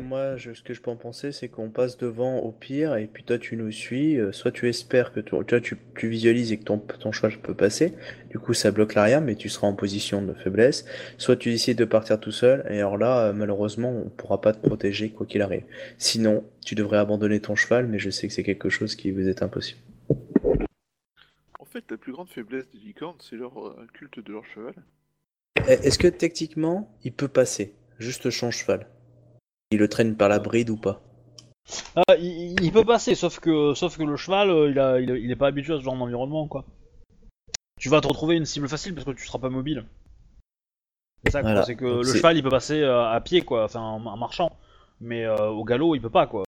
Moi, je- ce que je peux en penser, c'est qu'on passe devant au pire, et puis toi, tu nous suis. euh, Soit tu espères que ton- toi, tu, tu visualises et que ton, ton cheval peut passer. Du coup, ça bloque l'arrière, mais tu seras en position de faiblesse. Soit tu décides de partir tout seul, et alors là, euh, malheureusement, on pourra pas te protéger quoi qu'il arrive. Sinon, tu devrais abandonner ton cheval, mais je sais que c'est quelque chose qui vous est impossible. En fait, la plus grande faiblesse des licornes, c'est leur euh, culte de leur cheval. Eh, Est-ce que techniquement, il peut passer Juste son cheval? Il le traîne par la bride ou pas Ah, il, il peut passer, sauf que, sauf que le cheval, euh, il, a, il, il est pas habitué à ce genre d'environnement, quoi. Tu vas te retrouver une cible facile parce que tu seras pas mobile. C'est ça, quoi. Voilà. C'est que Donc le c'est- cheval, il peut passer euh, à pied, quoi, enfin en, en marchant. Mais euh, au galop, il peut pas, quoi.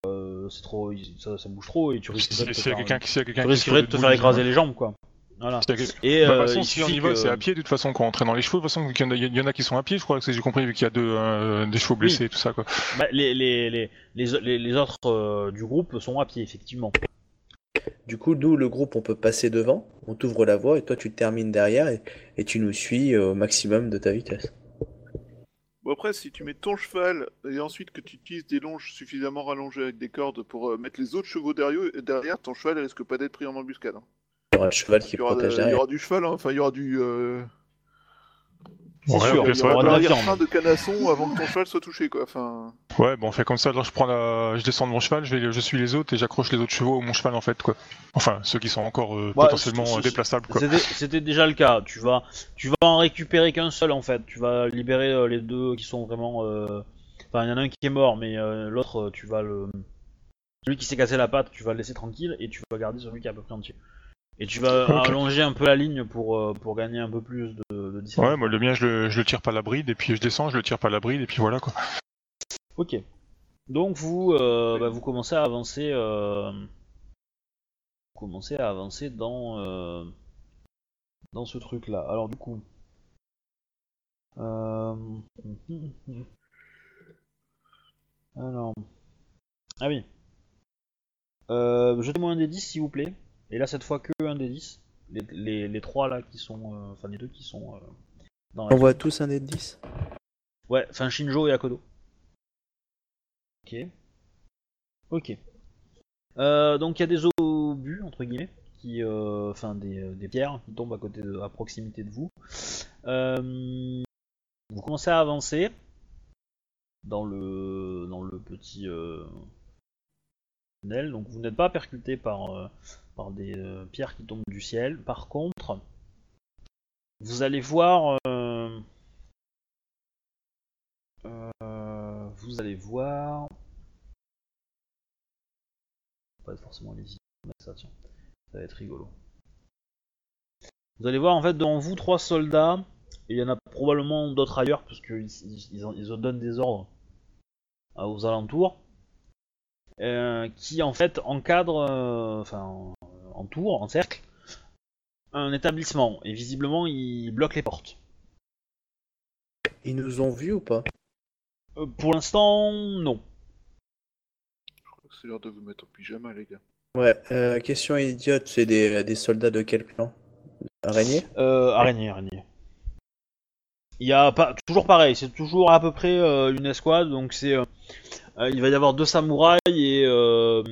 C'est trop, il- ça, ça bouge trop et tu risquerais de te faire, quelqu'un qui quelqu'un tu risquerais de te faire écraser les jambes, quoi. Voilà. Et Bah, de toute façon, si on y va, que- c'est à pied de toute façon quand on traîne dans les chevaux. De toute façon, il y, en a, il y en a qui sont à pied, je crois que si j'ai compris, vu qu'il y a deux, euh, des chevaux blessés et tout ça quoi. Bah, les, les, les, les, les- les autres euh, du groupe sont à pied, effectivement. Du coup, nous, le groupe, on peut passer devant, on t'ouvre la voie et toi, tu termines derrière et, et tu nous suis euh, au maximum de ta vitesse. Bon après, si tu mets ton cheval et ensuite que tu utilises des longes suffisamment rallongées avec des cordes pour euh, mettre les autres chevaux derrière, derrière ton cheval risque pas d'être pris en embuscade. hein. Il y aura le cheval qui Il y, aura, protège il y derrière. aura du cheval, hein, enfin il y aura du... euh, Ouais, sûr, Il y aura un viande. de canasson avant que ton cheval soit touché, quoi. Enfin, Ouais, bon, on fait comme ça. Alors je prends la, je descends de mon cheval, je vais, je suis les autres et j'accroche les autres chevaux à mon cheval en fait, quoi. Enfin, ceux qui sont encore euh, Ouais, potentiellement déplaçables, quoi. C'était- C'était déjà le cas. Tu vas, tu vas en récupérer qu'un seul en fait. Tu vas libérer euh, les deux qui sont vraiment. euh, Enfin, il y en a un qui est mort, mais euh, l'autre, tu vas le. Celui qui s'est cassé la patte, tu vas le laisser tranquille et tu vas garder celui qui est à peu près entier. Et tu vas allonger un peu la ligne pour, euh, pour gagner un peu plus de, de distance. Ouais, moi le mien, je le, je le tire par la bride et puis je descends, je le tire par la bride et puis voilà, quoi. Ok. Donc vous, euh, bah, vous commencez à avancer. Euh... Vous commencez à avancer dans euh, dans ce truc-là. Alors du coup. Euh... Alors. Ah oui. Euh, Jetez-moi un des 10 s'il vous plaît. Et là cette fois que un des 10. Les, les, les trois là qui sont. euh, Enfin les deux qui sont. euh, dans la On voit tous un dé de 10 Ouais, enfin Shinjo et Akodo. Ok. Ok. Euh, donc il y a des obus, entre guillemets, qui, enfin des, des pierres qui tombent à côté de, à proximité de vous. Vous commencez à avancer dans le, dans le petit tunnel, donc vous n'êtes pas percuté par, euh, par des euh, pierres qui tombent du ciel. Par contre, vous allez voir euh, euh, vous allez voir. Pas forcément les ça, va être rigolo. Vous allez voir en fait devant vous trois soldats, et il y en a probablement d'autres ailleurs, parce qu'ils ils, ils, en- ils en donnent des ordres aux alentours, qui en fait encadrent, enfin en, tour, en cercle, un établissement, et visiblement ils bloquent les portes. Ils nous ont vus ou pas? Euh, pour l'instant, non. je crois que c'est l'heure de vous mettre en pyjama, les gars. Ouais, euh, question idiote, c'est des, des soldats de quel clan? Araignée? Euh, araignée, araignée. Il y a pas toujours pareil, c'est toujours à peu près euh, une escouade, donc c'est euh, euh, il va y avoir deux samouraïs et euh,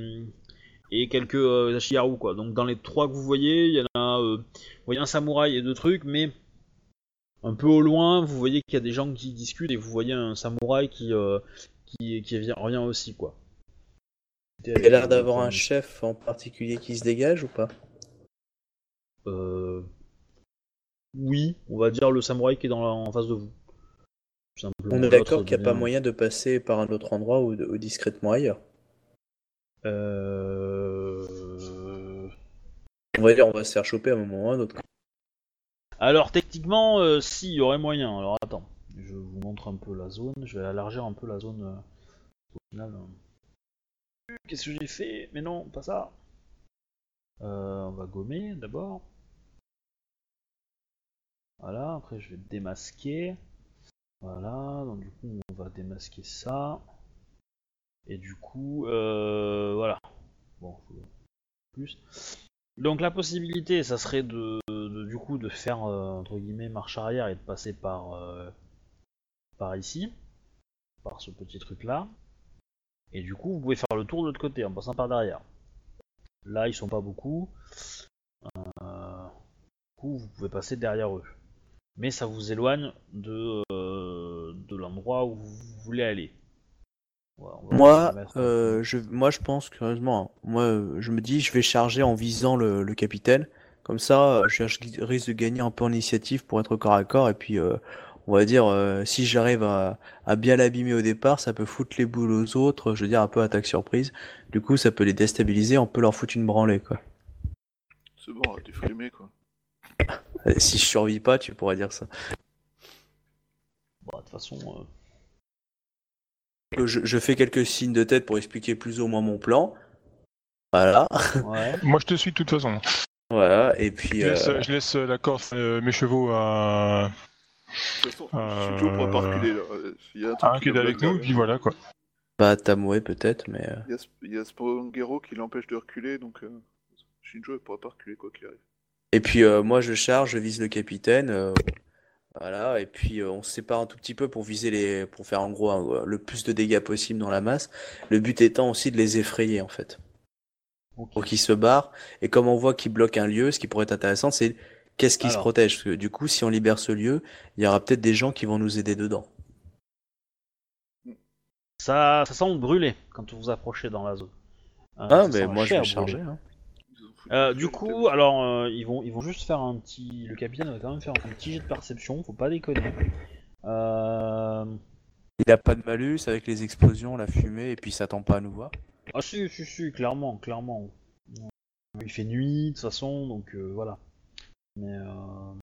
et quelques euh, Ashiharu, quoi. Donc dans les trois que vous voyez, il y en a euh, vous voyez un samouraï et deux trucs, mais un peu au loin, vous voyez qu'il y a des gens qui discutent et vous voyez un samouraï qui euh, qui, qui vient, revient aussi, quoi. Il y a l'air d'avoir un chef en particulier qui se dégage ou pas? Euh... Oui, on va dire le samouraï qui est dans la- en face de vous. Simplement. On est d'accord qu'il n'y a pas moyen de passer par un autre endroit ou, ou discrètement ailleurs. Euh... On va dire on va se faire choper à un moment ou un autre. Alors techniquement, euh, si, il y aurait moyen. Alors attends, je vous montre un peu la zone. Je vais élargir un peu la zone. euh, Au final. euh. Qu'est-ce que j'ai fait? Mais non, pas ça. On va gommer d'abord. Voilà, après je vais démasquer. Voilà, donc du coup on va démasquer ça. Et du coup, euh, voilà. Bon, plus. Donc la possibilité, ça serait de, du coup de faire euh, entre guillemets marche arrière et de passer par euh, par ici, par ce petit truc là. Et du coup, vous pouvez faire le tour de l'autre côté en passant par derrière. Là, ils sont pas beaucoup. Euh, du coup, vous pouvez passer derrière eux. Mais ça vous éloigne de, de l'endroit où vous voulez aller. Moi, mettre- euh, je, moi, je pense curieusement, hein, moi, je me dis, je vais charger en visant le, le capitaine. Comme ça, euh, je, je risque de gagner un peu en initiative pour être corps à corps. Et puis, euh, on va dire, euh, si j'arrive à, à bien l'abîmer au départ, ça peut foutre les boules aux autres. Je veux dire, un peu attaque surprise. Du coup, ça peut les déstabiliser. On peut leur foutre une branlée, quoi. C'est bon, t'es frimé, quoi. Si je survis pas, tu pourrais dire ça. Bon, de toute façon, euh, Je, je fais quelques signes de tête pour expliquer plus ou moins mon plan. Voilà. ouais. Moi, je te suis de toute façon. Voilà. Et puis, Je laisse, euh, je laisse la Corse, euh, mes chevaux à, De toute façon, Euh, Shinjo pourra pas reculer, là. Euh, Il y a un truc qui est avec nous, et puis voilà quoi. bah, Tamoué peut-être, mais. euh, Il y a, il y a Spongero qui l'empêche de reculer, donc euh, Shinjo ne pourra pas reculer quoi qu'il arrive. Et puis euh, moi je charge, je vise le capitaine, euh, voilà, et puis euh, on se sépare un tout petit peu pour viser les, pour faire en gros un- le plus de dégâts possible dans la masse. Le but étant aussi de les effrayer en fait, ok. pour qu'ils se barrent. Et comme on voit qu'ils bloquent un lieu, ce qui pourrait être intéressant, c'est qu'est-ce qui se Alors. protège? Parce que du coup, si on libère ce lieu, il y aura peut-être des gens qui vont nous aider dedans. Ça, ça semble brûler quand vous vous approchez dans la zone. Euh, Ah, ça mais sent la moi je chair vais charger. hein. Euh, du coup, alors euh, ils vont ils vont juste faire un petit. Le capitaine va quand même faire un petit jet de perception, faut pas déconner. Euh... Il a pas de malus avec les explosions, la fumée, et puis il s'attend pas à nous voir. Ah si si si, clairement, clairement. Il fait nuit de toute façon, donc euh, voilà. Mais euh...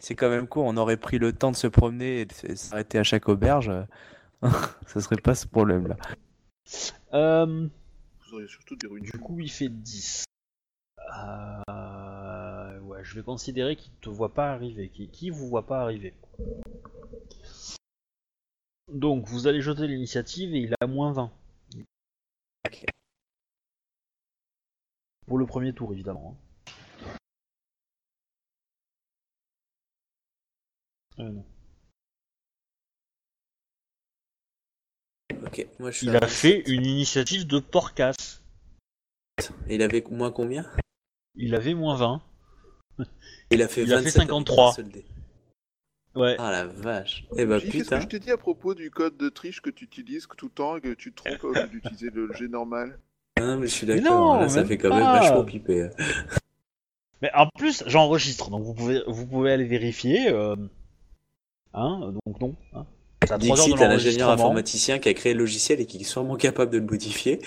C'est quand même cool, on aurait pris le temps de se promener et de s'arrêter à chaque auberge. Ça serait pas ce problème-là. euh, Vous auriez surtout des ruines. Du coup, il fait 10. Euh... Ouais, je vais considérer qu'il te voit pas arriver, qu'il qu'il vous voit pas arriver. Donc, vous allez jeter l'initiative et il a moins 20. Pour le premier tour, évidemment. hein. Euh, non. Ok, moi je suis Il à a fait une initiative de porcasse. Il avait moins combien? Il avait moins 20. Il a fait Il a fait 27 avec 53. un seul dé. Ouais. Ah la vache. Eh bah J, Qu'est-ce que je t'ai dit à propos du code de triche que tu utilises tout le temps et que tu te trompes au lieu d'utiliser le G normal? Ah non, mais je suis d'accord. Là, ça fait quand même pas. vachement pipé. Mais en plus, j'enregistre, donc vous pouvez, vous pouvez aller vérifier. euh, Hein, donc non. Hein. Dixit à l'ingénieur informaticien qui a créé le logiciel et qui est sûrement capable de le modifier.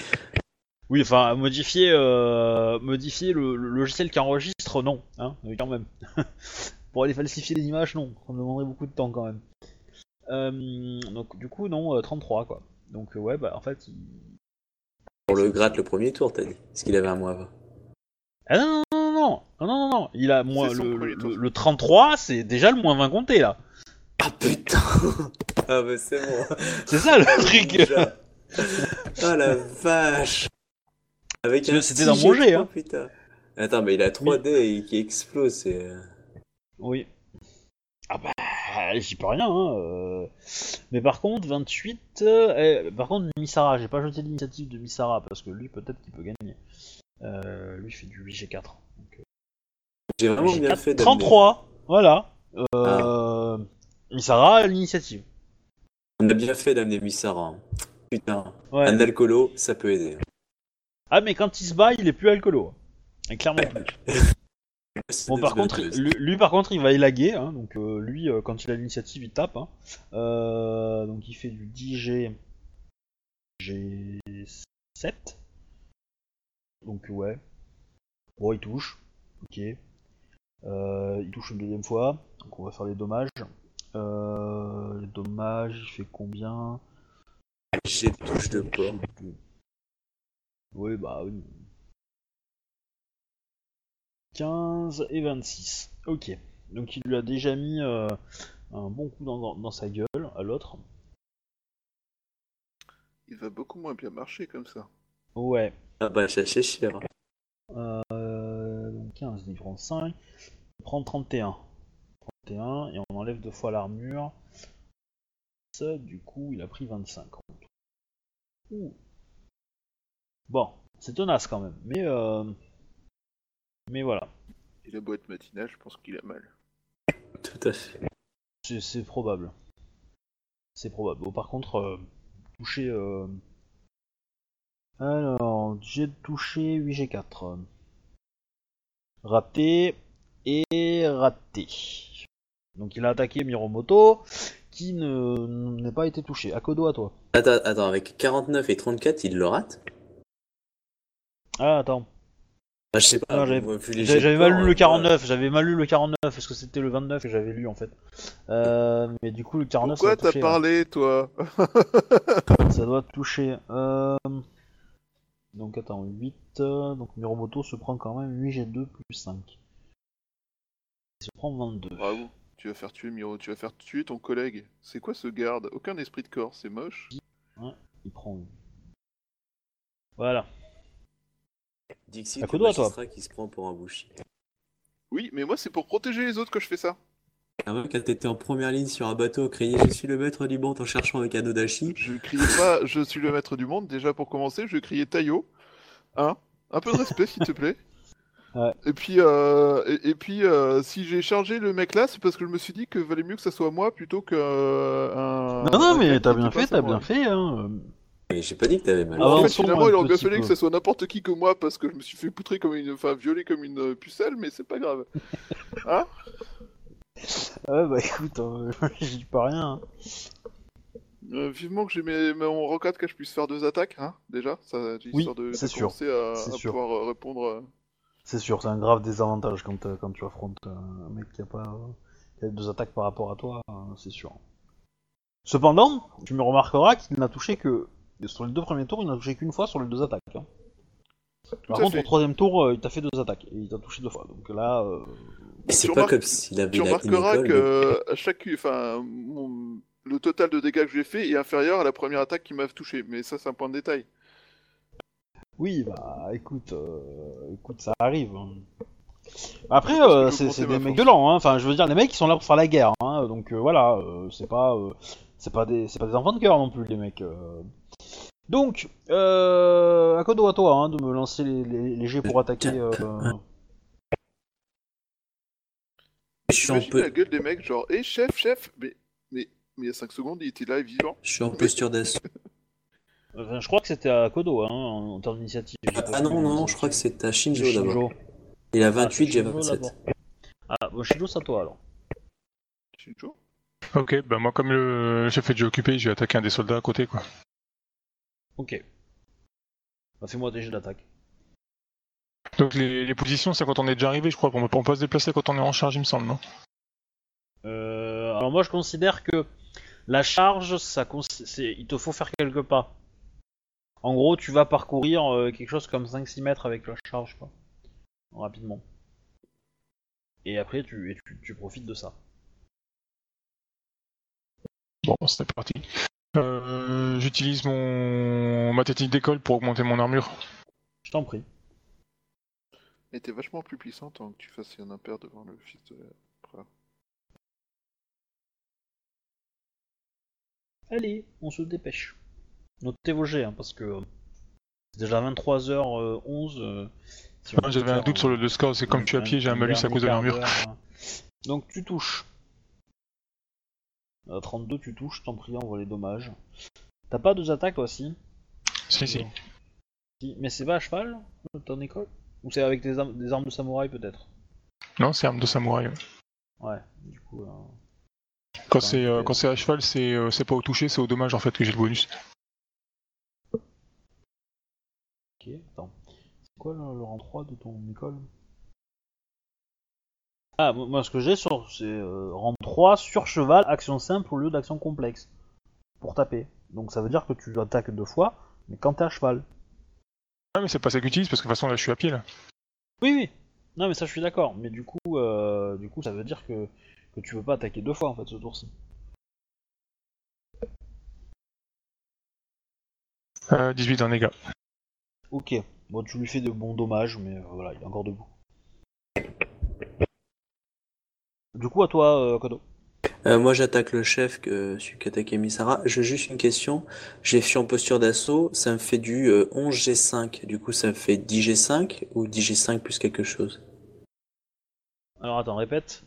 Oui, enfin, modifier, euh, modifier le, logiciel qui enregistre, non, hein, quand même. Pour aller falsifier les images, non, ça me demanderait beaucoup de temps quand même. Euh, donc, du coup, non, euh, 33, quoi. Donc, euh, ouais, bah, en fait. Il... Pour le gratte le premier tour, t'as dit Parce qu'il avait un mois avant. Ah non, non, non, non, non, non, il a moins. Le, le, le, 33, c'est déjà le moins 20 compté, là. Ah putain ah bah c'est bon. C'est ça le truc. Déjà. Ah la vache Avec un c'était dans mon G3, hein. putain. Attends, mais il a 3D et qui explose, c'est... euh, Oui. Ah bah, j'y peux rien. Hein. euh. Mais par contre, 28. euh, eh, par contre, Misara, j'ai pas jeté l'initiative de Misara parce que lui, peut-être qu'il peut gagner. Euh, lui, il fait du 8G4. Donc, euh, J'ai vraiment bien 8G4, fait d'amener- 33 Voilà. Euh, Misara l'initiative. On a bien fait d'amener Missara. hein. Putain, Ouais. un alcoolo, ça peut aider. Ah, mais quand il se bat, il est plus alcoolo. Et clairement plus. Bon, par contre, lui, lui, par contre, il va élaguer. Hein, donc, euh, lui, euh, quand il a l'initiative, il tape. Hein. Euh, donc, il fait du 10G. G7. Donc, ouais. Bon, il touche. Ok. Euh, il touche une deuxième fois. Donc, on va faire les dommages. Euh, les dommages, il fait combien? J'ai de touche de porc. Oui, bah oui. 15 et 26. Ok. Donc il lui a déjà mis euh, un bon coup dans, dans- dans sa gueule à l'autre. Il va beaucoup moins bien marcher comme ça. Ouais. Ah bah, ça c'est cher. Euh, donc 15, il prend 5. Il prend 31. 31 et on enlève deux fois l'armure. Ça, du coup, il a pris 25. Ouh. Bon, c'est tenace quand même. Mais, euh... mais voilà. Et la boîte matinale, je pense qu'il a mal. Tout à fait. C'est, c'est probable. C'est probable. Bon, par contre, euh, toucher. euh, Alors, j'ai touché 8G4. Raté et raté. Donc il a attaqué Miromoto, qui ne n'a pas été touché. Akodo à toi. Attends, attends, avec 49 et 34, il le rate? Ah, attends. Bah, je sais pas. J'avais- vu les J'avais mal lu le 49, j'avais mal lu le 49 parce que c'était le 29 que j'avais lu en fait. Euh, mais du coup, le 49 Pourquoi t'as toucher. hein. parlé, toi? Ça doit toucher. Euh... Donc attends, 8. euh, Donc Miromoto se prend quand même 8G2 plus 5. Il se prend 22. Bravo. Tu vas faire tuer Miro, tu vas faire tuer ton collègue. C'est quoi ce garde? Aucun esprit de corps, c'est moche. Il prend. Voilà. Droit, toi. magistrat qui se prend pour un bouchi. Oui, mais moi c'est pour protéger les autres que je fais ça. Avant, quand t'étais en première ligne sur un bateau, crier Je suis le maître du monde en cherchant un cadeau d'ashi. Je criais pas je suis le maître du monde, déjà pour commencer, je criais Tayo. Hein? Un peu de respect s'il te plaît. Ouais. Et puis, euh, et, et puis euh, si j'ai chargé le mec là, c'est parce que je me suis dit que valait mieux que ça soit moi plutôt que euh, un. Non, non, mais t'as bien fait, pas t'as bien fait. Hein. Mais j'ai pas dit que t'avais mal. Bon, en fait, finalement, il aurait bien fallu que ça soit n'importe qui que moi parce que je me suis fait poutrer comme une. Enfin, violer comme une euh, pucelle, mais c'est pas grave. Hein? Ouais, bah écoute, euh, j'y peux rien. hein. Euh, Vivement que j'ai mes, mon rocade que je puisse faire deux attaques, hein, déjà. Ça, Oui, histoire de, de sûr. commencer à, C'est à sûr. pouvoir euh, répondre. C'est sûr, c'est un grave désavantage quand, euh, quand tu affrontes euh, un mec qui a pas euh, qui a deux attaques par rapport à toi, euh, c'est sûr. Cependant, tu me remarqueras qu'il n'a touché que sur les deux premiers tours, il n'a touché qu'une fois sur les deux attaques. hein. Par contre, fait. au troisième tour, euh, il t'a fait deux attaques et il t'a touché deux fois. Donc là, euh, Mais c'est Tu pas remarques- comme s'il avait Tu la- remarqueras que euh, à chaque, enfin, mon- le total de dégâts que j'ai fait est inférieur à la première attaque qui m'a touché. Mais ça, c'est un point de détail. Oui, bah écoute, euh, écoute, ça arrive. hein. Après, Parce que euh, c'est ma des mecs force. de l'an, hein. enfin je veux dire, les mecs ils sont là pour faire la guerre, hein. donc euh, voilà, euh, c'est pas, euh, c'est pas des, c'est pas des enfants de cœur non plus les mecs. euh. Donc, euh, à à toi hein, de me lancer les, les, les jets pour attaquer. euh, Je suis en, J'imagine peu- la gueule des mecs, genre, hé chef, chef, mais, mais, mais il y a 5 secondes, il était là, vivant. je suis en posture d'assaut. enfin, je crois que c'était à Kodo hein, en, en termes d'initiative. pas Ah vu non, non, l'initiative. je crois que c'est à Shinjo d'abord. Il a Ah, 28, c'est j'ai Shinjo 27. d'abord. Ah, bon, Shinjo, c'est à toi alors. Shinjo? Ok, bah moi, comme le chef est déjà occupé, j'ai attaqué un des soldats à côté, quoi. Ok. Bah, fais-moi des jets d'attaque. Donc les, les positions, c'est quand on est déjà arrivé, je crois. On peut, on peut se déplacer quand on est en charge, il me semble, non? Euh, alors moi je considère que la charge, ça il te faut faire quelques pas. En gros, tu vas parcourir euh, quelque chose comme 5-6 mètres avec la charge, quoi. Rapidement. Et après, tu, et tu, tu profites de ça. Bon, c'est parti. Euh, J'utilise mon ma technique d'école pour augmenter mon armure. Je t'en prie. Et t'es vachement plus puissant tant que tu fasses un impair devant le fils de. frère. Allez, on se dépêche. Notez vos jets, hein, parce que euh, c'est déjà 23h11. euh, si on Ah, J'avais un doute sur le, le score, c'est comme suis à pied, j'ai un malus à cause de l'armure. hein. Donc tu touches. À 32, tu touches, t'en prie, envoie les dommages. T'as pas deux attaques toi aussi Si, si. Si, Mais c'est pas à cheval, euh, ton école? Ou c'est avec des armes, des armes de samouraï peut-être? Non, c'est arme de samouraï. ouais. Du coup. euh, Quand c'est euh, ok. quand c'est à cheval, c'est euh, c'est pas au toucher, c'est au dommage en fait que j'ai le bonus. Ok, attends. C'est quoi le, le rang 3 de ton école? Ah, moi ce que j'ai sur. C'est euh, rang 3 sur cheval, action simple au lieu d'action complexe. Pour taper. Donc ça veut dire que tu attaques deux fois, mais quand t'es à cheval. Ah mais c'est pas ça que j'utilise parce que de toute façon là je suis à pied là. Oui, oui. Non, mais ça je suis d'accord. Mais du coup, euh, du coup, ça veut dire que, que tu peux pas attaquer deux fois en fait ce tour-ci. Euh, 18 en dégâts. Ok. Bon, tu lui fais de bons dommages, mais euh, voilà, il est encore debout. Du coup, à toi, euh, Kodo. Euh, moi, j'attaque le chef, que celui qui attaque Misara. J'ai juste une question. J'ai fait en posture d'assaut, ça me fait du euh, 11G5. Du coup, ça me fait 10G5 ou 10G5 plus quelque chose? Alors attends, répète.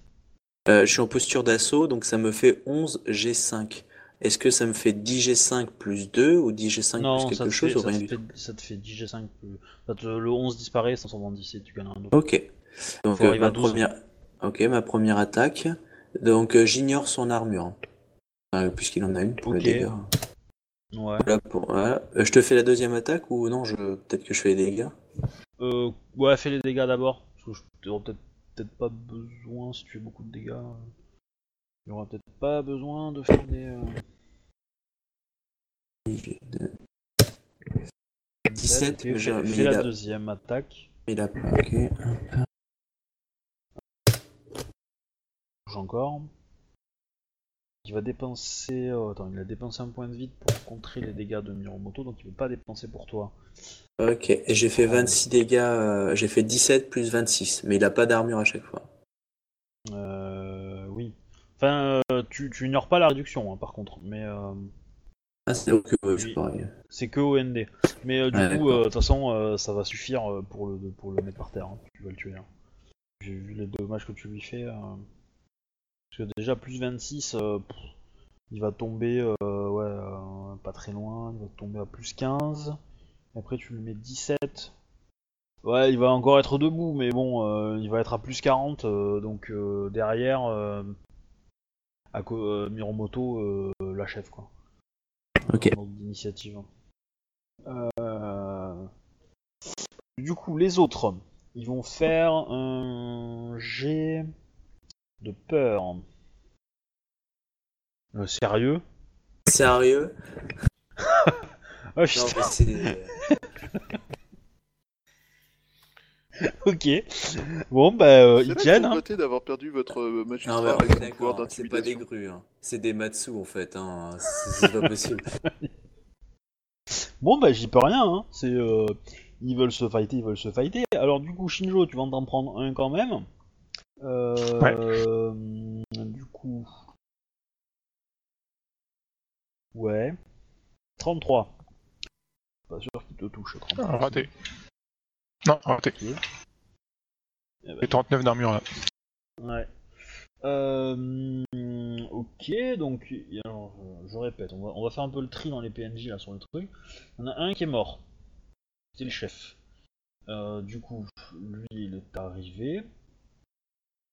Euh, Je suis en posture d'assaut, donc ça me fait 11G5. Est-ce que ça me fait 10G5 plus 2 ou 10G5 non, plus ça quelque te, chose fait, ou ça, rien te du tout fait, ça te fait 10 G5. Plus... ça te- le 11 disparaît, 510 et tu gagnes un autre. Ok. Donc, euh, ma 12. première... Ok, ma première attaque. Donc, euh, j'ignore son armure. Euh, Puisqu'il en a une pour le Ok. dégât. Ouais. Voilà pour... voilà. Euh, je te fais la deuxième attaque ou non je... Peut-être que je fais les dégâts? Euh, ouais, fais les dégâts d'abord. Parce que je peut-être peut-être pas besoin si tu fais beaucoup de dégâts. Il aura peut-être pas besoin de faire des. Euh, 17, Fais, mais j'ai- la deuxième attaque. Il a. Bouge encore. Il va dépenser. euh, attends, il a dépensé un point de vide pour contrer les dégâts de Miromoto, donc il peut pas dépenser pour toi. Ok. J'ai fait 26 dégâts. euh, J'ai fait 17 plus 26. Mais il a pas d'armure à chaque fois. Euh. Oui. Enfin, euh, tu, tu ignores pas la réduction, hein, par contre. Mais. Ah, c'est pareil. Que OND. Mais euh, du Ouais, coup, euh, de toute façon, euh, ça va suffire pour le, pour le mettre par terre. hein. Tu vas le tuer. hein. J'ai vu les dommages que tu lui fais. Parce que déjà, plus 26, euh, pff, il va tomber ouais, pas très loin. Il va tomber à plus 15. Et après, tu lui mets 17. Ouais, il va encore être debout, mais bon, euh, il va être à plus 40. euh, donc euh, derrière, à Miromoto l'achève quoi. Ok. D'initiative. Euh, Du coup, les autres, ils vont faire un jet de peur. Euh, sérieux? Sérieux? Ah, Non, putain, mais c'est. ok. Bon, bah, euh, C'est ils là que tiennent. vous hein. regrettez d'avoir perdu votre euh, magistrat Non, mais on avec son pouvoir d'accord, c'est pas des d'intimidation. grues, hein. c'est des Matsu en fait, hein. c'est c'est pas possible. Bon, bah, j'y peux rien. Hein. C'est, euh, ils veulent se fighter, ils veulent se fighter. Alors, du coup, Shinjo, tu vas en t'en prendre un quand même. Euh, Du coup. Ouais. 33. Pas sûr qu'il te touche. 33. Ah, raté. Non, raté. Eh ben, J'ai 39 d'armure là. Ouais. Euh, ok, donc alors, je, je répète, on va, on va faire un peu le tri dans les PNJ là sur le truc. On a un qui est mort. C'est le chef. Euh, du coup, lui il est arrivé.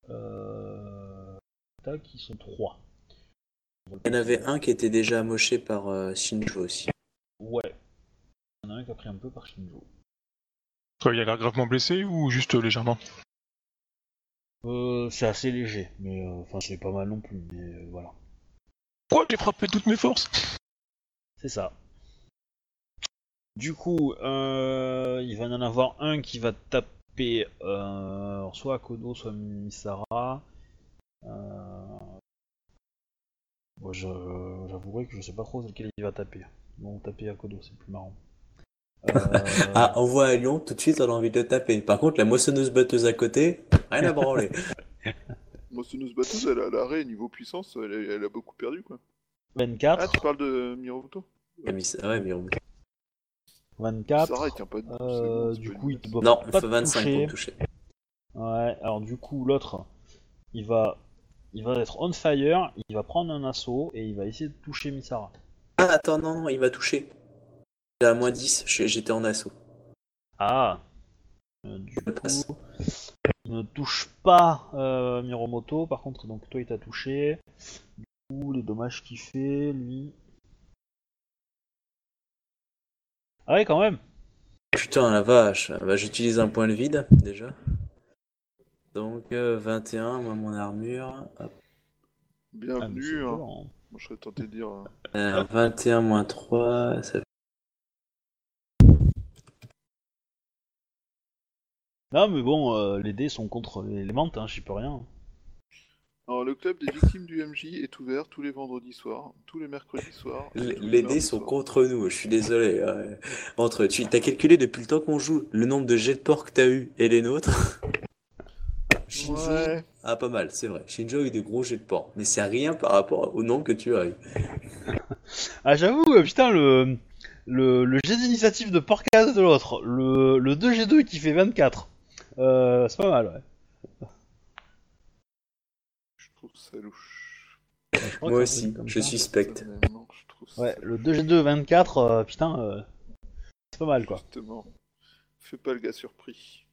Euh... Tac, ils sont trois. Il y en avait un qui était déjà amoché par euh, Shinjo aussi. Ouais. Il y en a un qui a pris un peu par Shinjo. Il a l'air gravement blessé ou juste euh, légèrement? Euh, c'est assez léger, mais euh, enfin c'est pas mal non plus, mais voilà. Quoi J'ai frappé toutes mes forces? C'est ça. Du coup, euh, il va y en avoir un qui va taper soit Akodo, soit Misara. Je- j'avouerai que je sais pas trop lequel il va taper. Bon, taper Akodo, c'est plus marrant. Euh, Ah, on voit un lion, tout de suite on a envie de taper. Par contre, la moissonneuse batteuse à côté, rien à branler. Moussounous Batteuse, elle a l'arrêt niveau puissance, elle, a- elle a beaucoup perdu quoi. 24, Ah, tu parles de Miromoto? Ah, ouais, on- 24. Sarah, il tient pas de Euh, du coup, il te doit Non, il faut te 25 pour toucher. me toucher. Ouais, alors du coup, l'autre, il va, il va être on fire, il va prendre un assaut et il va essayer de toucher Misara. Ah, attends, non, non, il m'a touché. À moins 10, j'ai- j'étais en assaut. Ah Euh, Du passe. coup, ne touche pas euh, Miromoto, par contre, donc toi il t'a touché. Du coup, les dommages qu'il fait, lui. Ah ouais, quand même Putain, la vache. Bah, j'utilise un point de vide, déjà. Donc, euh, 21, moi, mon armure. Hop. Ah, Bienvenue, hein. violent, hein. Moi, je serais tenté de dire. hein. Euh, 21 moins 3, ça Non, mais bon, euh, les dés sont contre les, mentes, hein, j'y peux rien. Alors, le club des victimes du MJ est ouvert tous les vendredis soirs, tous les mercredis soirs. Les, dés sont contre nous, je suis désolé. ouais. Entre, tu t'as calculé depuis le temps qu'on joue le nombre de jets de porc que t'as eu et les nôtres? Shinjo Ouais. Ah, pas mal, c'est vrai. Shinjo a eu des gros jets de porc, mais c'est rien par rapport au nombre que tu as eu. Ah, j'avoue, euh, putain, le, le, le jet d'initiative de Porcaz de l'autre, le, le 2G2 qui fait 24, euh, c'est pas mal, ouais. Je trouve ça louche. Je crois Moi que aussi, je ça. suspecte. Je Ouais, le 2G2 24, euh, putain, euh, c'est pas mal, quoi. Justement. Fais pas le gars surpris.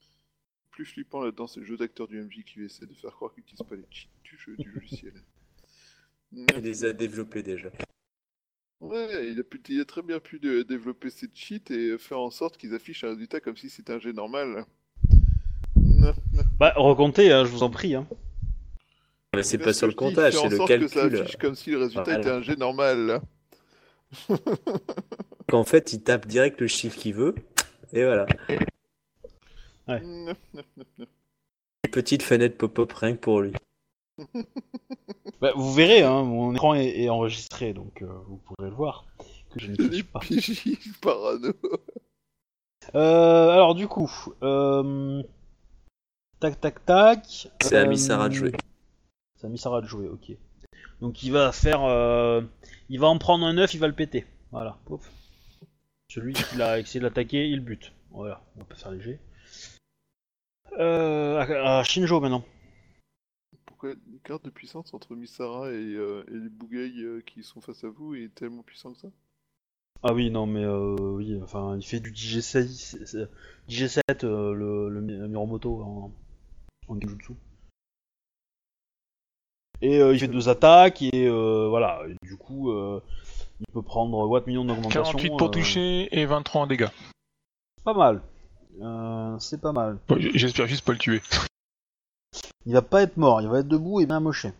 Le plus flippant là-dedans, c'est le jeu d'acteur du MJ qui essaie de faire croire qu'il n'utilise pas les cheats du jeu du logiciel. Il les a développés déjà. Ouais, il a, pu- il a très bien pu de- développer ses cheats et faire en sorte qu'ils affichent un résultat comme si c'était un jet normal. Bah, recomptez, hein, je vous en prie, hein. Mais c'est pas sur le comptage, c'est le sorte que ça calcul. affiche comme si le résultat Voilà. était un jet normal. Qu'en fait, il tape direct le chiffre qu'il veut, et voilà. Une petite fenêtre pop-up rien que pour lui. Bah, vous verrez, hein, mon écran est, est enregistré, donc euh, vous pourrez le voir. Que je ne triche pas. Parano. Euh, alors, du coup, euh, tac, tac, tac. C'est à euh, Misara de jouer. C'est à Misara de jouer, ok. Donc il va faire, euh, il va en prendre un œuf, il va le péter. Voilà. Pouf. Celui qui a essayé de l'attaquer, il bute. Voilà. On va pas faire léger. Euh, à, à Shinjo maintenant. Pourquoi l'écart de puissance entre Misara et, euh, et les Bougueils euh, qui sont face à vous est tellement puissant que ça? Ah oui, non, mais euh, oui, enfin, il fait du DJ7, c'est- c'est- DJ7 euh, le, le, en, en Genjutsu. Et euh, il fait deux attaques, et euh, voilà, et du coup, euh, il peut prendre Watt millions d'augmentation. 48 pour euh, toucher et 23 en dégâts. Pas mal. Euh, c'est pas mal. Bon, J'espère juste pas le tuer. Il va pas être mort, il va être debout et bien amoché.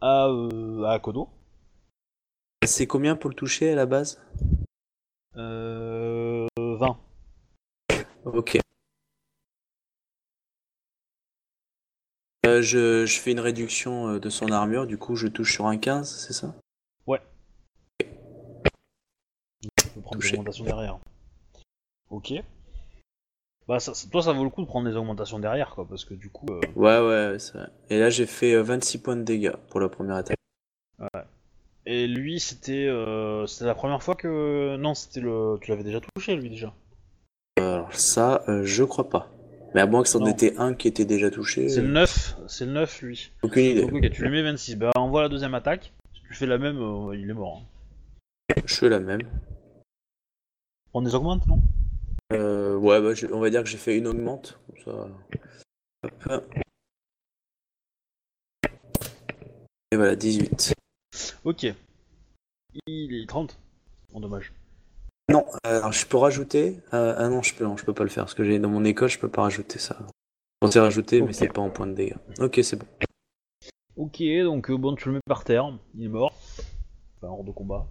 À, euh, à Kodo. C'est combien pour le toucher à la base? Euh, 20. Ok. Euh, je, je fais une réduction euh, de son armure, du coup je touche sur un 15, c'est ça? Tu peux prendre des augmentations derrière. Ok. Bah, ça, toi, ça vaut le coup de prendre des augmentations derrière, quoi, parce que du coup. euh, Ouais, ouais, ouais, c'est vrai. Et là j'ai fait euh, 26 points de dégâts pour la première attaque. Et lui, c'était euh, c'était la première fois que. Non, c'était le. Tu l'avais déjà touché, lui, déjà? Alors ça, euh, je crois pas. Mais à moins que c'en Non. était un qui était déjà touché, C'est le euh, 9, c'est le 9, lui. aucune idée. Donc, ok, tu lui mets 26. Bah, envoie la deuxième attaque. Si tu fais la même, euh, il est mort. hein. Je fais la même. On les augmente, non? Euh, ouais, bah, je- on va dire que j'ai fait une augmente. Comme ça. Hop. Et voilà, 18. Ok. Il est 30. Bon, dommage. Non, euh, alors je peux rajouter. euh, ah non, je peux, non, je peux pas le faire parce que j'ai dans mon école, je peux pas rajouter ça. On s'est rajouté, mais c'est pas en point de dégâts. Ok, c'est bon. Ok, donc euh, bon, tu le mets par terre, il est mort. Enfin, hors de combat.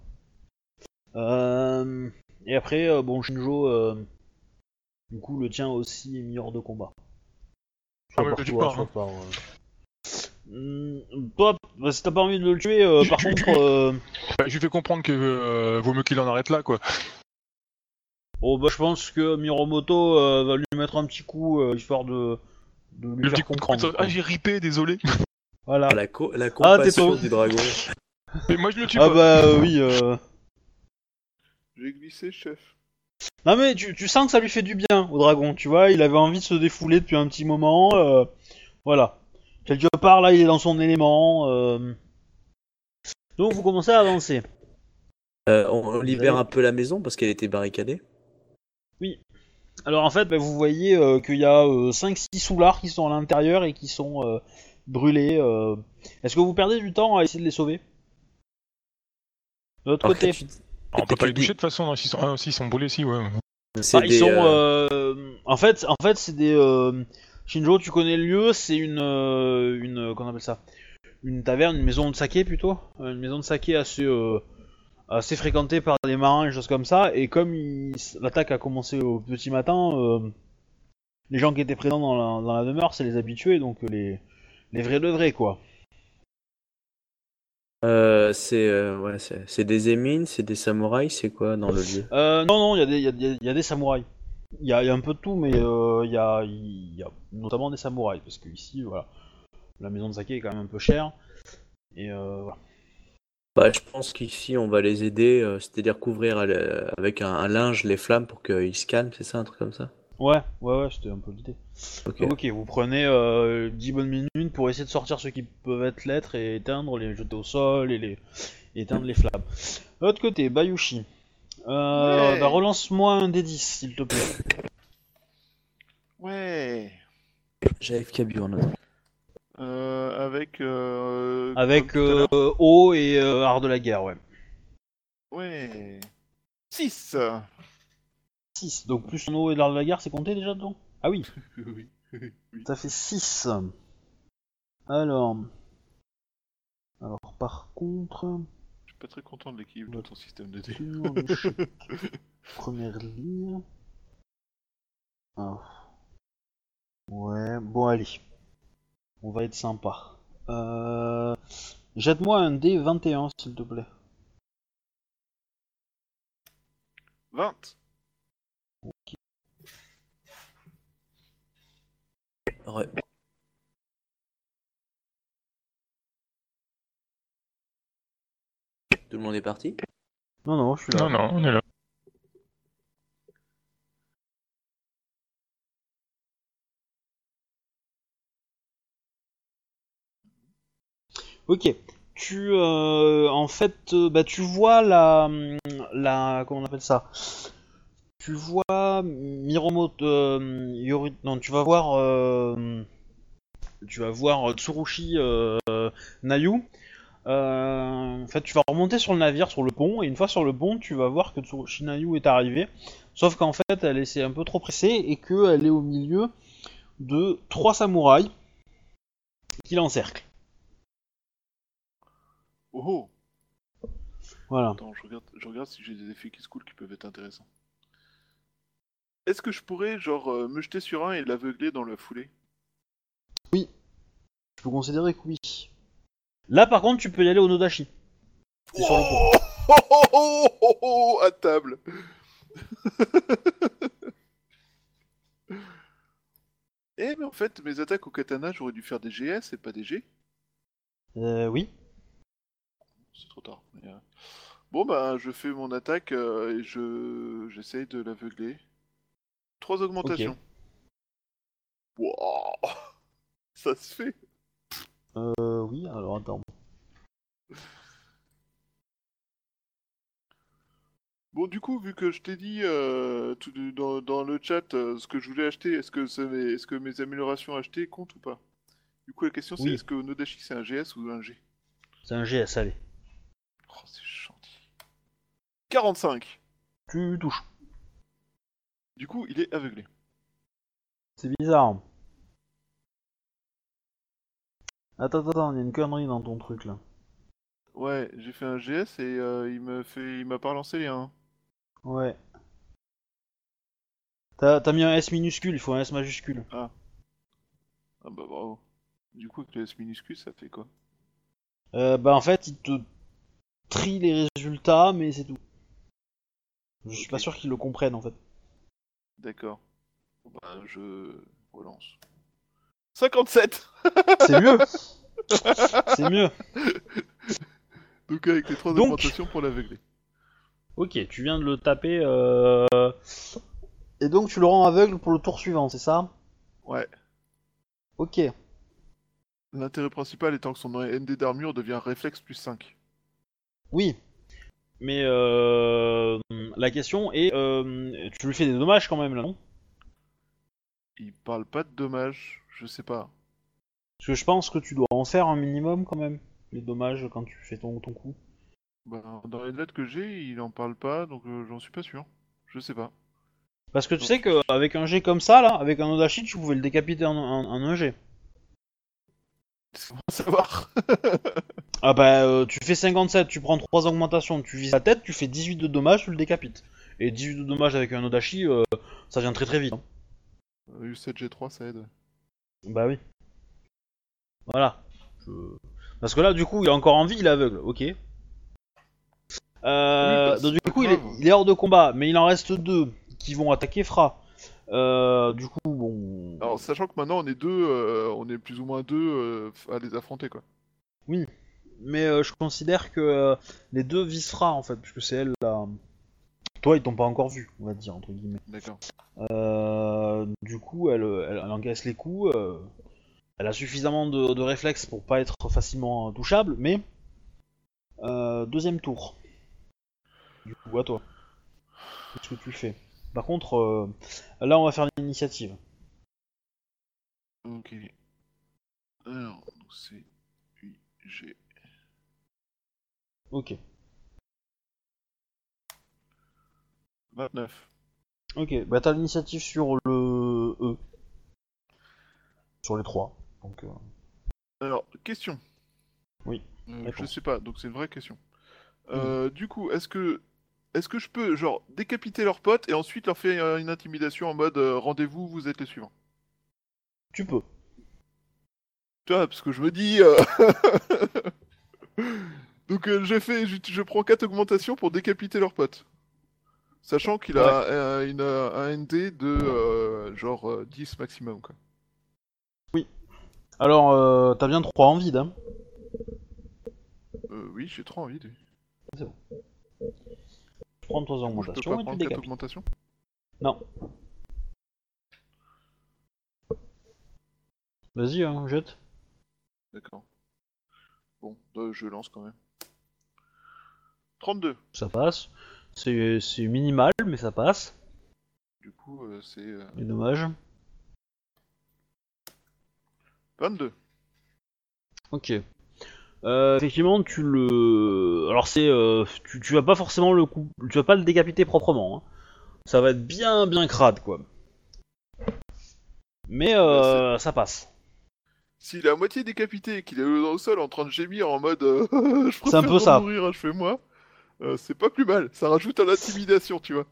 Euh, et après, euh, bon, Shinjo, euh, du coup, le tien aussi est mis hors de combat. Soit Ah par toi, soit hein. par. bah, si t'as pas envie de le tuer, euh, par contre, euh, Bah, je lui fais comprendre que euh, vaut mieux qu'il en arrête là, quoi. Oh, bah, je pense que Miromoto euh, va lui mettre un petit coup euh, histoire de, de lui Le faire petit coup de comprendre. couteau, Ah, j'ai ripé, désolé. Voilà. Ah, la, co- la Ah, compassion t'es pas- du dragon. Mais moi, je le tue Ah pas. bah euh, oui. Euh... J'ai glissé, chef. Non mais tu, tu sens que ça lui fait du bien au dragon, tu vois, il avait envie de se défouler depuis un petit moment, euh, voilà. Quelque part là il est dans son élément. euh. Donc vous commencez à avancer. Euh, on, on libère un peu la maison parce qu'elle était barricadée. Alors en fait bah, vous voyez euh, qu'il y a 5-6 soulards qui sont à l'intérieur et qui sont euh, brûlés. euh. Est-ce que vous perdez du temps à essayer de les sauver? De l'autre côté, On peut pas les toucher de toute façon, hein, s'ils sont, ah, sont brûlés, si, ouais. c'est Ah, ils sont. euh, euh, En fait, en fait, c'est des. euh, Shinjo, tu connais le lieu, c'est une, euh, une, qu'on appelle ça, une taverne, une maison de saké plutôt, Euh, une maison de saké assez, euh, assez fréquentée par des marins et choses comme ça. Et comme il- l'attaque a commencé au petit matin, euh, les gens qui étaient présents dans la, dans la demeure, c'est les habitués, donc les, les vrais de vrais quoi. euh, c'est euh, ouais, c'est c'est des émines, c'est des samouraïs, c'est quoi dans le lieu? Euh, non, non, il y, a des- il y, y a des samouraïs. Il y a, il y a un peu de tout, mais euh, il y, a, y a notamment des samouraïs, parce que ici, voilà, la maison de saké est quand même un peu chère. Et euh, voilà. Bah, je pense qu'ici on va les aider, euh, c'est-à-dire couvrir euh, avec un, un linge les flammes pour qu'ils se calment, c'est ça, un truc comme ça? Ouais, ouais, ouais, c'était un peu l'idée. Ok. Vous prenez euh, 10 bonnes minutes pour essayer de sortir ceux qui peuvent être lettres et éteindre, les jeter au sol et les et éteindre les flammes. De l'autre côté, Bayushi. Euh, Ouais. bah, relance-moi un des 10, s'il te plaît. Ouais. J'avais Cabu en note. Euh, avec. Euh, Avec à euh, et euh, art de la guerre, ouais. Ouais. 6 6. Donc plus son eau et l'art de la guerre, c'est compté déjà dedans? Ah oui, Oui. oui. ça fait 6. Alors. Alors par contre. Je suis pas très content de l'équilibre de ton système de l'échec. Première ligne. Ah. Ouais, bon allez. On va être sympa. Euh, jette-moi un D21, s'il te plaît. 20. Tout le monde est parti? Non, non, je suis là. Non, non, on est là. Ok. Tu, euh, en fait, euh, bah, tu vois la, la, comment on appelle ça? Tu vois Miromoto, euh, non, tu vas voir, euh, tu vas voir Tsurushi Nayu. En fait, tu vas remonter sur le navire, sur le pont, et une fois sur le pont, tu vas voir que Tsurushi Nayu est arrivée. Sauf qu'en fait, elle est c'est un peu trop pressée et qu'elle est au milieu de trois samouraïs qui l'encerclent. Oh, oh. Voilà. Attends, je regarde, je regarde si j'ai des effets qui se coulent qui peuvent être intéressants. Est-ce que je pourrais, genre, euh, me jeter sur un et l'aveugler dans la foulée? Je peux considérer que oui. Là, par contre, tu peux y aller au Nodashi. Sur le pont. oh, oh, oh, oh, oh, à table Eh, mais en fait, mes attaques au katana, j'aurais dû faire des GS et pas des G. Euh, oui. C'est trop tard. mais, euh, Bon, bah, je fais mon attaque euh, et je j'essaye de l'aveugler. Trois augmentations. Wow Ça se fait Euh, oui, alors attends. Bon, du coup, vu que je t'ai dit euh, tout dans, dans le chat euh, ce que je voulais acheter, est-ce que, est-ce que mes améliorations achetées comptent ou pas? Du coup, la question c'est est-ce que Nodashi c'est un GS ou un G? C'est un GS, allez. Oh, c'est gentil. 45 Tu touches. Du coup, il est aveuglé. C'est bizarre. Attends, attends, attends, il y a une connerie dans ton truc là. Ouais, j'ai fait un GS et euh, il me fait, il m'a pas relancé les 1. Ouais. T'as t'as mis un S minuscule, il faut un S majuscule. Ah bah bravo. Du coup, avec le S minuscule, ça fait quoi? Euh, bah en fait, il te trie les résultats, mais c'est tout. Je suis pas sûr qu'ils le comprennent en fait. D'accord. Bon, Bah, je relance. 57 C'est mieux C'est mieux Donc avec les trois Donc- augmentations pour l'aveugler. Ok, tu viens de le taper. Euh... Et donc tu le rends aveugle pour le tour suivant, c'est ça? Ouais. Ok. L'intérêt principal étant que son ND d'armure devient réflexe plus 5. Oui. Mais euh... la question est, euh... tu lui fais des dommages quand même là, non? Il parle pas de dommages, je sais pas. Parce que je pense que tu dois en faire un minimum quand même, les dommages quand tu fais ton, ton coup. Bah, dans les lettres que j'ai, il en parle pas, donc euh, j'en suis pas sûr. Je sais pas. Parce que tu sais qu'avec un G comme ça, là, avec un Odashi, tu pouvais le décapiter en, en- en un G. Savoir. Ah bah, euh, tu fais 57, tu prends 3 augmentations, tu vises la tête, tu fais 18 de dommages, tu le décapites. Et 18 de dommages avec un Odashi, euh, ça vient très très vite. hein. Euh, U7G3, ça aide. Bah oui. Voilà. Je- Parce que là, du coup, il est encore en vie, il est aveugle, ok. Euh, bah, donc, du coup, il est, il est hors de combat, mais il en reste deux qui vont attaquer Fra. Euh, du coup, bon. Alors, sachant que maintenant on est deux, euh, on est plus ou moins deux euh, à les affronter quoi. Mais euh, je considère que les deux visent Fra en fait, puisque c'est elle la. Toi, ils t'ont pas encore vu, on va dire, entre guillemets. D'accord. Du coup, elle, elle, elle encaisse les coups. elle a suffisamment de, de réflexes pour pas être facilement touchable, mais. euh, deuxième tour. Du coup, à toi. Qu'est-ce que tu fais? Par contre, euh, là, on va faire l'initiative. Ok. Alors, c'est UG. Ok. 29. Ok, bah t'as l'initiative sur le E. Sur les trois. Donc, euh, Alors, question. Oui, Euh, je sais pas, donc c'est une vraie question. Euh, Du coup, est-ce que est-ce que je peux genre décapiter leurs potes et ensuite leur faire une intimidation en mode euh, rendez-vous, vous êtes les suivants? Tu peux. Tu vois, parce que je me dis. euh, Donc euh, je fais, je, je prends 4 augmentations pour décapiter leurs potes. Sachant qu'il a une, un ND de genre euh, 10 maximum quoi. Alors, euh, t'as bien trois en vide, hein oui, j'ai trop envie de... c'est bon. Tu prends trois Je peux augmentations pas et tu prendre 4 décapites. augmentations Non. Vas-y, hein, jette. D'accord. Bon, euh, je lance quand même. 32. Ça passe. C'est minimal, mais ça passe. Du coup, euh, c'est euh, C'est dommage. 22. Ok. Euh, effectivement, tu le. Alors c'est, euh, tu, tu vas pas forcément le coup, tu vas pas le décapiter proprement. hein. Ça va être bien, bien crade, quoi. Mais euh, ça passe. S'il est à moitié décapité et qu'il est dans le sol en train de gémir en mode euh, je C'est un préfère peu ça. mourir, achevez-moi, euh, c'est pas plus mal. Ça rajoute à l'intimidation, tu vois.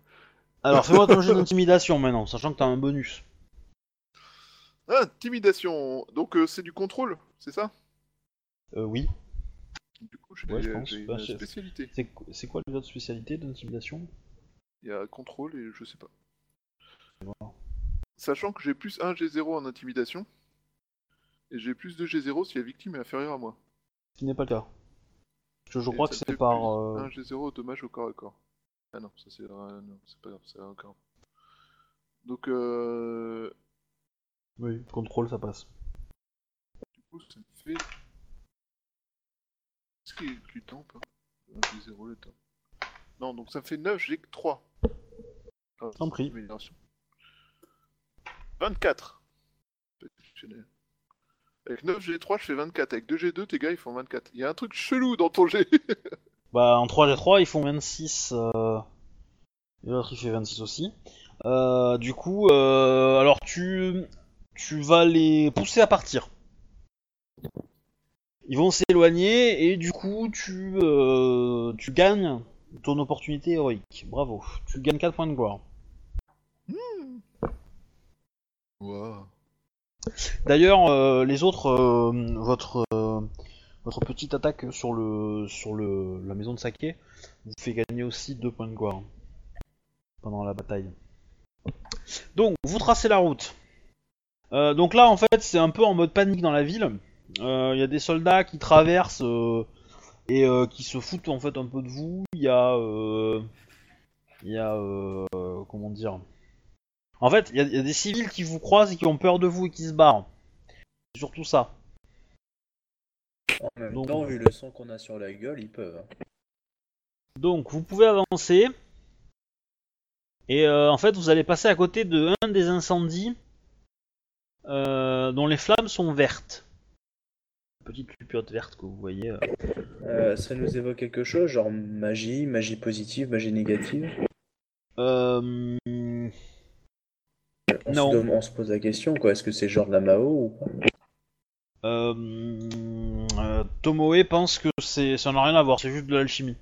Alors fais-moi ton jeu d'intimidation maintenant, sachant que t'as un bonus. Ah, intimidation. Donc c'est du contrôle, c'est ça? Euh, oui. J'ai Ouais, je une je- spécialité. C'est qu- c'est quoi les autres spécialités d'intimidation? Il y a contrôle et je sais pas. Sachant que j'ai plus 1 G0 en intimidation. Et j'ai plus de G0 si la victime est inférieure à moi. Ce qui n'est pas le cas. Je Et crois que c'est par. plus euh, 1 G0 au dommage au corps à corps. Ah non, ça euh, c'est pas grave, c'est encore. Donc euh, Oui, contrôle, ça passe. du coup ça me fait. Est-ce qu'il a du temps pas 1 G0 le temps. Non, donc ça me fait 9, j'ai que 3. Ah, T'en prie. amélioration. 24. Exceptionnel. Avec 9 G3, je fais 24. Avec 2 G2, tes gars, ils font 24. Il y a un truc chelou dans ton G. Bah, en 3G3, ils font 26. Euh... Et l'autre, il fait 26 aussi. Euh, du coup, euh, alors tu, tu vas les pousser à partir. Ils vont s'éloigner et du coup, tu, euh, tu gagnes ton opportunité héroïque. Bravo. Tu gagnes 4 points de gloire. Wow. D'ailleurs, euh, les autres, euh, votre, euh, votre petite attaque sur, le, sur le, la maison de Saké vous fait gagner aussi 2 points de gloire pendant la bataille. Donc, vous tracez la route. Donc là, en fait, c'est un peu en mode panique dans la ville. Euh, Il y a des soldats qui traversent euh, et euh, qui se foutent en fait un peu de vous. Il y a, euh, il y a, euh, comment dire En fait, il y, a- il y a des civils qui vous croisent et qui ont peur de vous et qui se barrent. C'est surtout ça. En même Donc- temps, vu le son qu'on a sur la gueule, ils peuvent. hein. Donc vous pouvez avancer. Et euh, en fait, vous allez passer à côté de un des incendies euh, dont les flammes sont vertes. Petite lupiote verte que vous voyez. euh. Euh, ça nous évoque quelque chose, genre magie, magie positive, magie négative? Euh, on, Non. Se, on se pose la question, quoi. Est-ce que c'est genre de la Mao ou pas? Euh, Tomoe pense que c'est, ça n'a rien à voir, c'est juste de l'alchimie.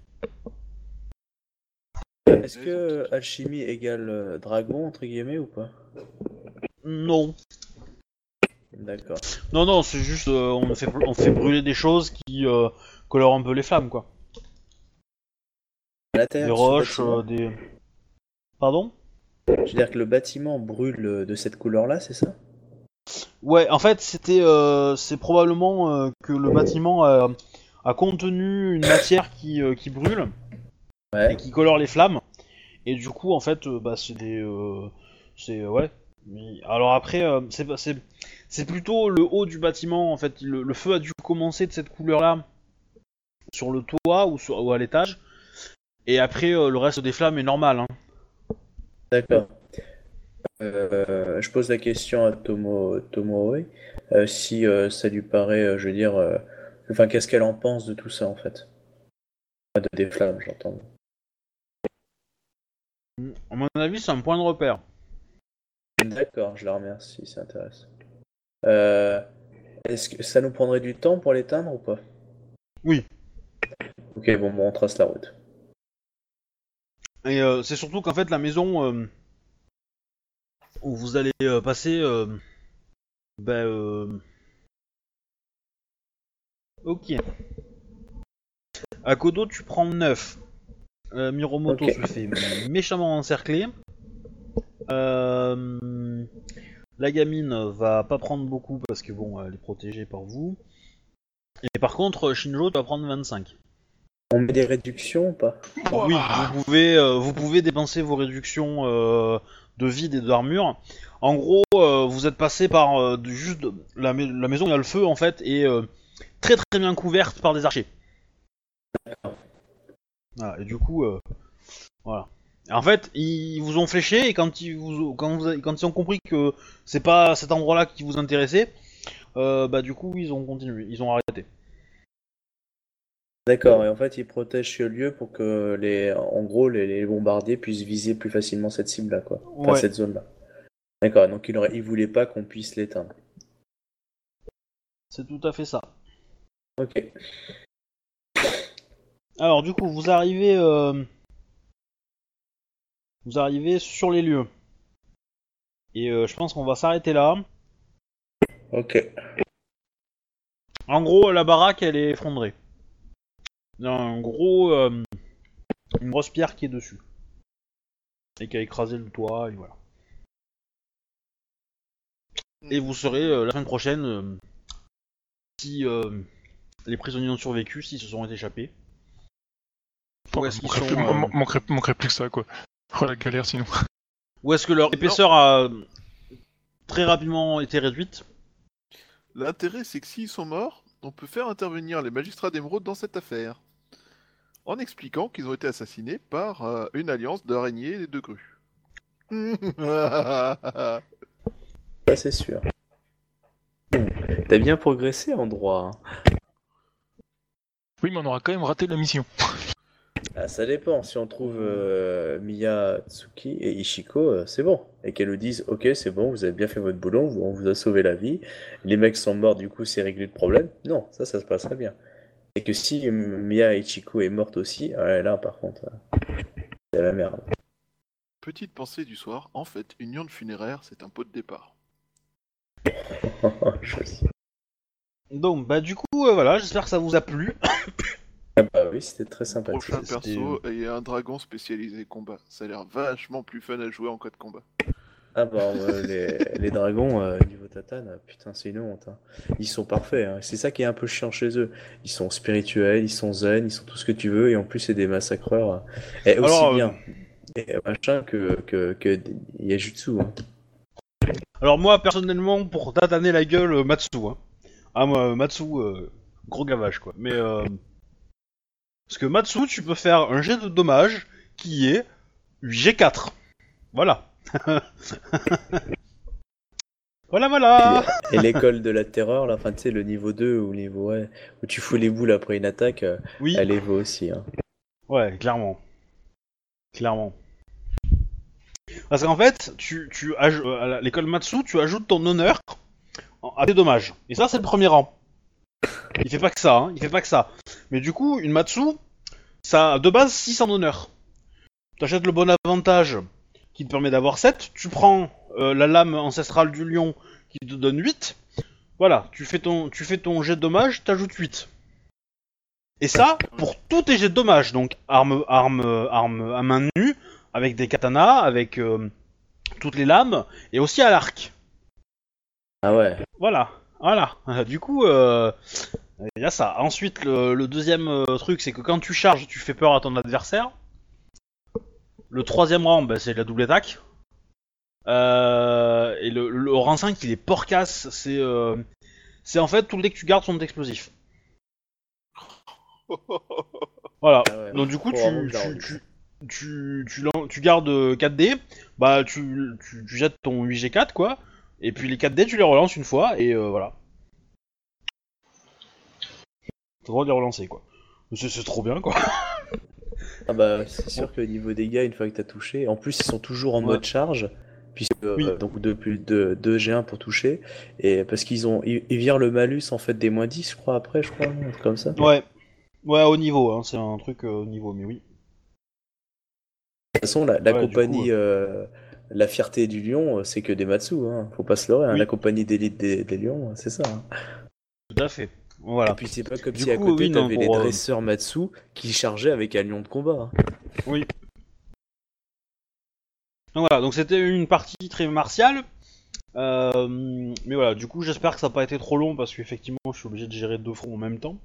Est-ce que alchimie égale dragon, entre guillemets, ou pas? Non. D'accord. Non, non, c'est juste euh, on, fait, on fait brûler des choses qui euh, colorent un peu les flammes, quoi. À l'intérieur Des roches, euh, des. Pardon? Je veux dire que le bâtiment brûle de cette couleur-là, c'est ça? Ouais, en fait, c'était, c'est probablement que le bâtiment a, a contenu une matière qui, qui brûle et qui colore les flammes. Et du coup, en fait, bah, c'est des, c'est ouais. Mais- Alors après, c'est, c'est plutôt le haut du bâtiment. En fait, le, le feu a dû commencer de cette couleur-là sur le toit ou, sur, ou à l'étage. Et après, euh, le reste des flammes est normal. Hein. D'accord. Euh, je pose la question à Tomo, Tomoe, euh, si ça lui paraît, je veux dire, enfin, qu'est-ce qu'elle en pense de tout ça en fait? De des flammes, j'entends. À mon avis, c'est un point de repère. D'accord, je la remercie, c'est intéressant. Euh, est-ce que ça nous prendrait du temps pour l'éteindre ou pas? Oui. Ok, bon, bon, on trace la route. Et euh, c'est surtout qu'en fait la maison euh, où vous allez euh, passer, euh, ben, euh, ok. À Kodo tu prends 9. Euh, Miromoto Ok. se fait méchamment encercler. Euh, la gamine va pas prendre beaucoup parce que bon elle est protégée par vous. Et par contre Shinjo tu vas prendre 25. On met des réductions ou pas? Oui, vous pouvez, euh, vous pouvez dépenser vos réductions euh, de vide et d'armure. En gros, euh, vous êtes passé par euh, de- juste de- la, mai- la maison où il y a le feu en fait est euh, très très bien couverte par des archers. Voilà, et du coup, euh, voilà. En fait, ils vous ont fléché et quand ils vous, quand vous, avez- quand ils ont compris que c'est pas cet endroit-là qui vous intéressait, euh, bah du coup ils ont continué, ils ont arrêté. D'accord, et en fait, ils protègent ce lieu pour que les, en gros, les, les bombardiers puissent viser plus facilement cette cible-là, quoi. Enfin, Ouais. cette zone-là. D'accord, donc ils voulaient pas qu'on puisse l'éteindre. C'est tout à fait ça. Ok. Alors du coup, vous arrivez, euh, vous arrivez sur les lieux. Et euh, je pense qu'on va s'arrêter là. Ok. En gros, la baraque, elle est effondrée. Il y a un gros, euh, une grosse pierre qui est dessus et qui a écrasé le toit et voilà. Et vous saurez euh, la semaine prochaine euh, si euh, les prisonniers ont survécu, s'ils se sont échappés. Où est-ce qu'ils manquerait, sont plus, euh, man- manquerait, manquerait plus que ça, quoi. Oh la galère sinon. Ou est-ce que leur épaisseur a très rapidement été réduite? L'intérêt, c'est que s'ils sont morts, on peut faire intervenir les magistrats d'émeraude dans cette affaire. En expliquant qu'ils ont été assassinés par euh, une alliance d'araignées et de grues. Ça, c'est sûr. T'as bien progressé en droit. hein. Oui, mais on aura quand même raté la mission. Ah, ça dépend. Si on trouve euh, Miya, Tsuki et Ishiko, euh, c'est bon. Et qu'elles nous disent Ok, c'est bon, vous avez bien fait votre boulot, on vous a sauvé la vie. Les mecs sont morts, du coup, c'est réglé le problème. Non, ça, ça se passerait bien. Et que si euh, Miya Ichiko est morte aussi, ouais, là, par contre, euh, c'est la merde. Petite pensée du soir, en fait, une urne funéraire, c'est un pot de départ. Je sais. Donc, bah du coup, euh, voilà, j'espère que ça vous a plu. Ah bah oui, c'était très sympathique. Prochain perso, et un dragon spécialisé combat. Ça a l'air vachement plus fun à jouer en cas de combat. Ah bah euh, les, les dragons euh, niveau tatane, euh, putain c'est une honte. hein. Ils sont parfaits, hein. c'est ça qui est un peu chiant chez eux. Ils sont spirituels, ils sont zen, ils sont tout ce que tu veux et en plus c'est des massacreurs. euh. Et aussi Alors, euh, bien et, euh, machin que, que, que Yajutsu. Hein. Alors moi, personnellement, pour tataner la gueule, euh, Matsu. Hein. Ah moi, Matsu, euh, gros gavage quoi. Mais euh... parce que Matsu, tu peux faire un jet de dommage qui est G4. Voilà. voilà, voilà. Et l'école de la terreur, là, enfin tu sais le niveau 2 ou le niveau ouais, où tu fous les boules après une attaque, euh, Oui. elle évo aussi. Hein. Ouais, clairement. Clairement. Parce qu'en fait, tu, tu euh, à l'école Matsu, tu ajoutes ton honneur à tes dommages. Et ça, c'est le premier rang. Il fait pas que ça, hein, il fait pas que ça. Mais du coup, une Matsu, ça a de base 6 en honneur. T'achètes le bon avantage qui te permet d'avoir 7, tu prends euh, la lame ancestrale du lion qui te donne 8. Voilà, tu fais ton, tu fais ton jet de dommage, t'ajoutes 8. Et ça, pour tous tes jets de dommages, donc arme, arme, arme à main nue, avec des katanas, avec euh, toutes les lames, et aussi à l'arc. Ah ouais. Voilà, voilà. Du coup, euh, il y a ça. Ensuite, le, le deuxième euh, truc, c'est que quand tu charges, tu fais peur à ton adversaire. Le troisième rang, bah, c'est la double attaque. Euh, et le, le rang 5, il est porcasse. C'est euh, c'est en fait, tout le dé que tu gardes sont explosifs. Voilà. Ah ouais. Donc du coup, tu, tu, tu, tu, tu, gardes euh, 4 dés, bah tu, tu, tu jettes ton 8G4 quoi, et puis les 4 dés tu les relances une fois, et euh, voilà. T'as le droit de les relancer quoi. C'est trop bien quoi. Ah bah c'est sûr que niveau dégâts une fois que t'as touché, en plus ils sont toujours en Ouais. mode charge, puisque Oui. euh, donc 2 plus 2, 2 G1 pour toucher, et parce qu'ils ont ils, ils virent le malus en fait des moins 10 je crois après je crois, un truc comme ça. De Ouais. Ouais, au niveau, hein, c'est un truc euh, au niveau, mais oui. toute façon la, la Ouais, du compagnie coup, euh, La fierté du lion euh, c'est que des Matsu, hein. faut pas se leurrer, hein. Oui. la compagnie d'élite des, des lions c'est ça. hein. Tout à fait. Voilà. Et puis c'est pas comme Du si à coup, côté oui, t'avais les euh, dresseurs Matsu qui chargeaient avec un lion de combat. Oui. Donc voilà, donc c'était une partie très martiale. Euh, mais voilà, du coup j'espère que ça n'a pas été trop long parce qu'effectivement je suis obligé de gérer deux fronts en même temps.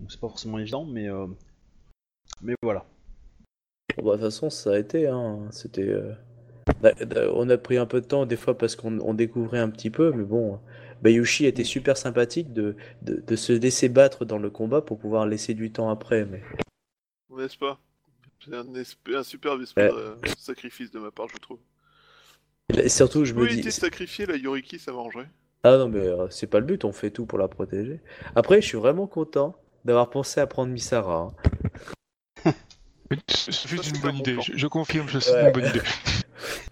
Donc c'est pas forcément évident, mais euh, Mais voilà. Bon, bah, de toute façon, ça a été. Hein. C'était. Bah, bah, On a pris un peu de temps des fois parce qu'on on découvrait un petit peu, mais bon. Bayushi était super sympathique de, de, de se laisser battre dans le combat pour pouvoir laisser du temps après. Mais N'est-ce pas C'est un, un superbe esprit Ouais. de euh, sacrifice de ma part, je trouve. Et surtout, je me dis. était sacrifié, la Yoriki, ça m'arrangerait. Ah non, mais euh, c'est pas le but, on fait tout pour la protéger. Après, je suis vraiment content d'avoir pensé à prendre Misara. hein. C'est juste une un bonne bon idée, je, je confirme, je- c'est Ouais. une bonne idée.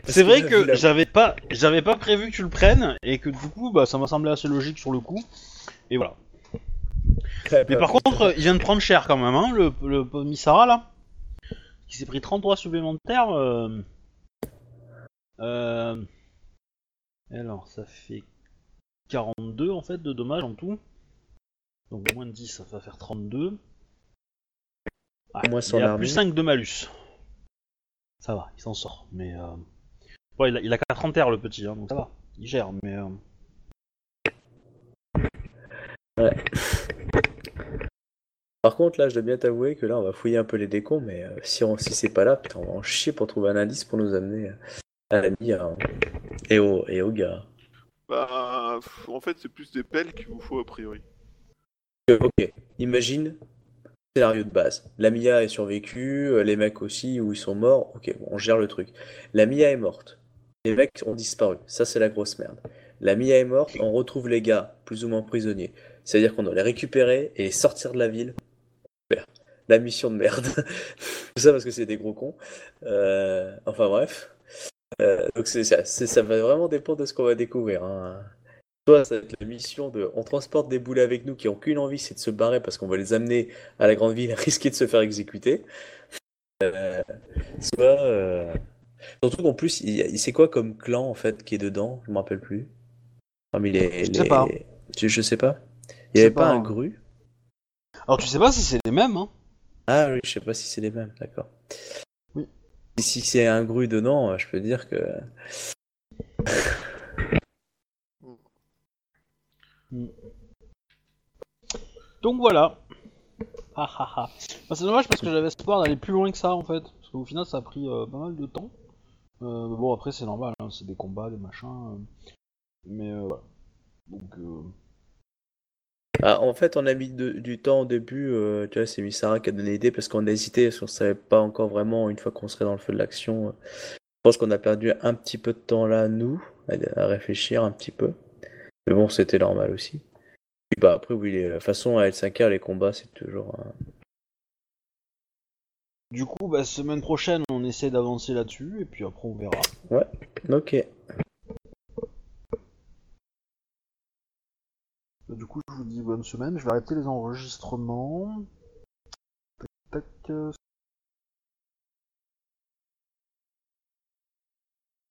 C'est vrai que j'avais pas, j'avais pas prévu que tu le prennes et que du coup, bah, ça m'a semblé assez logique sur le coup. Et voilà. Mais par contre, il vient de prendre cher quand même, hein, le, le Misara là. Il s'est pris 33 supplémentaires. Euh... euh, Alors, ça fait 42 en fait de dommages en tout. Donc moins de 10, ça va faire 32. Ouais, Moins son il a plus 5 de malus. Ça va, il s'en sort. Mais euh... ouais, il, a, il a 4 terre le petit, hein, donc ça va. Il gère, mais. euh, Par contre, là, je dois bien t'avouer que là, on va fouiller un peu les décombres, mais euh, si, on, si c'est pas là, putain, on va en chier pour trouver un indice pour nous amener euh, à la Mia hein. et, au, et au gars. Bah, en fait, c'est plus des pelles qu'il vous faut a priori. Ok, imagine, scénario de base. La Mia est survécue, euh, les mecs aussi, où ils sont morts. Ok, on gère le truc. La Mia est morte. Les mecs ont disparu. Ça, c'est la grosse merde. La Mia est morte, on retrouve les gars, plus ou moins prisonniers. C'est-à-dire qu'on doit les récupérer et les sortir de la ville. La mission de merde. Tout ça parce que c'est des gros cons. Euh, enfin bref. Euh, donc ça, ça va vraiment dépendre de ce qu'on va découvrir. hein. Soit ça va être la mission de on transporte des boulets avec nous qui ont qu'une envie, c'est de se barrer parce qu'on va les amener à la grande ville et risquer de se faire exécuter. Euh, soit. euh, Surtout qu'en plus, c'est quoi comme clan en fait qui est dedans? Je me rappelle plus. Parmi les. Je sais les- pas. Je, je sais pas. Il y sais avait pas pas, un hein. gru? Alors tu sais pas si c'est les mêmes, hein. Ah oui, je sais pas si c'est les mêmes, d'accord. Oui. Si c'est un gru dedans, je peux dire que. Donc voilà. Ah, ah, ah. Bah, c'est dommage parce que j'avais espoir d'aller plus loin que ça en fait. Parce qu'au final ça a pris euh, pas mal de temps. Euh, bon après c'est normal, hein, c'est des combats, des machins. Mais euh, voilà. Donc Ah, en fait, on a mis du temps au début, tu vois, c'est Misara qui a donné l'idée parce qu'on a hésité, parce qu'on savait pas encore vraiment une fois qu'on serait dans le feu de l'action. Je pense qu'on a perdu un petit peu de temps là, nous, à réfléchir un petit peu. Mais bon, c'était normal aussi. Puis bah après, oui, toute façon, à L5R, les combats, c'est toujours. un- du coup bah semaine prochaine on essaie d'avancer là-dessus et puis après on verra. Ok. Du coup je vous dis bonne semaine, je vais arrêter les enregistrements. Tac tac.